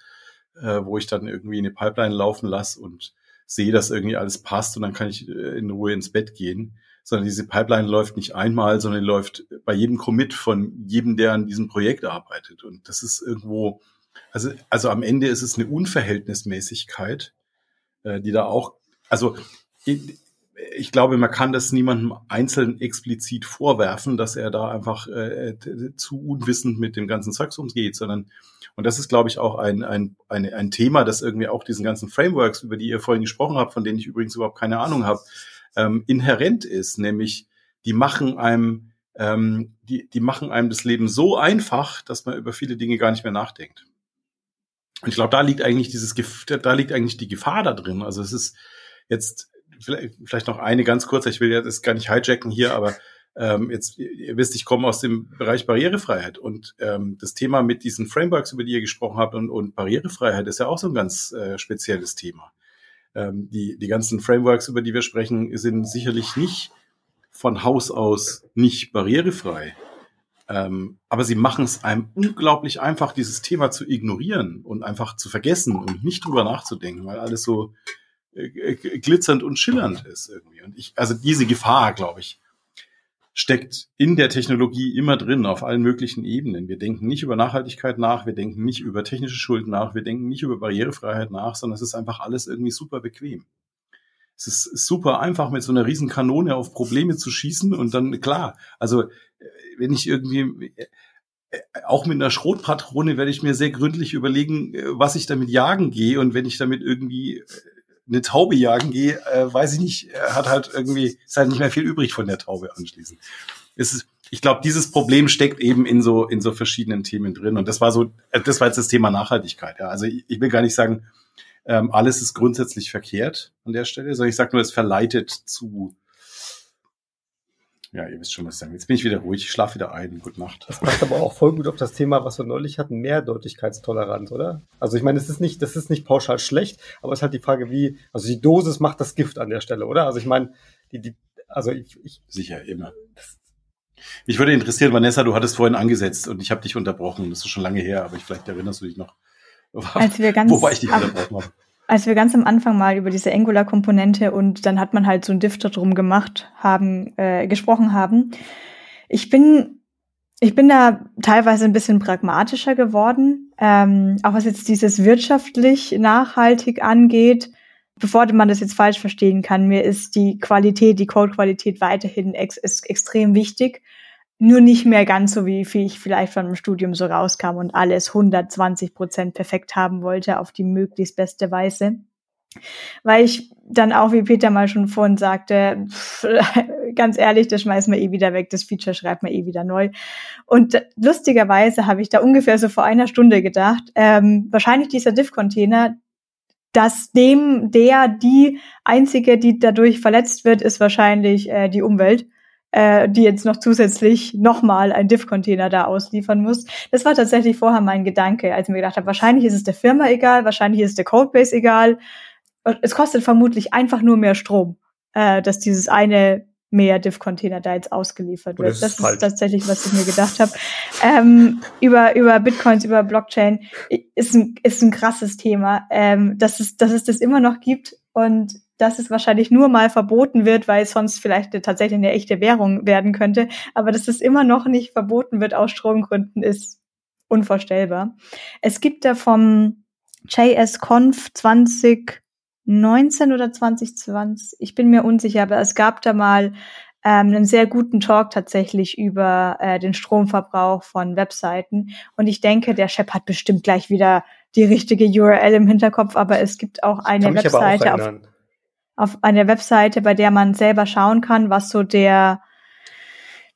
äh, wo ich dann irgendwie eine Pipeline laufen lasse und sehe, dass irgendwie alles passt und dann kann ich äh, in Ruhe ins Bett gehen, sondern diese Pipeline läuft nicht einmal, sondern läuft bei jedem Commit von jedem, der an diesem Projekt arbeitet. Und das ist irgendwo, also, also am Ende ist es eine Unverhältnismäßigkeit, äh, die da auch, also ich, glaube, man kann das niemandem einzeln explizit vorwerfen, dass er da einfach äh, zu unwissend mit dem ganzen Zeugs umgeht, sondern und das ist, glaube ich, auch ein, ein, ein, ein Thema, das irgendwie auch diesen ganzen Frameworks, über die ihr vorhin gesprochen habt, von denen ich übrigens überhaupt keine Ahnung habe, ähm, inhärent ist, nämlich die machen einem, ähm, die, die machen einem das Leben so einfach, dass man über viele Dinge gar nicht mehr nachdenkt. Und ich glaube, da liegt eigentlich dieses, da liegt eigentlich die Gefahr da drin. Also es ist jetzt vielleicht, vielleicht noch eine ganz kurze, ich will ja das gar nicht hijacken hier, aber ähm, jetzt, ihr wisst, ich komme aus dem Bereich Barrierefreiheit und ähm, das Thema mit diesen Frameworks, über die ihr gesprochen habt und, und Barrierefreiheit ist ja auch so ein ganz äh, spezielles Thema. Ähm, die, die ganzen Frameworks, über die wir sprechen, sind sicherlich nicht von Haus aus nicht barrierefrei. Ähm, aber sie machen es einem unglaublich einfach, dieses Thema zu ignorieren und einfach zu vergessen und nicht drüber nachzudenken, weil alles so glitzernd und schillernd ist irgendwie. Und ich, also diese Gefahr, glaube ich, steckt in der Technologie immer drin, auf allen möglichen Ebenen. Wir denken nicht über Nachhaltigkeit nach, wir denken nicht über technische Schuld nach, wir denken nicht über Barrierefreiheit nach, sondern es ist einfach alles irgendwie super bequem. Es ist super einfach, mit so einer riesen Kanone auf Probleme zu schießen und dann, klar, also äh, wenn ich irgendwie, äh, auch mit einer Schrotpatrone werde ich mir sehr gründlich überlegen, äh, was ich damit jagen gehe und wenn ich damit irgendwie eine Taube jagen gehe, äh, weiß ich nicht, hat halt irgendwie, ist halt nicht mehr viel übrig von der Taube anschließend. Es ist, ich glaube, dieses Problem steckt eben in so, in so verschiedenen Themen drin. Und das war so, äh, das war jetzt das Thema Nachhaltigkeit. Ja. Also ich, ich will gar nicht sagen, ähm, alles ist grundsätzlich verkehrt an der Stelle, sondern ich sage nur, es verleitet zu ja, ihr wisst schon, was ich sage. Jetzt bin ich wieder ruhig, ich schlafe wieder ein. Gute Nacht. Das passt aber auch voll gut auf das Thema, was wir neulich hatten, Mehrdeutigkeitstoleranz, oder? Also ich meine, es ist nicht, das ist nicht pauschal schlecht, aber es ist halt die Frage, wie, also die Dosis macht das Gift an der Stelle, oder? Also ich meine, die, die, also ich, ich Sicher, immer. Mich würde interessieren, Vanessa, du hattest vorhin angesetzt und ich habe dich unterbrochen. Das ist schon lange her, aber ich, vielleicht erinnerst du dich noch, Als wir ganz wobei ich dich unterbrochen habe als wir ganz am Anfang mal über diese Angular-Komponente und dann hat man halt so ein Diff drum gemacht haben, äh, gesprochen haben. Ich bin, ich bin da teilweise ein bisschen pragmatischer geworden, ähm, auch was jetzt dieses wirtschaftlich nachhaltig angeht. Bevor man das jetzt falsch verstehen kann, mir ist die Qualität, die Code-Qualität weiterhin ex extrem wichtig nur nicht mehr ganz so, wie ich vielleicht von dem Studium so rauskam und alles 120 Prozent perfekt haben wollte auf die möglichst beste Weise. Weil ich dann auch, wie Peter mal schon vorhin sagte, pff, [LAUGHS] ganz ehrlich, das schmeißen wir eh wieder weg, das Feature schreibt man eh wieder neu. Und lustigerweise habe ich da ungefähr so vor einer Stunde gedacht, ähm, wahrscheinlich dieser Diff-Container, dass dem, der, die einzige, die dadurch verletzt wird, ist wahrscheinlich äh, die Umwelt äh, die jetzt noch zusätzlich nochmal einen Diff-Container da ausliefern muss. Das war tatsächlich vorher mein Gedanke, als ich mir gedacht habe, wahrscheinlich ist es der Firma egal, wahrscheinlich ist es der Codebase egal. Es kostet vermutlich einfach nur mehr Strom, äh, dass dieses eine mehr Diff-Container da jetzt ausgeliefert wird. Das, das ist, tatsächlich, was ich mir gedacht habe. Ähm, über, über Bitcoins, über Blockchain ist ein, ist ein krasses Thema, ähm, dass, es, dass es das immer noch gibt und dass es wahrscheinlich nur mal verboten wird, weil es sonst vielleicht tatsächlich eine echte Währung werden könnte. Aber dass es immer noch nicht verboten wird aus Stromgründen, ist unvorstellbar. Es gibt da vom JSConf 2019 oder 2020, ich bin mir unsicher, aber es gab da mal ähm, einen sehr guten Talk tatsächlich über äh, den Stromverbrauch von Webseiten. Und ich denke, der Chef hat bestimmt gleich wieder die richtige URL im Hinterkopf, aber es gibt auch eine Webseite auch auf, auf einer Webseite, bei der man selber schauen kann, was so der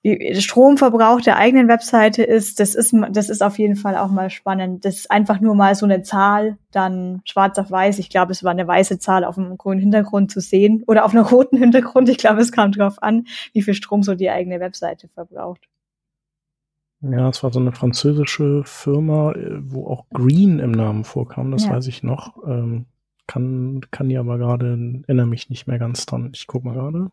Stromverbrauch der eigenen Webseite ist, das ist, das ist auf jeden Fall auch mal spannend. Das ist einfach nur mal so eine Zahl, dann schwarz auf weiß. Ich glaube, es war eine weiße Zahl auf einem grünen Hintergrund zu sehen oder auf einem roten Hintergrund. Ich glaube, es kam drauf an, wie viel Strom so die eigene Webseite verbraucht. Ja, es war so eine französische Firma, wo auch Green im Namen vorkam, das ja. weiß ich noch. Ähm, kann, kann die aber gerade, erinnere mich nicht mehr ganz dran. Ich guck mal gerade.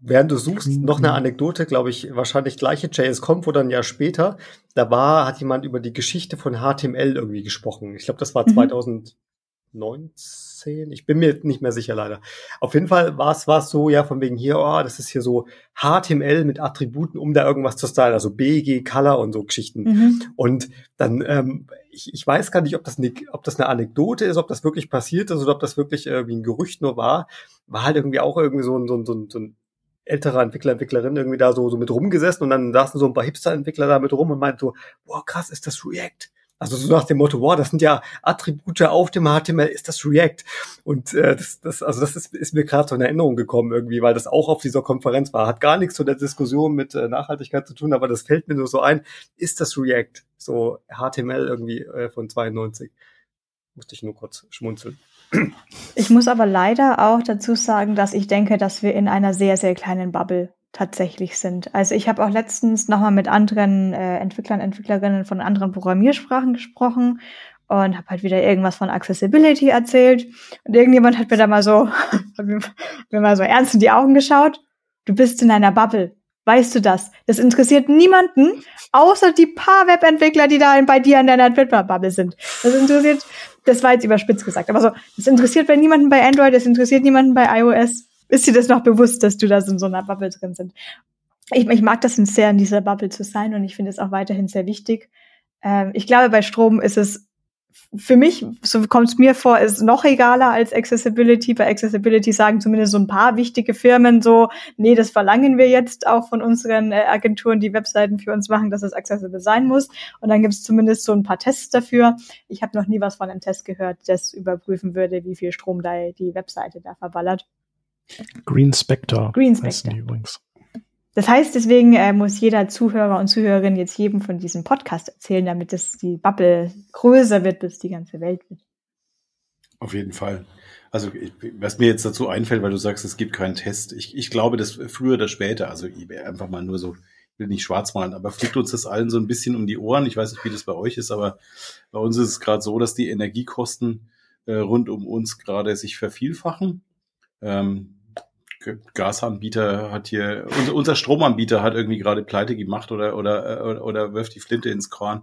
Während du suchst, noch eine Anekdote, glaube ich, wahrscheinlich gleiche JS-Conf oder ein Jahr später. Da war, hat jemand über die Geschichte von HTML irgendwie gesprochen. Ich glaube, das war mhm. 2019. Ich bin mir nicht mehr sicher leider. Auf jeden Fall war es war so, ja, von wegen hier, oh, das ist hier so HTML mit Attributen, um da irgendwas zu stylen, also BG, Color und so Geschichten. Mhm. Und dann, ähm, ich, ich weiß gar nicht, ob das, eine, ob das eine Anekdote ist, ob das wirklich passiert ist oder ob das wirklich irgendwie ein Gerücht nur war. War halt irgendwie auch irgendwie so ein, so ein, so ein, so ein älterer Entwickler, Entwicklerin irgendwie da so, so mit rumgesessen und dann saßen so ein paar Hipster-Entwickler da mit rum und meinten so, boah, krass, ist das React? Also so nach dem Motto, wow, das sind ja Attribute auf dem HTML, ist das React? Und äh, das, das, also das ist, ist mir gerade so in Erinnerung gekommen irgendwie, weil das auch auf dieser Konferenz war. Hat gar nichts zu der Diskussion mit äh, Nachhaltigkeit zu tun, aber das fällt mir nur so ein, ist das React? So HTML irgendwie äh, von 92. Musste ich nur kurz schmunzeln. Ich muss aber leider auch dazu sagen, dass ich denke, dass wir in einer sehr, sehr kleinen Bubble tatsächlich sind. Also ich habe auch letztens nochmal mit anderen äh, Entwicklern, Entwicklerinnen von anderen Programmiersprachen gesprochen und habe halt wieder irgendwas von Accessibility erzählt. Und irgendjemand hat mir da mal so, [LAUGHS] hat mir, mal so ernst in die Augen geschaut. Du bist in einer Bubble. Weißt du das? Das interessiert niemanden, außer die paar Webentwickler, die da bei dir in deiner Twitter-Bubble sind. Das interessiert das war jetzt überspitzt gesagt, aber so, das interessiert bei niemanden bei Android, das interessiert niemanden bei iOS. Ist dir das noch bewusst, dass du da in so einer Bubble drin sind? Ich, ich mag das sehr, in dieser Bubble zu sein und ich finde es auch weiterhin sehr wichtig. Ähm, ich glaube, bei Strom ist es für mich, so kommt es mir vor, ist noch egaler als Accessibility. Bei Accessibility sagen zumindest so ein paar wichtige Firmen so, nee, das verlangen wir jetzt auch von unseren äh, Agenturen, die Webseiten für uns machen, dass es accessible sein muss. Und dann gibt es zumindest so ein paar Tests dafür. Ich habe noch nie was von einem Test gehört, das überprüfen würde, wie viel Strom da die Webseite da verballert. Green Spectre. Green Spectre. übrigens. Das heißt, deswegen äh, muss jeder Zuhörer und Zuhörerin jetzt jedem von diesem Podcast erzählen, damit es die Bubble größer wird, bis die ganze Welt wird. Auf jeden Fall. Also was mir jetzt dazu einfällt, weil du sagst, es gibt keinen Test. Ich, ich glaube, dass früher oder später, also einfach mal nur so, ich will nicht schwarz malen, aber fliegt uns das allen so ein bisschen um die Ohren. Ich weiß nicht, wie das bei euch ist, aber bei uns ist es gerade so, dass die Energiekosten äh, rund um uns gerade sich vervielfachen. Ähm, Gasanbieter hat hier, unser, unser Stromanbieter hat irgendwie gerade pleite gemacht oder, oder, oder, oder wirft die Flinte ins Korn.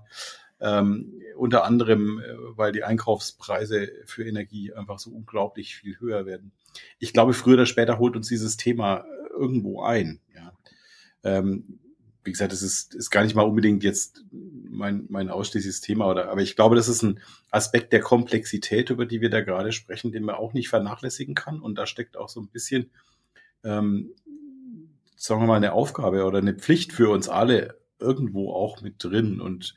Ähm, unter anderem, äh, weil die Einkaufspreise für Energie einfach so unglaublich viel höher werden. Ich glaube, früher oder später holt uns dieses Thema äh, irgendwo ein. Ja. Ähm, wie gesagt, es ist, ist gar nicht mal unbedingt jetzt mein, mein ausschließliches Thema, oder, aber ich glaube, das ist ein Aspekt der Komplexität, über die wir da gerade sprechen, den man auch nicht vernachlässigen kann. Und da steckt auch so ein bisschen ähm, sagen wir mal, eine Aufgabe oder eine Pflicht für uns alle irgendwo auch mit drin. Und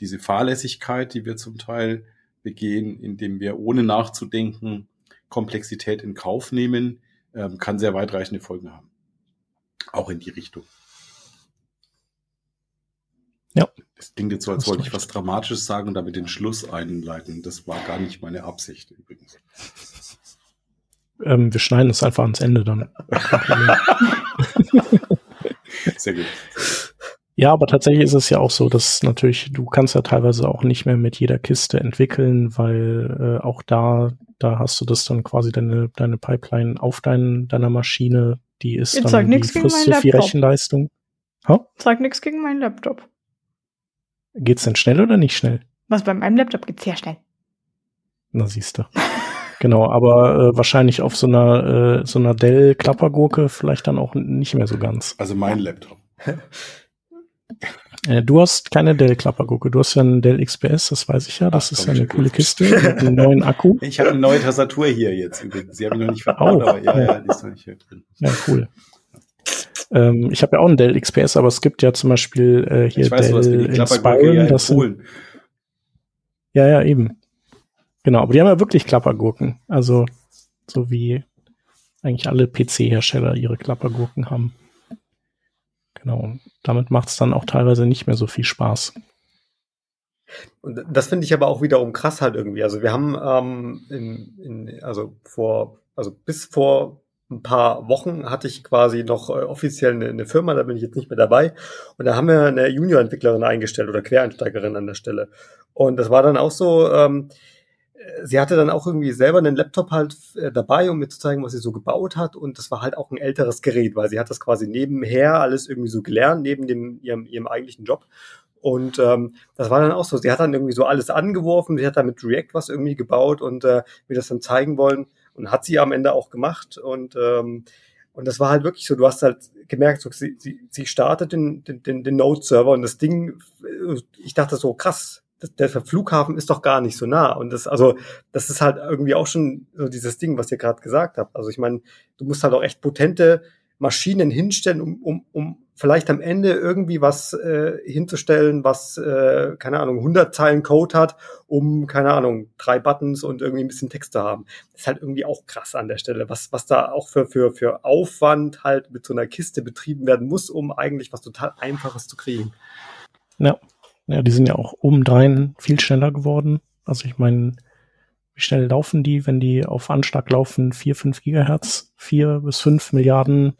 diese Fahrlässigkeit, die wir zum Teil begehen, indem wir ohne nachzudenken Komplexität in Kauf nehmen, ähm, kann sehr weitreichende Folgen haben. Auch in die Richtung. Ja. Es klingt jetzt so, als wollte ich was Dramatisches sagen und damit den Schluss einleiten. Das war gar nicht meine Absicht übrigens. Ähm, wir schneiden es einfach ans Ende dann. [LAUGHS] Sehr gut. Ja, aber tatsächlich ist es ja auch so, dass natürlich, du kannst ja teilweise auch nicht mehr mit jeder Kiste entwickeln, weil äh, auch da, da hast du das dann quasi deine, deine Pipeline auf dein, deiner Maschine, die ist Jetzt dann, die frisst so viel Rechenleistung. Ha? Sag nichts gegen meinen Laptop. Geht's denn schnell oder nicht schnell? Was bei meinem Laptop geht sehr schnell. Na siehst du. [LAUGHS] Genau, aber äh, wahrscheinlich auf so einer, äh, so einer Dell-Klappergurke vielleicht dann auch nicht mehr so ganz. Also mein Laptop. Äh, du hast keine Dell-Klappergurke, du hast ja einen Dell XPS, das weiß ich ja, das Ach, ist ja eine coole Kiste mit einem neuen Akku. [LAUGHS] Ich habe eine neue Tastatur hier jetzt übrigens. Sie haben ich noch nicht verbaut, Oh, aber ja, ja. die ist noch nicht hier drin. Ja, cool. Ähm, ich habe ja auch einen Dell XPS, aber es gibt ja zum Beispiel äh, hier ich weiß, du Dell Klappergurke Inspiron, ja das sind. Ja, ja, eben. Genau, aber die haben ja wirklich Klappergurken. Also, so wie eigentlich alle PC-Hersteller ihre Klappergurken haben. Genau. Und damit macht es dann auch teilweise nicht mehr so viel Spaß. Und das finde ich aber auch wiederum krass halt irgendwie. Also wir haben ähm, in, in, also vor, also bis vor ein paar Wochen hatte ich quasi noch äh, offiziell eine, eine Firma, da bin ich jetzt nicht mehr dabei. Und da haben wir eine Junior-Entwicklerin eingestellt oder Quereinsteigerin an der Stelle. Und das war dann auch so, ähm, sie hatte dann auch irgendwie selber einen Laptop halt äh, dabei, um mir zu zeigen, was sie so gebaut hat. Und das war halt auch ein älteres Gerät, weil sie hat das quasi nebenher alles irgendwie so gelernt, neben dem, ihrem, ihrem eigentlichen Job. Und ähm, das war dann auch so. Sie hat dann irgendwie so alles angeworfen, sie hat dann mit React was irgendwie gebaut und äh, mir das dann zeigen wollen. Und hat sie am Ende auch gemacht. Und, ähm, und das war halt wirklich so, du hast halt gemerkt, so, sie, sie, sie startet den, den, den, Node-Server und das Ding, äh, ich dachte so, krass, der Flughafen ist doch gar nicht so nah. Und das, also, das ist halt irgendwie auch schon so dieses Ding, was ihr gerade gesagt habt. Also ich meine, du musst halt auch echt potente Maschinen hinstellen, um, um, um vielleicht am Ende irgendwie was äh, hinzustellen, was, äh, keine Ahnung, 100 Zeilen Code hat, um, keine Ahnung, drei Buttons und irgendwie ein bisschen Text zu haben. Das ist halt irgendwie auch krass an der Stelle, was, was da auch für, für, für Aufwand halt mit so einer Kiste betrieben werden muss, um eigentlich was total Einfaches zu kriegen. Ja. Ja, die sind ja auch obendrein viel schneller geworden. Also ich meine, wie schnell laufen die, wenn die auf Anschlag laufen? 4, 5 Gigahertz, 4 bis 5 Milliarden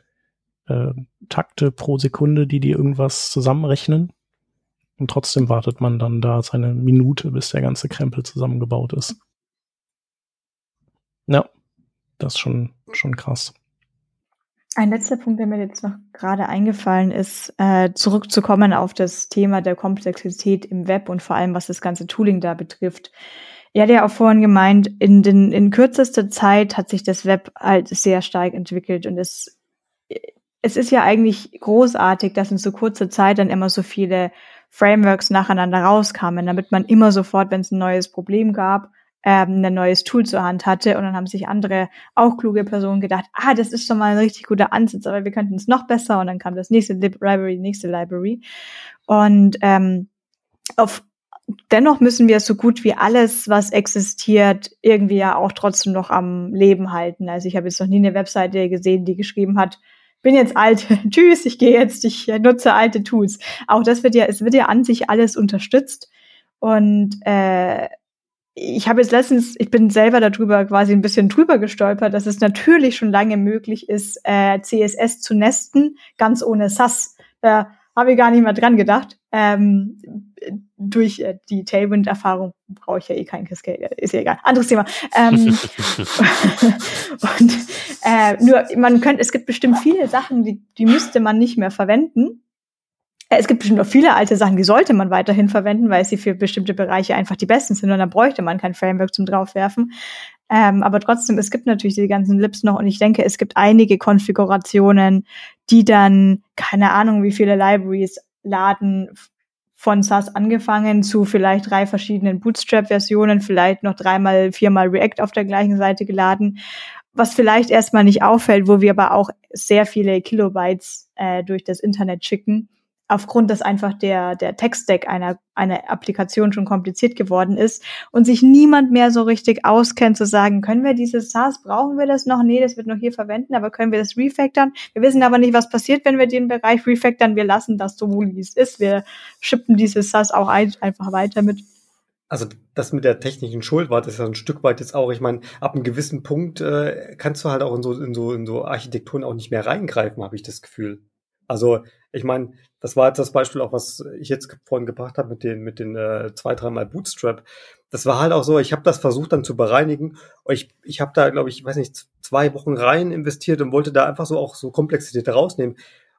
äh, Takte pro Sekunde, die die irgendwas zusammenrechnen. Und trotzdem wartet man dann da seine Minute, bis der ganze Krempel zusammengebaut ist. Ja, das ist schon, schon krass. Ein letzter Punkt, der mir jetzt noch gerade eingefallen ist, äh, zurückzukommen auf das Thema der Komplexität im Web und vor allem, was das ganze Tooling da betrifft. Er hat ja auch vorhin gemeint, in, den, in kürzester Zeit hat sich das Web halt sehr stark entwickelt und es, es ist ja eigentlich großartig, dass in so kurzer Zeit dann immer so viele Frameworks nacheinander rauskamen, damit man immer sofort, wenn es ein neues Problem gab, ähm, ein neues Tool zur Hand hatte und dann haben sich andere auch kluge Personen gedacht, ah, das ist schon mal ein richtig guter Ansatz, aber wir könnten es noch besser und dann kam das nächste Lib Library, nächste Library und ähm, auf dennoch müssen wir so gut wie alles, was existiert, irgendwie ja auch trotzdem noch am Leben halten. Also ich habe jetzt noch nie eine Webseite gesehen, die geschrieben hat, bin jetzt alt, [LAUGHS] tschüss, ich gehe jetzt, ich nutze alte Tools. Auch das wird ja, es wird ja an sich alles unterstützt und äh, ich habe jetzt letztens, ich bin selber darüber quasi ein bisschen drüber gestolpert, dass es natürlich schon lange möglich ist, äh, CSS zu nesten, ganz ohne SAS. Da habe ich gar nicht mehr dran gedacht. Ähm, durch äh, die Tailwind-Erfahrung brauche ich ja eh keinen Cascade, ist ja egal. Anderes Thema. Ähm, [LAUGHS] [LAUGHS] und äh, nur, man könnte, es gibt bestimmt viele Sachen, die, die müsste man nicht mehr verwenden. Äh, Es gibt bestimmt auch viele alte Sachen, die sollte man weiterhin verwenden, weil sie für bestimmte Bereiche einfach die besten sind und dann bräuchte man kein Framework zum draufwerfen. Ähm, aber trotzdem, es gibt natürlich die ganzen Lips noch und ich denke, es gibt einige Konfigurationen, die dann, keine Ahnung, wie viele Libraries laden von SAS angefangen zu vielleicht drei verschiedenen Bootstrap-Versionen, vielleicht noch dreimal, viermal React auf der gleichen Seite geladen, was vielleicht erstmal nicht auffällt, wo wir aber auch sehr viele Kilobytes äh, durch das Internet schicken, aufgrund, dass einfach der, der Tech-Stack einer, einer Applikation schon kompliziert geworden ist und sich niemand mehr so richtig auskennt, zu sagen, können wir dieses SaaS, brauchen wir das noch? Nee, das wird noch hier verwenden, aber können wir das refactoren? Wir wissen aber nicht, was passiert, wenn wir den Bereich refactoren. Wir lassen das so, wie es ist. Wir schippen dieses SaaS auch ein, einfach weiter mit. Also das mit der technischen Schuld war das ja ein Stück weit jetzt auch. Ich meine, ab einem gewissen Punkt äh, kannst du halt auch in so, in so, in so Architekturen auch nicht mehr reingreifen, habe ich das Gefühl. Also ich meine, das war jetzt das Beispiel auch, was ich jetzt vorhin gebracht habe mit den, mit den äh, zwei, dreimal Bootstrap. Das war halt auch so, ich habe das versucht dann zu bereinigen. Ich, ich habe da, glaube ich, weiß nicht, zwei Wochen rein investiert und wollte da einfach so auch so Komplexität rausnehmen.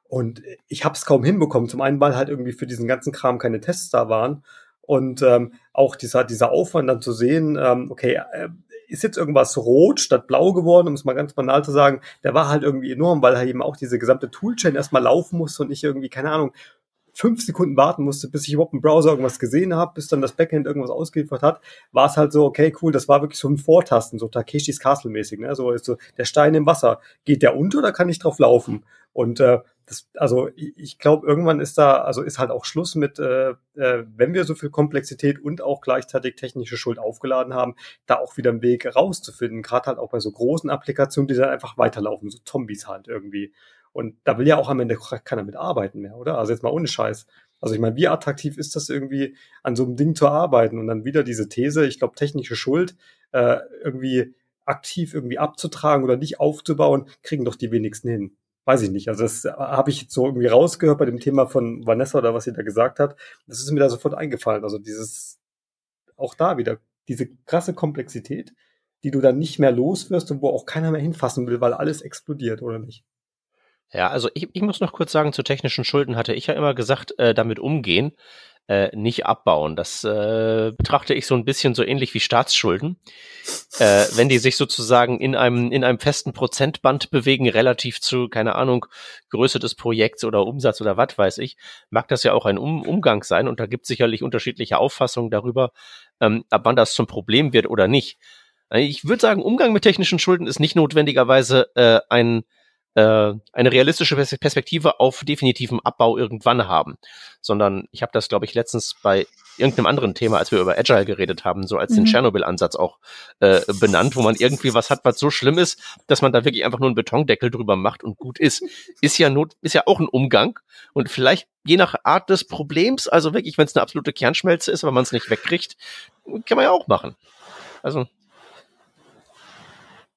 Und ich habe es kaum hinbekommen. Zum einen, weil halt irgendwie für diesen ganzen Kram keine Tests da waren. Und ähm, auch dieser, dieser Aufwand dann zu sehen, ähm, okay, äh, ist jetzt irgendwas rot statt blau geworden, um es mal ganz banal zu sagen, der war halt irgendwie enorm, weil er eben auch diese gesamte Toolchain erstmal laufen musste und ich irgendwie, keine Ahnung, fünf Sekunden warten musste, bis ich überhaupt im Browser irgendwas gesehen habe, bis dann das Backend irgendwas ausgeliefert hat, war es halt so, okay, cool, das war wirklich so ein Vortasten, so Takeshis Castle mäßig, ne? So ist so der Stein im Wasser. Geht der unter oder kann ich drauf laufen? Und äh, das, also ich glaube, irgendwann ist da, also ist halt auch Schluss mit, äh, äh, wenn wir so viel Komplexität und auch gleichzeitig technische Schuld aufgeladen haben, da auch wieder einen Weg rauszufinden. Gerade halt auch bei so großen Applikationen, die dann einfach weiterlaufen, so Zombies halt irgendwie. Und da will ja auch am Ende keiner mit arbeiten mehr, oder? Also jetzt mal ohne Scheiß. Also ich meine, wie attraktiv ist das irgendwie, an so einem Ding zu arbeiten? Und dann wieder diese These, ich glaube, technische Schuld äh, irgendwie aktiv irgendwie abzutragen oder nicht aufzubauen, kriegen doch die wenigsten hin. Weiß ich nicht. Also das habe ich so irgendwie rausgehört bei dem Thema von Vanessa oder was sie da gesagt hat. Das ist mir da sofort eingefallen. Also dieses, auch da wieder, diese krasse Komplexität, die du dann nicht mehr los wirst und wo auch keiner mehr hinfassen will, weil alles explodiert, oder nicht? Ja, also ich, ich muss noch kurz sagen, zu technischen Schulden hatte ich ja immer gesagt, äh, damit umgehen, äh, nicht abbauen. Das äh, betrachte ich so ein bisschen so ähnlich wie Staatsschulden. Äh, wenn die sich sozusagen in einem, in einem festen Prozentband bewegen, relativ zu, keine Ahnung, Größe des Projekts oder Umsatz oder was weiß ich, mag das ja auch ein um Umgang sein und da gibt es sicherlich unterschiedliche Auffassungen darüber, ähm, ab wann das zum Problem wird oder nicht. Ich würde sagen, Umgang mit technischen Schulden ist nicht notwendigerweise äh, ein äh, eine realistische Perspektive auf definitiven Abbau irgendwann haben, sondern ich habe das, glaube ich, letztens bei irgendeinem anderen Thema, als wir über Agile geredet haben, so als mhm. den Tschernobyl-Ansatz auch äh, benannt, wo man irgendwie was hat, was so schlimm ist, dass man da wirklich einfach nur einen Betondeckel drüber macht und gut ist. Ist ja not, ist ja auch ein Umgang und vielleicht je nach Art des Problems, also wirklich, wenn es eine absolute Kernschmelze ist, aber man es nicht wegkriegt, kann man ja auch machen. Also,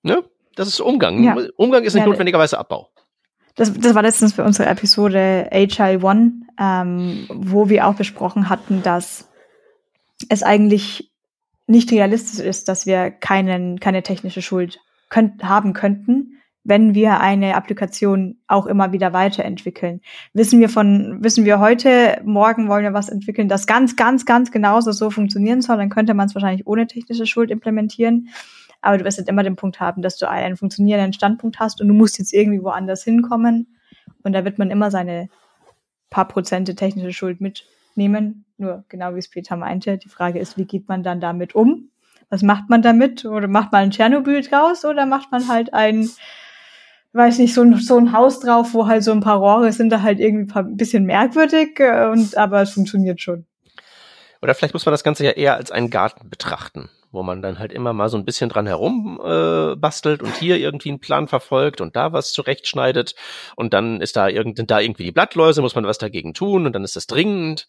ne? Das ist Umgang. Ja. Umgang ist nicht ja, notwendigerweise Abbau. Das, das war letztens für unsere Episode Agile One, ähm, wo wir auch besprochen hatten, dass es eigentlich nicht realistisch ist, dass wir keinen, keine technische Schuld könnt, haben könnten, wenn wir eine Applikation auch immer wieder weiterentwickeln. Wissen wir von, wissen wir heute, morgen wollen wir was entwickeln, das ganz, ganz, ganz genauso so funktionieren soll, dann könnte man es wahrscheinlich ohne technische Schuld implementieren aber du wirst halt immer den Punkt haben, dass du einen funktionierenden Standpunkt hast und du musst jetzt irgendwie woanders hinkommen. Und da wird man immer seine paar Prozente technische Schuld mitnehmen. Nur genau wie es Peter meinte, die Frage ist, wie geht man dann damit um? Was macht man damit? Oder macht man ein Tschernobyl draus oder macht man halt ein, weiß nicht, so ein, so ein Haus drauf, wo halt so ein paar Rohre sind da halt irgendwie ein bisschen merkwürdig, äh, und, aber es funktioniert schon. Oder vielleicht muss man das Ganze ja eher als einen Garten betrachten wo man dann halt immer mal so ein bisschen dran herum äh, bastelt und hier irgendwie einen Plan verfolgt und da was zurechtschneidet und dann ist da, irgend, da irgendwie die Blattläuse, muss man was dagegen tun und dann ist das dringend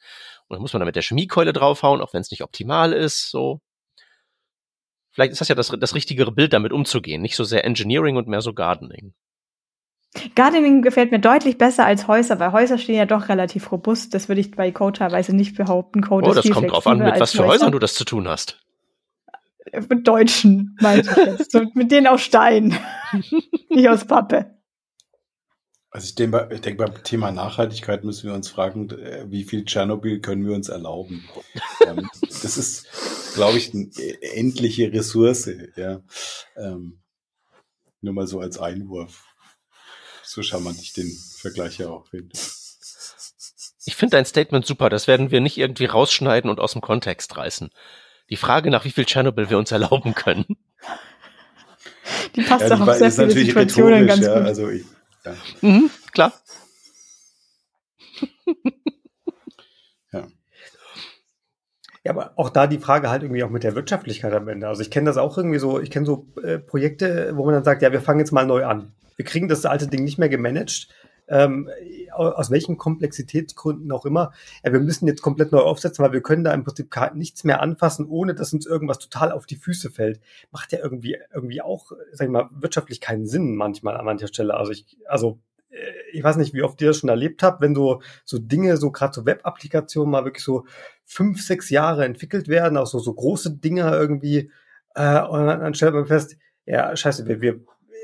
und dann muss man da mit der Chemiekeule draufhauen, auch wenn es nicht optimal ist, so. Vielleicht ist das ja das, das richtigere Bild, damit umzugehen, nicht so sehr Engineering und mehr so Gardening. Gardening gefällt mir deutlich besser als Häuser, weil Häuser stehen ja doch relativ robust. Das würde ich bei Code teilweise nicht behaupten. Code oh, das kommt drauf an, mit was für Häusern du das zu tun hast. Mit Deutschen, meinte ich jetzt. Und mit denen aus Stein. [LAUGHS] Nicht aus Pappe. Also ich denke, ich denke, beim Thema Nachhaltigkeit müssen wir uns fragen, äh, wie viel Tschernobyl können wir uns erlauben? Ähm, das ist, glaube ich, eine endliche Ressource. Ja. Ähm, nur mal so als Einwurf. So charmant ich den Vergleich ja auch finde. Ich finde dein Statement super. Das werden wir nicht irgendwie rausschneiden und aus dem Kontext reißen die Frage nach, wie viel Tschernobyl wir uns erlauben können. Die passt ja, auch auf sehr viele Situationen ganz ja, gut. Also ich, ja. Mhm, klar. [LAUGHS] ja. Ja, aber auch da die Frage halt irgendwie auch mit der Wirtschaftlichkeit am Ende. Also ich kenne das auch irgendwie so, ich kenne so äh, Projekte, wo man dann sagt, ja, wir fangen jetzt mal neu an. Wir kriegen das alte Ding nicht mehr gemanagt ähm, aus welchen Komplexitätsgründen auch immer, ja, wir müssen jetzt komplett neu aufsetzen, weil wir können da im Prinzip nichts mehr anfassen, ohne dass uns irgendwas total auf die Füße fällt. Macht ja irgendwie, irgendwie auch, sag ich mal, wirtschaftlich keinen Sinn manchmal an mancher Stelle. Also ich, also äh, ich weiß nicht, wie oft ihr das schon erlebt habt, wenn so, so Dinge, so gerade so Web-Applikationen mal wirklich so fünf, sechs Jahre entwickelt werden, auch so, so große Dinger irgendwie, äh, und dann stellt man fest, ja, scheiße, wir, wir,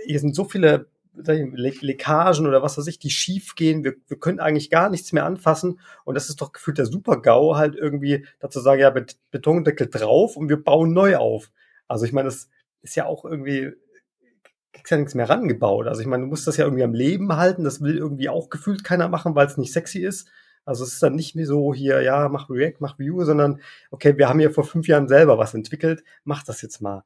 hier sind so viele Le Leckagen oder was weiß ich, die schief gehen. Wir, wir können eigentlich gar nichts mehr anfassen. Und das ist doch gefühlt der Super-GAU, halt irgendwie dazu sagen, ja, Bet Betondeckel drauf und wir bauen neu auf. Also ich meine, das, ist ja auch irgendwie, kriegst ja nichts mehr rangebaut. Also ich meine, du musst das ja irgendwie am Leben halten. Das will irgendwie auch gefühlt keiner machen, weil es nicht sexy ist. Also es ist dann nicht mehr so hier, ja, mach React, mach Vue, sondern okay, wir haben hier vor fünf Jahren selber was entwickelt, mach das jetzt mal.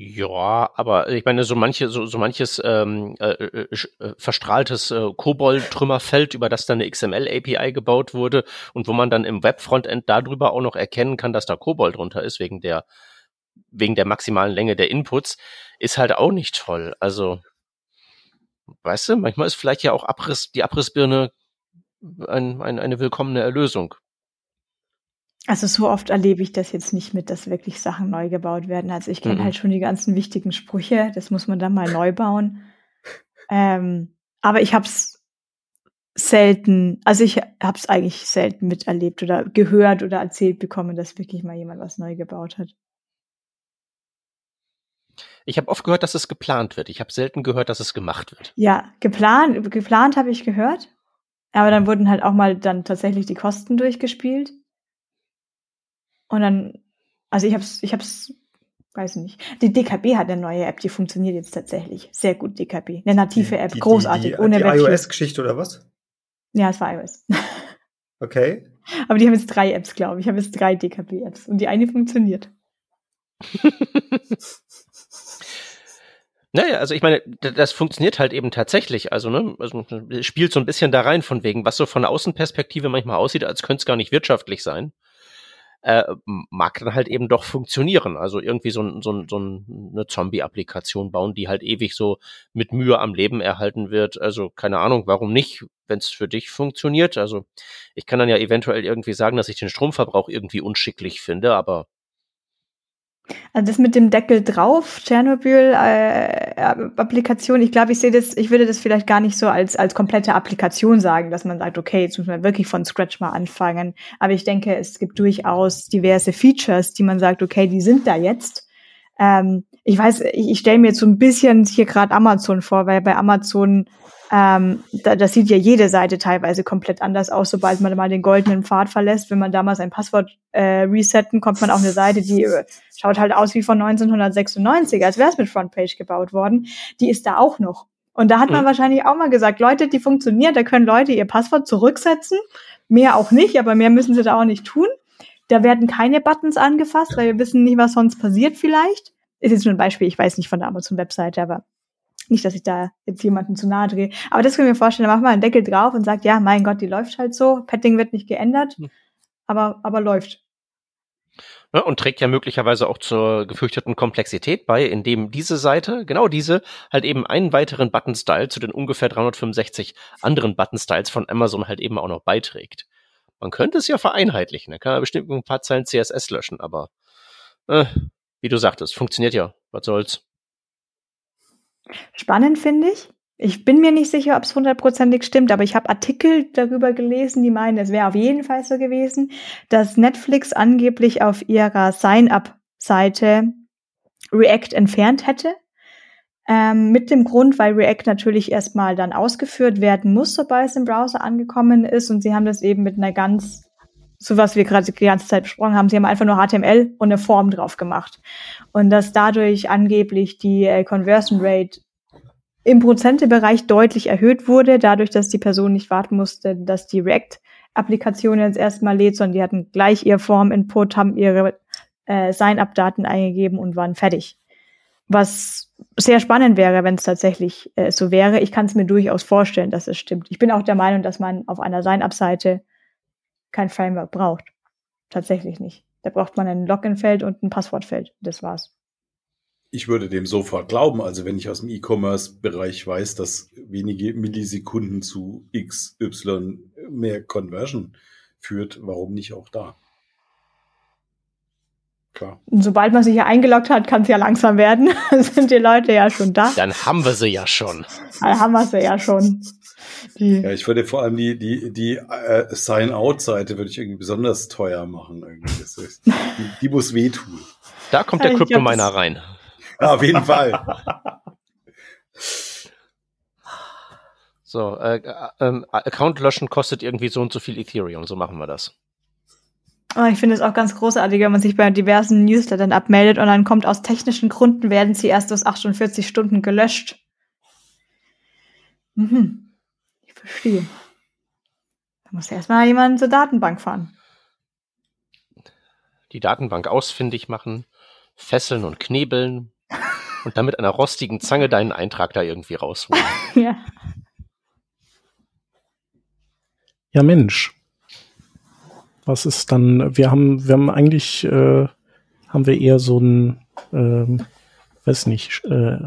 Ja, aber ich meine, so manche, so, so manches ähm, äh, äh, äh verstrahltes äh, Kobold-Trümmerfeld, über das dann eine XML-API gebaut wurde und wo man dann im Web-Frontend darüber auch noch erkennen kann, dass da Kobold drunter ist, wegen der, wegen der maximalen Länge der Inputs, ist halt auch nicht toll. Also, weißt du, manchmal ist vielleicht ja auch Abriss, die Abrissbirne ein, ein, eine willkommene Erlösung. Also so oft erlebe ich das jetzt nicht mit, dass wirklich Sachen neu gebaut werden. Also ich kenne mhm. halt schon die ganzen wichtigen Sprüche, das muss man dann mal neu bauen. Ähm, aber ich habe es selten, also ich habe es eigentlich selten miterlebt oder gehört oder erzählt bekommen, dass wirklich mal jemand was neu gebaut hat. Ich habe oft gehört, dass es geplant wird. Ich habe selten gehört, dass es gemacht wird. Ja, geplant, geplant habe ich gehört. Aber dann wurden halt auch mal dann tatsächlich die Kosten durchgespielt. Und dann, also ich hab's, ich hab's, weiß nicht. Die DKB hat eine neue App, die funktioniert jetzt tatsächlich. Sehr gut, DKB. Eine native App, die, großartig, die, die, ohne Die iOS-Geschichte oder was? Ja, es war iOS. [LAUGHS] Okay. Aber die haben jetzt drei Apps, glaube ich. Ich habe jetzt drei DKB-Apps und die eine funktioniert. [LAUGHS] Naja, also ich meine, das funktioniert halt eben tatsächlich. Also, ne, also spielt so ein bisschen da rein von wegen, was so von Außenperspektive manchmal aussieht, als könnte es gar nicht wirtschaftlich sein äh, mag dann halt eben doch funktionieren. Also irgendwie so, so, so eine Zombie-Applikation bauen, die halt ewig so mit Mühe am Leben erhalten wird. Also keine Ahnung, warum nicht, wenn es für dich funktioniert. Also ich kann dann ja eventuell irgendwie sagen, dass ich den Stromverbrauch irgendwie unschicklich finde, aber also das mit dem Deckel drauf, Tschernobyl-Applikation, äh, ich glaube, ich sehe das, ich würde das vielleicht gar nicht so als, als komplette Applikation sagen, dass man sagt, okay, jetzt muss man wirklich von Scratch mal anfangen. Aber ich denke, es gibt durchaus diverse Features, die man sagt, okay, die sind da jetzt. Ähm, ich weiß, ich, ich stelle mir jetzt so ein bisschen hier gerade Amazon vor, weil bei Amazon ähm, da, das sieht ja jede Seite teilweise komplett anders aus, sobald man mal den goldenen Pfad verlässt. Wenn man damals ein Passwort äh, resetten, kommt man auf eine Seite, die äh, schaut halt aus wie von 1996, als wäre es mit Frontpage gebaut worden. Die ist da auch noch. Und da hat man mhm. wahrscheinlich auch mal gesagt, Leute, die funktioniert, da können Leute ihr Passwort zurücksetzen. Mehr auch nicht, aber mehr müssen sie da auch nicht tun. Da werden keine Buttons angefasst, weil wir wissen nicht, was sonst passiert vielleicht. Ist jetzt nur ein Beispiel, ich weiß nicht von der Amazon-Webseite, aber nicht, dass ich da jetzt jemanden zu nahe drehe. Aber das können wir vorstellen, da macht man einen Deckel drauf und sagt, ja, mein Gott, die läuft halt so. Padding wird nicht geändert, hm. aber, aber läuft. Ja, und trägt ja möglicherweise auch zur gefürchteten Komplexität bei, indem diese Seite, genau diese, halt eben einen weiteren Button-Style zu den ungefähr 365 anderen Button-Styles von Amazon halt eben auch noch beiträgt. Man könnte es ja vereinheitlichen, da kann man bestimmt ein paar Zeilen CSS löschen, aber äh, wie du sagtest, funktioniert ja, was soll's. Spannend finde ich. Ich bin mir nicht sicher, ob es hundertprozentig stimmt, aber ich habe Artikel darüber gelesen, die meinen, es wäre auf jeden Fall so gewesen, dass Netflix angeblich auf ihrer Sign-up-Seite React entfernt hätte. Ähm, mit dem Grund, weil React natürlich erstmal dann ausgeführt werden muss, sobald es im Browser angekommen ist. Und sie haben das eben mit einer ganz so was wir gerade die ganze Zeit besprochen haben, sie haben einfach nur HTML und eine Form drauf gemacht. Und dass dadurch angeblich die äh, Conversion Rate im Prozentebereich deutlich erhöht wurde, dadurch, dass die Person nicht warten musste, dass die React-Applikation jetzt erstmal lädt, sondern die hatten gleich ihr Form-Input, haben ihre äh, Sign-up-Daten eingegeben und waren fertig. Was sehr spannend wäre, wenn es tatsächlich äh, so wäre. Ich kann es mir durchaus vorstellen, dass es stimmt. Ich bin auch der Meinung, dass man auf einer Sign-up-Seite kein Framework braucht. Tatsächlich nicht. Da braucht man ein Login-Feld und ein Passwortfeld. Das war's. Ich würde dem sofort glauben. Also wenn ich aus dem E-Commerce-Bereich weiß, dass wenige Millisekunden zu XY mehr Conversion führt, warum nicht auch da? Klar. Und sobald man sich ja eingeloggt hat, kann es ja langsam werden. [LAUGHS] Dann sind die Leute ja schon da. Dann haben wir sie ja schon. Dann haben wir sie ja schon. Die ja, ich würde vor allem die, die, die äh, Sign-Out-Seite würde ich irgendwie besonders teuer machen. Irgendwie. Ist, die, die, muss wehtun. Da kommt der Kryptominer rein. Ja, auf jeden Fall. So, äh, äh, Account löschen kostet irgendwie so und so viel Ethereum, so machen wir das. Oh, ich finde es auch ganz großartig, wenn man sich bei diversen Newslettern abmeldet und dann kommt aus technischen Gründen werden sie erst aus 48 Stunden gelöscht. Mhm. Ich verstehe. Da muss erstmal jemand zur Datenbank fahren. Die Datenbank ausfindig machen, fesseln und knebeln [LAUGHS] und dann mit einer rostigen Zange deinen Eintrag da irgendwie rausholen. [LAUGHS] ja. Ja, Mensch. Was ist dann, wir haben, wir haben eigentlich, äh, haben wir eher so ein, ähm, weiß nicht, äh,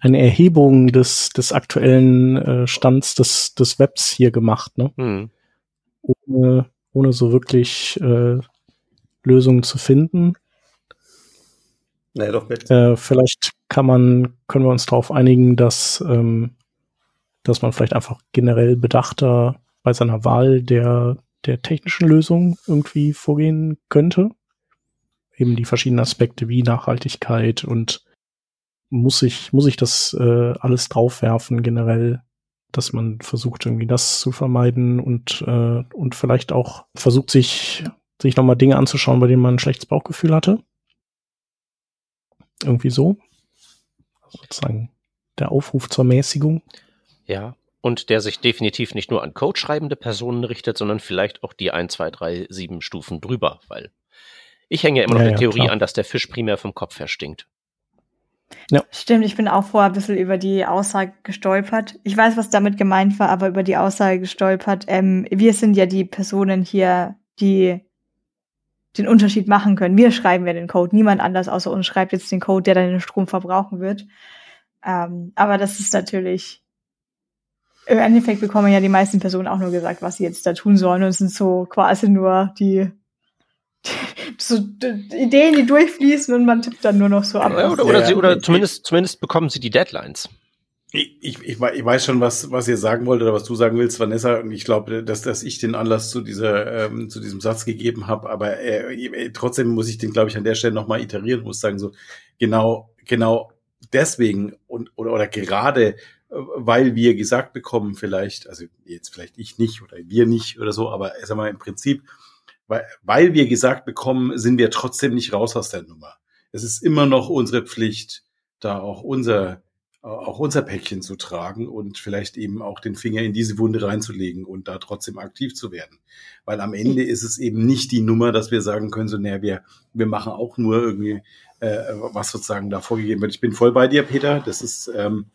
eine Erhebung des, des aktuellen äh, Stands des, des Webs hier gemacht, ne? Hm. Ohne, ohne so wirklich äh, Lösungen zu finden. Naja, doch mit. Äh, vielleicht kann man, können wir uns darauf einigen, dass, ähm, dass man vielleicht einfach generell bedachter bei seiner Wahl der der technischen Lösung irgendwie vorgehen könnte. Eben die verschiedenen Aspekte wie Nachhaltigkeit und muss ich, muss ich das äh, alles draufwerfen generell, dass man versucht irgendwie das zu vermeiden und, äh, und vielleicht auch versucht sich, sich nochmal Dinge anzuschauen, bei denen man ein schlechtes Bauchgefühl hatte. Irgendwie so. Sozusagen der Aufruf zur Mäßigung. Ja, und der sich definitiv nicht nur an Code schreibende Personen richtet, sondern vielleicht auch die 1, 2, 3, 7 Stufen drüber, weil ich hänge ja immer noch ja, der Theorie klar. an, dass der Fisch primär vom Kopf her stinkt. Ja. Stimmt, ich bin auch vorher ein bisschen über die Aussage gestolpert. Ich weiß, was damit gemeint war, aber über die Aussage gestolpert. Ähm, wir sind ja die Personen hier, die den Unterschied machen können. Wir schreiben ja den Code. Niemand anders außer uns schreibt jetzt den Code, der dann den Strom verbrauchen wird. Ähm, aber das ist natürlich im Endeffekt bekommen ja die meisten Personen auch nur gesagt, was sie jetzt da tun sollen und sind so quasi nur die, die [LAUGHS] so die Ideen, die durchfließen und man tippt dann nur noch so ab. Oder, oder, oder, sie, oder zumindest, zumindest bekommen sie die Deadlines. Ich, ich, ich weiß schon, was, was ihr sagen wollt oder was du sagen willst, Vanessa. Und ich glaube, dass, dass ich den Anlass zu dieser, ähm, zu diesem Satz gegeben habe. Aber äh, trotzdem muss ich den, glaube ich, an der Stelle nochmal iterieren, muss sagen, so genau, genau deswegen und oder, oder gerade weil wir gesagt bekommen, vielleicht, also jetzt vielleicht ich nicht oder wir nicht oder so, aber sag mal im Prinzip, weil, weil wir gesagt bekommen, sind wir trotzdem nicht raus aus der Nummer. Es ist immer noch unsere Pflicht, da auch unser, auch unser Päckchen zu tragen und vielleicht eben auch den Finger in diese Wunde reinzulegen und da trotzdem aktiv zu werden. Weil am Ende ist es eben nicht die Nummer, dass wir sagen können, so, naja, wir, wir machen auch nur irgendwie, äh, was sozusagen da vorgegeben wird. Ich bin voll bei dir, Peter. Das ist, ähm,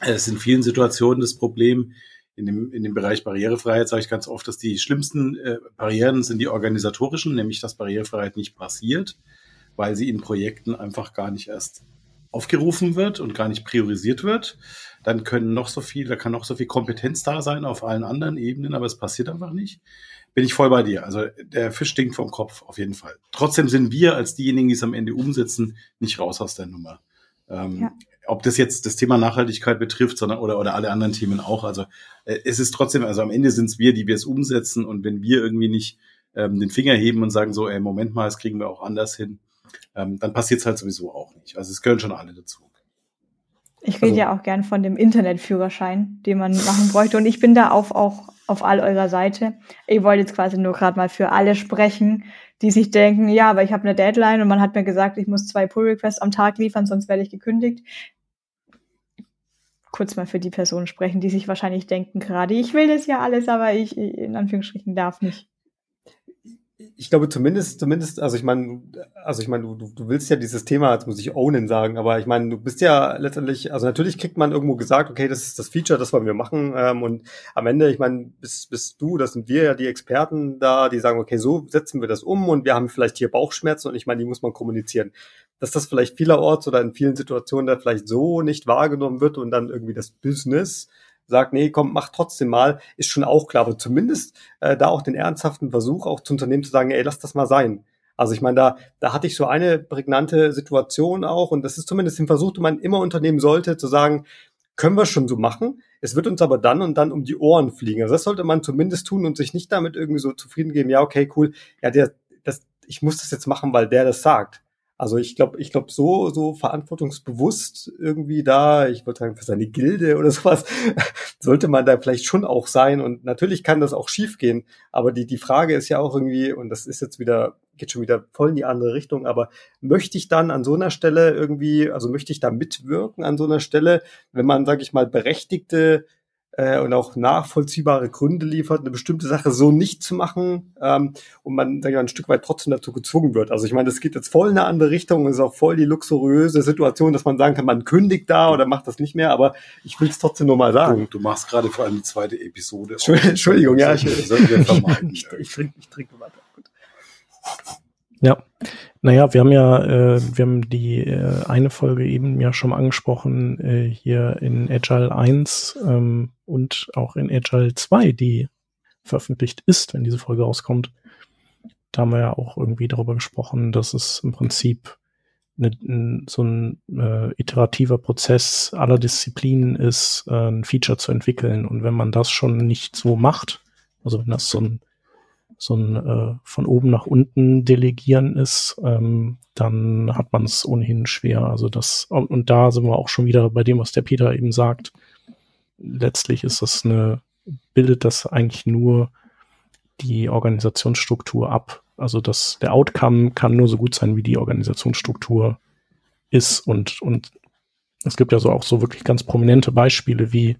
es ist in vielen Situationen das Problem, in dem, in dem Bereich Barrierefreiheit sage ich ganz oft, dass die schlimmsten äh, Barrieren sind die organisatorischen, nämlich dass Barrierefreiheit nicht passiert, weil sie in Projekten einfach gar nicht erst aufgerufen wird und gar nicht priorisiert wird. Dann können noch so viel, da kann noch so viel Kompetenz da sein auf allen anderen Ebenen, aber es passiert einfach nicht. Bin ich voll bei dir. Also der Fisch stinkt vom Kopf, auf jeden Fall. Trotzdem sind wir als diejenigen, die es am Ende umsetzen, nicht raus aus der Nummer. Ähm, ja ob das jetzt das Thema Nachhaltigkeit betrifft, sondern oder, oder alle anderen Themen auch. Also äh, es ist trotzdem, also am Ende sind es wir, die wir es umsetzen und wenn wir irgendwie nicht ähm, den Finger heben und sagen so, ey, Moment mal, das kriegen wir auch anders hin, ähm, dann passiert es halt sowieso auch nicht. Also es gehören schon alle dazu. Ich rede also, ja auch gern von dem Internetführerschein, den man machen bräuchte. Und ich bin da auf, auch auf all eurer Seite. Ich wollte jetzt quasi nur gerade mal für alle sprechen, die sich denken, ja, aber ich habe eine Deadline und man hat mir gesagt, ich muss zwei Pull-Requests am Tag liefern, sonst werde ich gekündigt kurz mal für die Personen sprechen, die sich wahrscheinlich denken gerade, ich will das ja alles, aber ich in Anführungsstrichen darf nicht. Ich glaube zumindest, zumindest, also ich meine, also ich meine, du, du willst ja dieses Thema, jetzt muss ich ownen sagen, aber ich meine, du bist ja letztendlich, also natürlich kriegt man irgendwo gesagt, okay, das ist das Feature, das wollen wir machen, ähm, und am Ende, ich meine, bist, bist du, das sind wir ja die Experten da, die sagen, okay, so setzen wir das um und wir haben vielleicht hier Bauchschmerzen und ich meine, die muss man kommunizieren dass das vielleicht vielerorts oder in vielen Situationen da vielleicht so nicht wahrgenommen wird und dann irgendwie das Business sagt, nee, komm, mach trotzdem mal, ist schon auch klar. Aber zumindest äh, da auch den ernsthaften Versuch auch zu Unternehmen zu sagen, ey, lass das mal sein. Also ich meine, da, da hatte ich so eine prägnante Situation auch und das ist zumindest den Versuch, den man immer unternehmen sollte, zu sagen, können wir schon so machen. Es wird uns aber dann und dann um die Ohren fliegen. Also das sollte man zumindest tun und sich nicht damit irgendwie so zufrieden geben, ja, okay, cool, ja, der, das, ich muss das jetzt machen, weil der das sagt. Also ich glaube, ich glaube so so verantwortungsbewusst irgendwie da, ich wollte sagen für seine Gilde oder [LAUGHS] sowas, sollte man da vielleicht schon auch sein. Und natürlich kann das auch schiefgehen, aber die die Frage ist ja auch irgendwie und das ist jetzt wieder geht schon wieder voll in die andere Richtung, aber möchte ich dann an so einer Stelle irgendwie, also möchte ich da mitwirken an so einer Stelle, wenn man sage ich mal berechtigte äh, und auch nachvollziehbare Gründe liefert, eine bestimmte Sache so nicht zu machen ähm, und man sag ich mal, ein Stück weit trotzdem dazu gezwungen wird. Also ich meine, das geht jetzt voll in eine andere Richtung und ist auch voll die luxuriöse Situation, dass man sagen kann, man kündigt da oder macht das nicht mehr, aber ich will es trotzdem nur mal sagen. Du, du machst gerade vor allem die zweite Episode. Entschuldigung, ja, ich, ich, ich, ich trinke ich trink weiter. Gut. Ja, naja, wir haben ja, äh, wir haben die äh, eine Folge eben ja schon angesprochen, äh, hier in Agile 1 ähm, und auch in Agile 2, die veröffentlicht ist, wenn diese Folge rauskommt. Da haben wir ja auch irgendwie darüber gesprochen, dass es im Prinzip eine, so ein äh, iterativer Prozess aller Disziplinen ist, äh, ein Feature zu entwickeln. Und wenn man das schon nicht so macht, also wenn das so ein so ein äh, von oben nach unten delegieren ist, ähm, dann hat man es ohnehin schwer. Also das, und, und, da sind wir auch schon wieder bei dem, was der Peter eben sagt. Letztlich ist das eine, bildet das eigentlich nur die Organisationsstruktur ab. Also das, der Outcome kann nur so gut sein, wie die Organisationsstruktur ist und, und es gibt ja so auch so wirklich ganz prominente Beispiele wie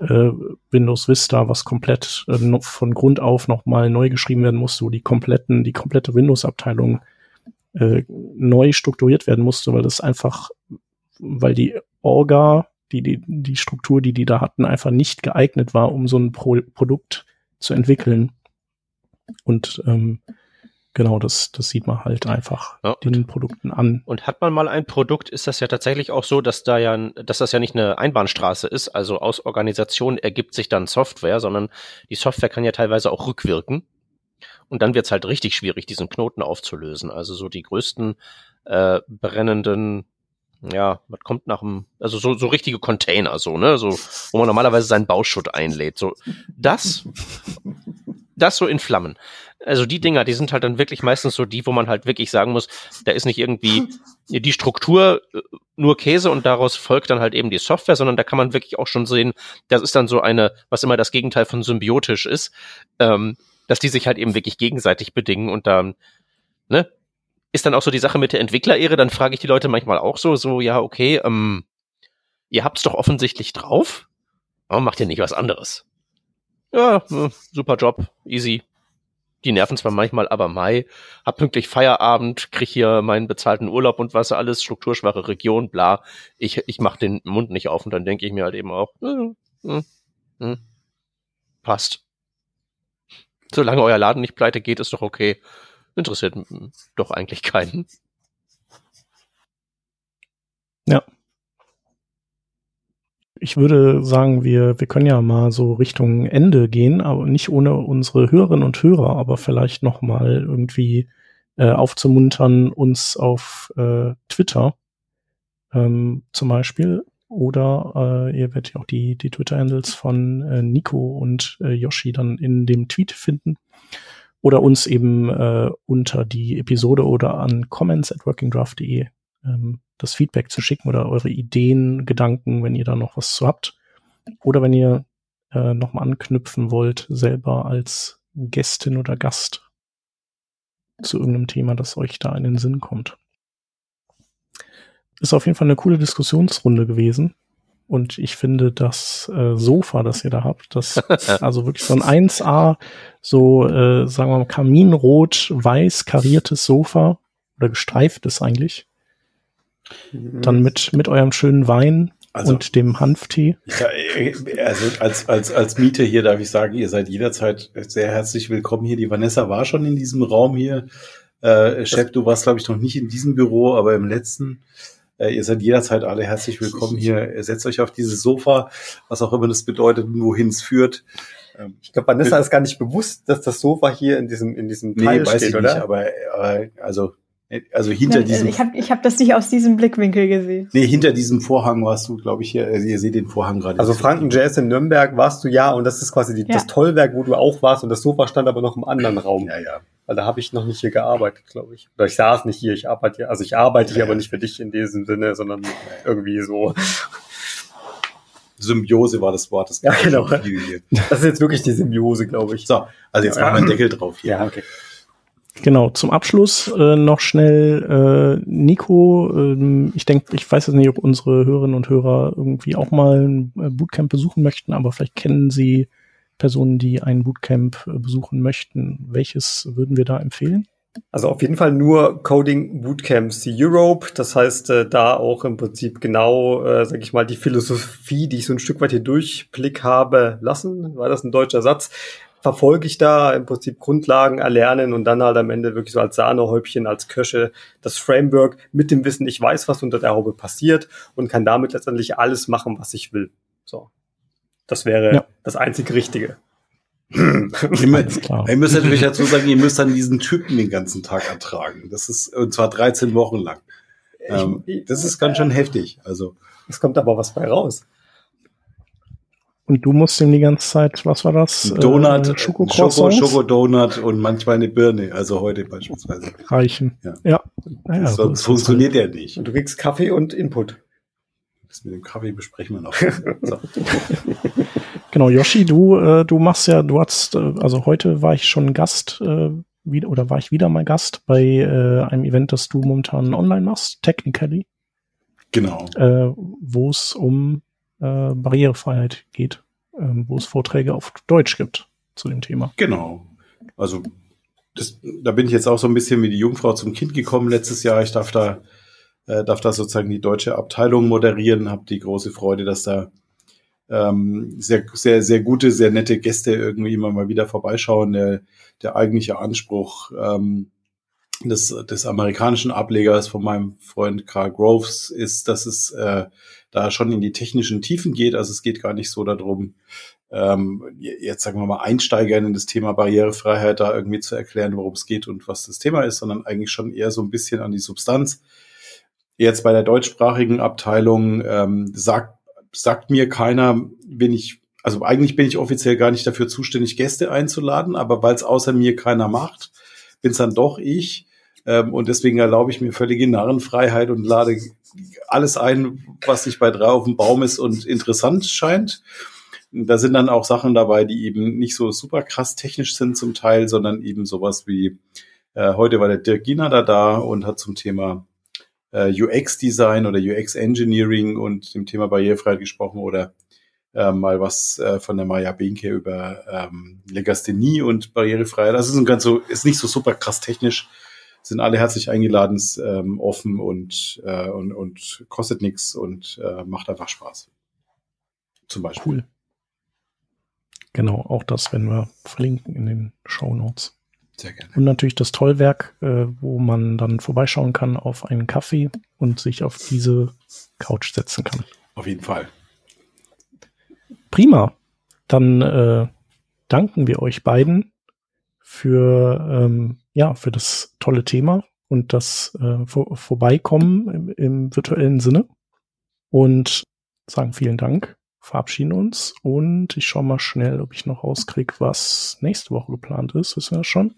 äh, Windows Vista, was komplett äh, von Grund auf nochmal neu geschrieben werden musste, wo die kompletten, die komplette Windows-Abteilung äh, neu strukturiert werden musste, weil das einfach, weil die Orga, die, die, die Struktur, die die da hatten, einfach nicht geeignet war, um so ein Pro Produkt zu entwickeln. Und ähm, Genau, das, das sieht man halt einfach ja, den Produkten an. Und hat man mal ein Produkt, ist das ja tatsächlich auch so, dass da ja, dass das ja nicht eine Einbahnstraße ist. Also aus Organisation ergibt sich dann Software, sondern die Software kann ja teilweise auch rückwirken. Und dann wird's halt richtig schwierig, diesen Knoten aufzulösen. Also so die größten äh, brennenden ja, was kommt nach dem, also so, so richtige Container, so, ne, so, wo man normalerweise seinen Bauschutt einlädt, so, das, das so in Flammen also die Dinger, die sind halt dann wirklich meistens so die, wo man halt wirklich sagen muss, da ist nicht irgendwie die Struktur äh, nur Käse und daraus folgt dann halt eben die Software, sondern da kann man wirklich auch schon sehen, das ist dann so eine, was immer das Gegenteil von symbiotisch ist, ähm, dass die sich halt eben wirklich gegenseitig bedingen und dann, ne, ist dann auch so die Sache mit der Entwicklerehre, dann frage ich die Leute manchmal auch so, so, ja, okay, ähm, ihr habt's doch offensichtlich drauf, warum macht ihr nicht was anderes? Ja, super Job, easy, die nerven zwar manchmal, aber Mai, hab pünktlich Feierabend, krieg hier meinen bezahlten Urlaub und was alles, strukturschwache Region, bla. Ich, ich mach den Mund nicht auf und dann denke ich mir halt eben auch, hm, hm, hm, passt. Solange euer Laden nicht pleite geht, ist doch okay. Interessiert doch eigentlich keinen. Ja, ich würde sagen, wir, wir können ja mal so Richtung Ende gehen, aber nicht ohne unsere Hörerinnen und Hörer, aber vielleicht noch mal irgendwie äh, aufzumuntern, uns auf äh, Twitter ähm, zum Beispiel. Oder äh, ihr werdet ja auch die, die Twitter-Handles von äh, Nico und äh, Yoshi dann in dem Tweet finden. Oder uns eben äh, unter die Episode oder an comments at workingdraft.de ähm, das Feedback zu schicken oder eure Ideen, Gedanken, wenn ihr da noch was zu habt. Oder wenn ihr äh, nochmal anknüpfen wollt, selber als Gästin oder Gast zu irgendeinem Thema, das euch da in den Sinn kommt. Ist auf jeden Fall eine coole Diskussionsrunde gewesen. Und ich finde das äh, Sofa, das ihr da habt, das [LAUGHS] also wirklich so ein 1A, so äh, sagen wir mal Kaminrot-weiß kariertes Sofa oder gestreiftes eigentlich. Dann mit, mit eurem schönen Wein also, und dem Hanftee. Ja, also als, als, als Mieter hier darf ich sagen, ihr seid jederzeit sehr herzlich willkommen hier. Die Vanessa war schon in diesem Raum hier. Äh, Chef, du warst, glaube ich, noch nicht in diesem Büro, aber im letzten. Äh, ihr seid jederzeit alle herzlich willkommen hier. Setzt euch auf dieses Sofa, was auch immer das bedeutet, wohin es führt. Ähm, ich glaube, Vanessa ist gar nicht bewusst, dass das Sofa hier in diesem, in diesem Teil nee, weiß steht, ich oder? Nicht, aber äh, also Also hinter Nein, diesem. Ich habe ich hab das nicht aus diesem Blickwinkel gesehen. Nee, hinter diesem Vorhang warst du, glaube ich, hier. Also ihr seht den Vorhang gerade. Also Franken Jazz in Nürnberg warst du ja und das ist quasi die, Ja. das Tollwerk, wo du auch warst und das Sofa stand aber noch im anderen Raum. Ja, ja. Weil da habe ich noch nicht hier gearbeitet, glaube ich. Oder ich saß nicht hier, ich arbeite hier. Also ich arbeite hier, Ja, ja. aber nicht für dich in diesem Sinne, sondern irgendwie so. Symbiose war das Wort. Das Ja, genau. Das ist jetzt wirklich die Symbiose, glaube ich. So, also jetzt Ja. machen wir einen Deckel drauf hier. Ja, okay. Genau, zum Abschluss äh, noch schnell äh, Nico. Ähm, ich denke, ich weiß jetzt nicht, ob unsere Hörerinnen und Hörer irgendwie auch mal ein äh, Bootcamp besuchen möchten, aber vielleicht kennen sie Personen, die ein Bootcamp äh, besuchen möchten. Welches würden wir da empfehlen? Also auf jeden Fall nur Coding Bootcamps Europe. Das heißt, äh, da auch im Prinzip genau, äh, sag ich mal, die Philosophie, die ich so ein Stück weit hier durchblick habe lassen, war das ein deutscher Satz, verfolge ich da im Prinzip Grundlagen erlernen und dann halt am Ende wirklich so als Sahnehäubchen, als Köche das Framework mit dem Wissen, ich weiß, was unter der Haube passiert und kann damit letztendlich alles machen, was ich will. So. Das wäre Ja. das einzig Richtige. Ihr, mü- klar. ihr müsst natürlich dazu sagen, ihr müsst dann diesen Typen den ganzen Tag ertragen. Das ist, und zwar 13 Wochen lang. Ähm, Ich- das ist ganz schön heftig. Also, Es kommt aber was bei raus. Und du musst ihm die ganze Zeit, was war das? ein Donut, Äh, äh, Schoko, Schokocroissants Schokodonut und manchmal eine Birne. Also heute beispielsweise. reichen. Ja. Ja. Naja, so Sonst ist es funktioniert der nicht. Und du kriegst Kaffee und Input. Das mit dem Kaffee besprechen wir noch. [LAUGHS] So. Genau, Yoshi, du, äh, du machst ja, du hast, äh, also heute war ich schon Gast, äh, wieder, oder war ich wieder mal Gast bei äh, einem Event, das du momentan online machst, Technically, Genau. äh, wo es um äh, Barrierefreiheit geht, ähm, wo es Vorträge auf Deutsch gibt zu dem Thema. Genau. Also das, da bin ich jetzt auch so ein bisschen wie die Jungfrau zum Kind gekommen letztes Jahr. Ich darf da, äh, darf da sozusagen die deutsche Abteilung moderieren, habe die große Freude, dass da ähm, sehr, sehr, sehr gute, sehr nette Gäste irgendwie immer mal wieder vorbeischauen. Der, der eigentliche Anspruch ähm, des, des amerikanischen Ablegers von meinem Freund Carl Groves ist, dass es äh, da schon in die technischen Tiefen geht. Also es geht gar nicht so darum, ähm, jetzt sagen wir mal Einsteigern in das Thema Barrierefreiheit da irgendwie zu erklären, worum es geht und was das Thema ist, sondern eigentlich schon eher so ein bisschen an die Substanz. Jetzt bei der deutschsprachigen Abteilung ähm, sagt, sagt mir keiner, bin ich, also eigentlich bin ich offiziell gar nicht dafür zuständig, Gäste einzuladen, aber weil es außer mir keiner macht, bin es dann doch ich. Ähm, und deswegen erlaube ich mir völlige Narrenfreiheit und lade alles ein, was nicht bei drei auf dem Baum ist und interessant scheint. Da sind dann auch Sachen dabei, die eben nicht so super krass technisch sind zum Teil, sondern eben sowas wie, äh, heute war der Dirk Giener da da und hat zum Thema äh, UX-Design oder UX-Engineering und dem Thema Barrierefreiheit gesprochen oder äh, mal was äh, von der Maya Benke über ähm, Legasthenie und Barrierefreiheit. Das ist ein ganz so, ist nicht so super krass technisch, sind alle herzlich eingeladen, ist ähm, offen und, äh, und, und kostet nichts und äh, macht einfach Spaß. Zum Beispiel. Cool. Genau, auch das werden wir verlinken in den Show Notes. Sehr gerne. Und natürlich das Tollwerk, äh, wo man dann vorbeischauen kann auf einen Kaffee und sich auf diese Couch setzen kann. Auf jeden Fall. Prima. Dann äh, danken wir euch beiden für, ähm, ja, für das tolle Thema und das äh, vor, Vorbeikommen im, im virtuellen Sinne. Und sagen vielen Dank, verabschieden uns und ich schaue mal schnell, ob ich noch rauskriege, was nächste Woche geplant ist. Wissen wir das schon?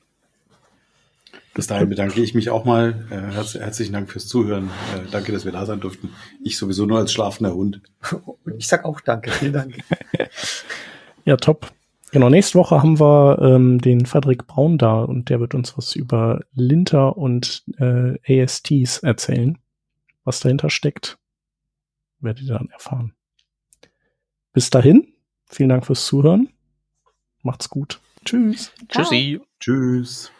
Bis dahin bedanke ich mich auch mal. Äh, herz herzlichen Dank fürs Zuhören. Äh, danke, dass wir da sein durften. Ich sowieso nur als schlafender Hund. Und [LAUGHS] ich sag auch danke, vielen Dank. [LAUGHS] Ja, top. Genau, nächste Woche haben wir ähm, den Frederik Braun da und der wird uns was über Linter und äh, ASTs erzählen. Was dahinter steckt, werdet ihr dann erfahren. Bis dahin, vielen Dank fürs Zuhören. Macht's gut. Tschüss. Ciao. Tschüssi. Tschüss.